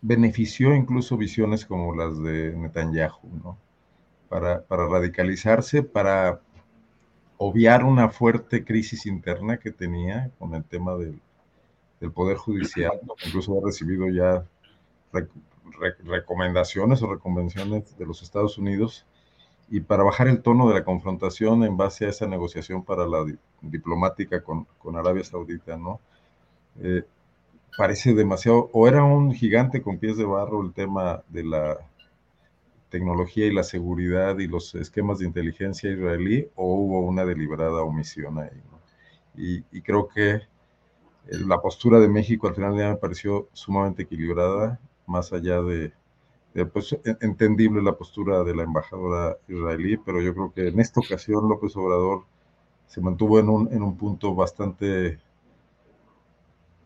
benefició incluso visiones como las de Netanyahu, ¿no? Para, radicalizarse, para obviar una fuerte crisis interna que tenía con el tema del, Poder Judicial, incluso ha recibido ya recomendaciones o reconvenciones de los Estados Unidos, y para bajar el tono de la confrontación en base a esa negociación para la diplomática con, Arabia Saudita, ¿no? Eh, parece demasiado, o era un gigante con pies de barro el tema de la tecnología y la seguridad y los esquemas de inteligencia israelí o hubo una deliberada omisión ahí. Y, creo que eh, la postura de México al final ya me pareció sumamente equilibrada, más allá de, pues, entendible la postura de la embajadora israelí, pero yo creo que en esta ocasión López Obrador se mantuvo en un, en un punto bastante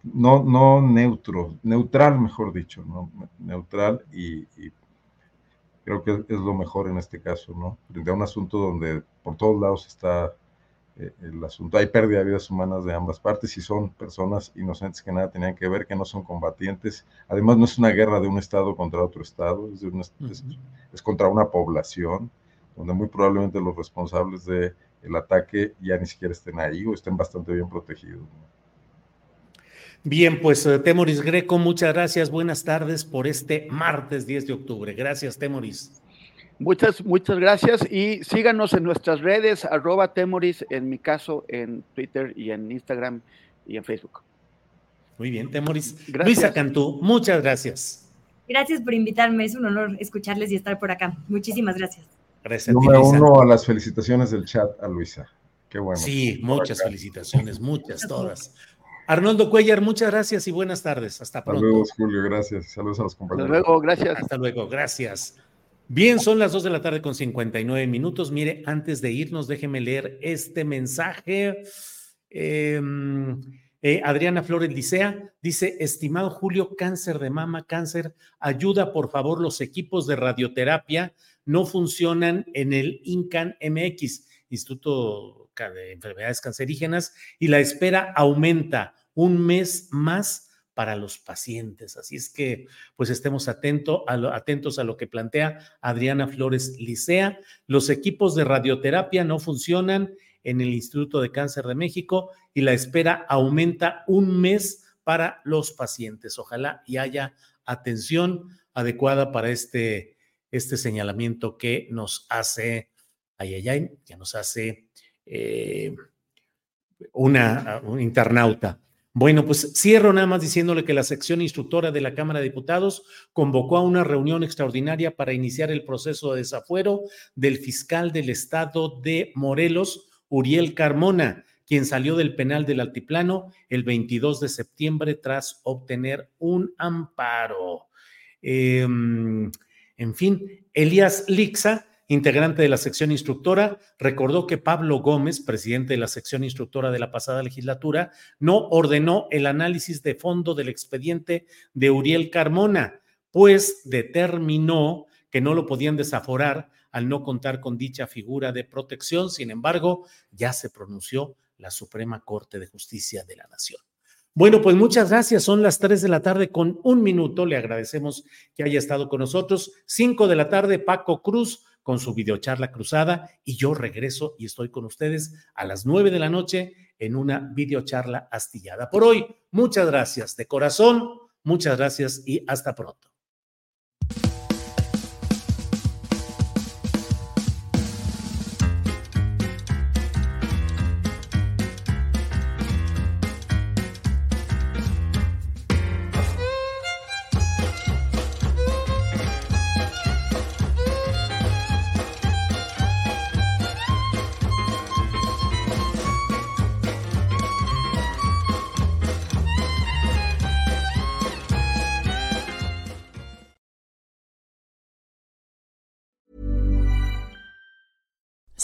no, no neutro, neutral, mejor dicho, ¿no? neutral y, y creo que es lo mejor en este caso, ¿no? Frente a un asunto donde por todos lados está eh, el asunto, hay pérdida de vidas humanas de ambas partes y son personas inocentes que nada tenían que ver, que no son combatientes. Además, no es una guerra de un Estado contra otro Estado, es, es, contra una población, donde muy probablemente los responsables del el ataque ya ni siquiera estén ahí o estén bastante bien protegidos. ¿no? Bien, pues eh, Temoris Greco, muchas gracias. Buenas tardes por este martes 10 de octubre. Gracias, Temoris. Muchas, muchas gracias y síganos en nuestras redes, arroba Temoris, en mi caso, en Twitter y en Instagram y en Facebook. Muy bien, Temoris. Gracias. Luisa Cantú, muchas gracias. Gracias por invitarme, es un honor escucharles y estar por acá. Muchísimas gracias. Gracias. Número uno a las felicitaciones del chat a Luisa. Qué bueno. Sí, muchas felicitaciones, muchas, todas. Arnoldo Cuellar, muchas gracias y buenas tardes. Hasta pronto. Hasta luego, Julio, gracias. Saludos a los compañeros. Hasta luego, gracias. Hasta luego, gracias. Bien, son las 2 de la tarde con 59 minutos. Mire, antes de irnos, déjeme leer este mensaje. Em, eh, Adriana Flores Licea dice, estimado Julio, cáncer de mama, cáncer, ayuda por favor, los equipos de radioterapia no funcionan en el INCAN MX, Instituto de enfermedades cancerígenas y la espera aumenta un mes más para los pacientes. Así es que, pues estemos atento atentos a lo que plantea Adriana Flores Licea. Los equipos de radioterapia no funcionan en el Instituto de Cáncer de México y la espera aumenta un mes para los pacientes. Ojalá y haya atención adecuada para este, este señalamiento que nos hace, ay, ay, ay, que nos hace eh, una, un internauta. Bueno, pues cierro nada más diciéndole que la sección instructora de la Cámara de Diputados convocó a una reunión extraordinaria para iniciar el proceso de desafuero del fiscal del estado de Morelos, Uriel Carmona, quien salió del penal del Altiplano el 22 de septiembre tras obtener un amparo. Em, en fin, Elías Lixa integrante de la sección instructora, recordó que Pablo Gómez, presidente de la sección instructora de la pasada legislatura, no ordenó el análisis de fondo del expediente de Uriel Carmona, pues determinó que no lo podían desaforar al no contar con dicha figura de protección. Sin embargo, ya se pronunció la Suprema Corte de Justicia de la Nación. Bueno, pues muchas gracias. Son las 3 de la tarde con un minuto. Le agradecemos que haya estado con nosotros. 5 de la tarde, Paco Cruz con su videocharla cruzada y yo regreso y estoy con ustedes a las 9 de la noche en una videocharla astillada. Por hoy, muchas gracias de corazón, muchas gracias y hasta pronto.